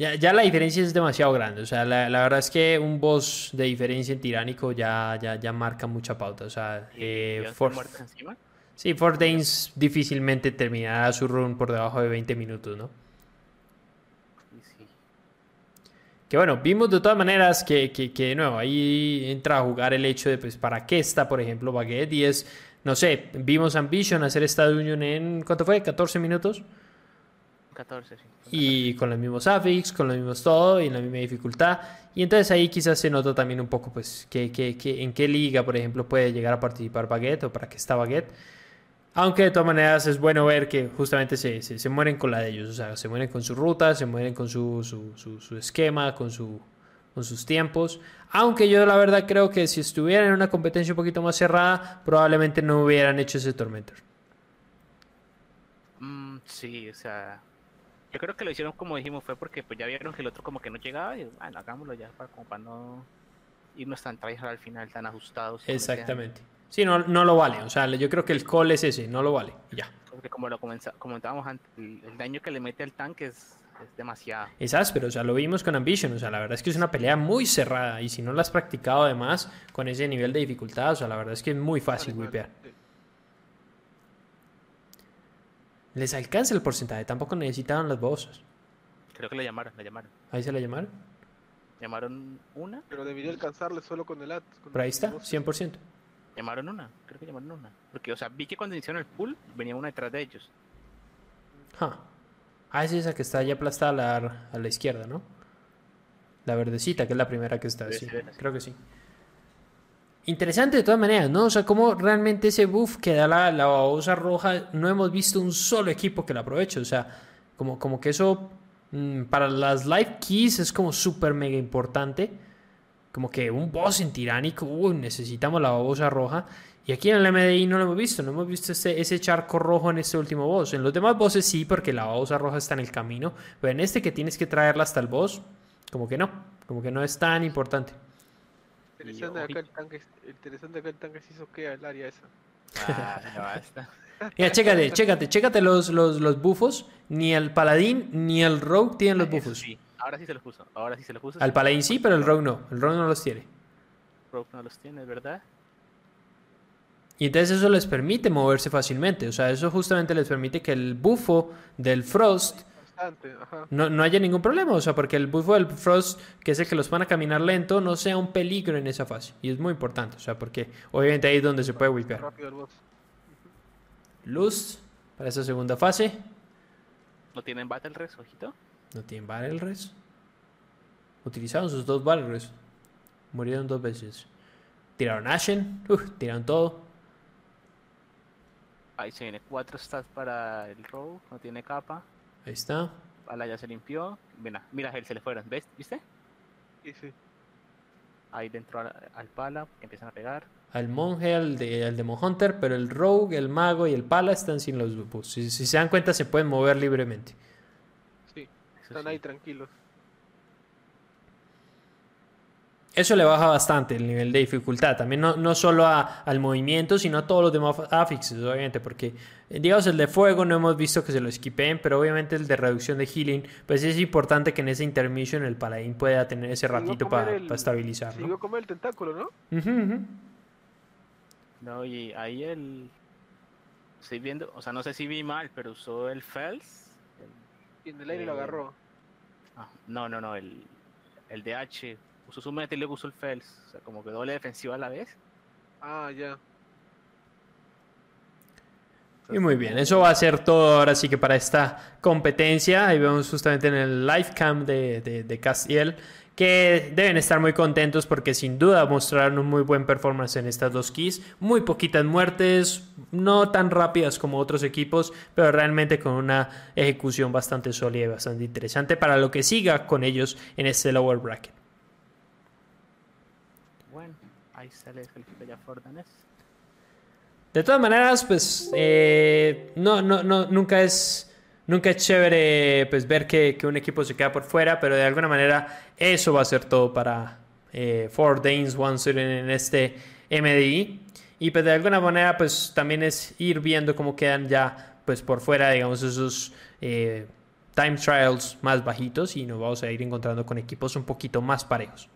Ya, ya la diferencia es demasiado grande. O sea, la, la verdad es que un boss de diferencia en Tiránico ya, ya, ya marca mucha pauta. O sea, eh, For- encima. sí, Fort Danes difícilmente terminará su run por debajo de 20 minutos, ¿no? Que bueno, vimos de todas maneras que, que, que, de nuevo, ahí entra a jugar el hecho de, pues, ¿para qué está, por ejemplo, Baguette? Y es, no sé, vimos Ambition hacer esta Union en, ¿cuánto fue? ¿14 minutos? 14, sí. Y con los mismos affix, con los mismos todo y en la misma dificultad. Y entonces ahí quizás se nota también un poco, pues, que, que- que- en qué liga, por ejemplo, puede llegar a participar Baguette o para qué está Baguette. Aunque de todas maneras es bueno ver que justamente se, se, se mueren con la de ellos. O sea, se mueren con su ruta, se mueren con su, su, su- su esquema, con, su, con sus tiempos. Aunque yo la verdad creo que si estuvieran en una competencia un poquito más cerrada, probablemente no hubieran hecho ese Tormentor. Mm, sí, o sea, yo creo que lo hicieron como dijimos, fue porque pues ya vieron que el otro como que no llegaba y bueno, hagámoslo ya para, como para no irnos tan tryhard al final, tan ajustados. Exactamente. Sí, no, no lo vale. O sea, yo creo que el call es ese, no lo vale. Ya. Porque como lo comentábamos antes, el, el daño que le mete al tanque es, es demasiado. Es áspero, o sea, lo vimos con Ambition, o sea, la verdad es que es una pelea muy cerrada y si no la has practicado además con ese nivel de dificultad, o sea, la verdad es que es muy fácil wipear. sí. Les alcanza el porcentaje, tampoco necesitaban las bolsas. Creo que le llamaron, le llamaron. Ahí se la llamaron. Llamaron una, Pero debería alcanzarle solo con el AT. con Pero ahí está, boss. 100%. llamaron una, creo que llamaron una. Porque, o sea, vi que cuando iniciaron el pool venía una detrás de ellos. Ja. Ah, es esa que está ya aplastada a la, a la izquierda, ¿no? La verdecita, que es la primera que está, sí. Creo que sí. Interesante de todas maneras, ¿no? O sea, cómo realmente ese buff que da la, la babosa roja, no hemos visto un solo equipo que lo aproveche. O sea, como, como que eso mm, para las live keys es como súper mega importante. Como que un boss en tiránico, uy, necesitamos la babosa roja. Y aquí en el MDI no lo hemos visto, no hemos visto ese, ese charco rojo en este último boss. En los demás bosses sí, porque la babosa roja está en el camino. Pero en este que tienes que traerla hasta el boss, como que no, como que no es tan importante. Interesante Y acá el tanque, interesante acá el tanque se hizo que al área esa. Ah, ya basta. Mira, chécate, chécate, chécate los, los, los bufos. Ni el paladín ni el rogue tienen los Eso bufos. sí, ahora sí se los puso. Ahora sí se los puso. Al paladín sí, pero el rogue no. El rogue no los tiene. Rogue no los tiene, ¿verdad? Y entonces eso les permite moverse fácilmente. O sea, eso justamente les permite que el bufo del Frost Bastante, ajá. no, no haya ningún problema. O sea, porque el bufo del Frost, que es el que los van a caminar lento, no sea un peligro en esa fase. Y es muy importante. O sea, porque obviamente ahí es donde se puede boss. Luz para esa segunda fase. ¿No tienen Battle Res, ojito? No tienen Battle Res. Utilizaron sus dos Battle Res. Murieron dos veces. Tiraron Ashen. Uf, tiraron todo. Ahí se viene cuatro stats para el Rogue, no tiene capa. Ahí está. Bala ya se limpió. Mira, mira, él se le fueron. ¿Ves? ¿Viste? Sí, sí. Ahí dentro al, al pala, que empiezan a pegar. Al monje, al, de, al Demon Hunter, pero el Rogue, el Mago y el Pala están sin los buffs. Si, si se dan cuenta, se pueden mover libremente. Sí, están sí. ahí tranquilos. Eso le baja bastante el nivel de dificultad. También no, no solo a- al movimiento, sino a todos los demás affixes, obviamente. Porque, eh, digamos, el de fuego no hemos visto que se lo esquipeen, pero obviamente el de reducción de healing, pues es importante que en ese intermission el paladín pueda tener ese ratito para el- estabilizar, Siguió ¿no? comer el tentáculo, ¿no? No, y ahí el. Estoy viendo, o sea, no sé si vi mal, pero usó el Fels. el- Y en el aire lo agarró. ah, no, no, no, el, el DH. Usó su meta y luego usó el Fels. O sea, como que doble defensiva a la vez. Ah, ya. Y muy bien, eso va a ser todo ahora sí que para esta competencia. Ahí vemos justamente en el live cam de, de, de Castiel que deben estar muy contentos porque sin duda mostraron un muy buen performance en estas dos keys. Muy poquitas muertes, no tan rápidas como otros equipos, pero realmente con una ejecución bastante sólida y bastante interesante para lo que siga con ellos en este lower bracket. Bueno, ahí sale el ya Fordanes. De todas maneras, pues eh, no, no, no, nunca es nunca es chévere pues ver que, que un equipo se queda por fuera, pero de alguna manera eso va a ser todo para eh, Four Danes, One Student en este MDI. Y pues de alguna manera pues también es ir viendo cómo quedan ya pues por fuera, digamos, esos eh, time trials más bajitos y nos vamos a ir encontrando con equipos un poquito más parejos.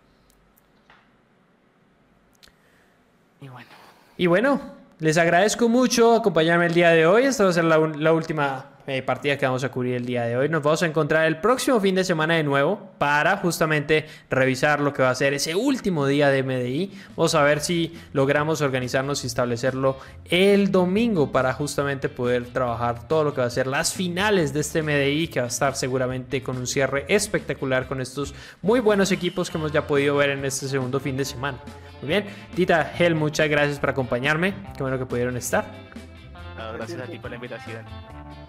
Y bueno. Les agradezco mucho acompañarme el día de hoy. Esta va a ser la última eh, partida que vamos a cubrir el día de hoy. Nos vamos a encontrar el próximo fin de semana de nuevo para justamente revisar lo que va a ser ese último día de MDI. Vamos a ver si logramos organizarnos y establecerlo el domingo para justamente poder trabajar todo lo que va a ser las finales de este MDI que va a estar seguramente con un cierre espectacular con estos muy buenos equipos que hemos ya podido ver en este segundo fin de semana. Muy bien, Tita, Hel, muchas gracias por acompañarme. Qué bueno que pudieron estar. gracias a ti por la invitación.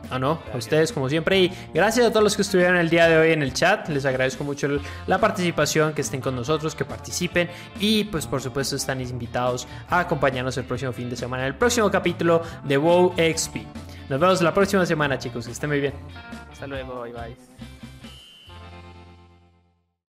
Ah, no, a ustedes como siempre. Y gracias a todos los que estuvieron el día de hoy en el chat. Les agradezco mucho la participación, que estén con nosotros, que participen. Y pues por supuesto están invitados a acompañarnos el próximo fin de semana, en el próximo capítulo de WoW XP. Nos vemos la próxima semana, chicos. Que estén muy bien. Hasta luego, bye bye.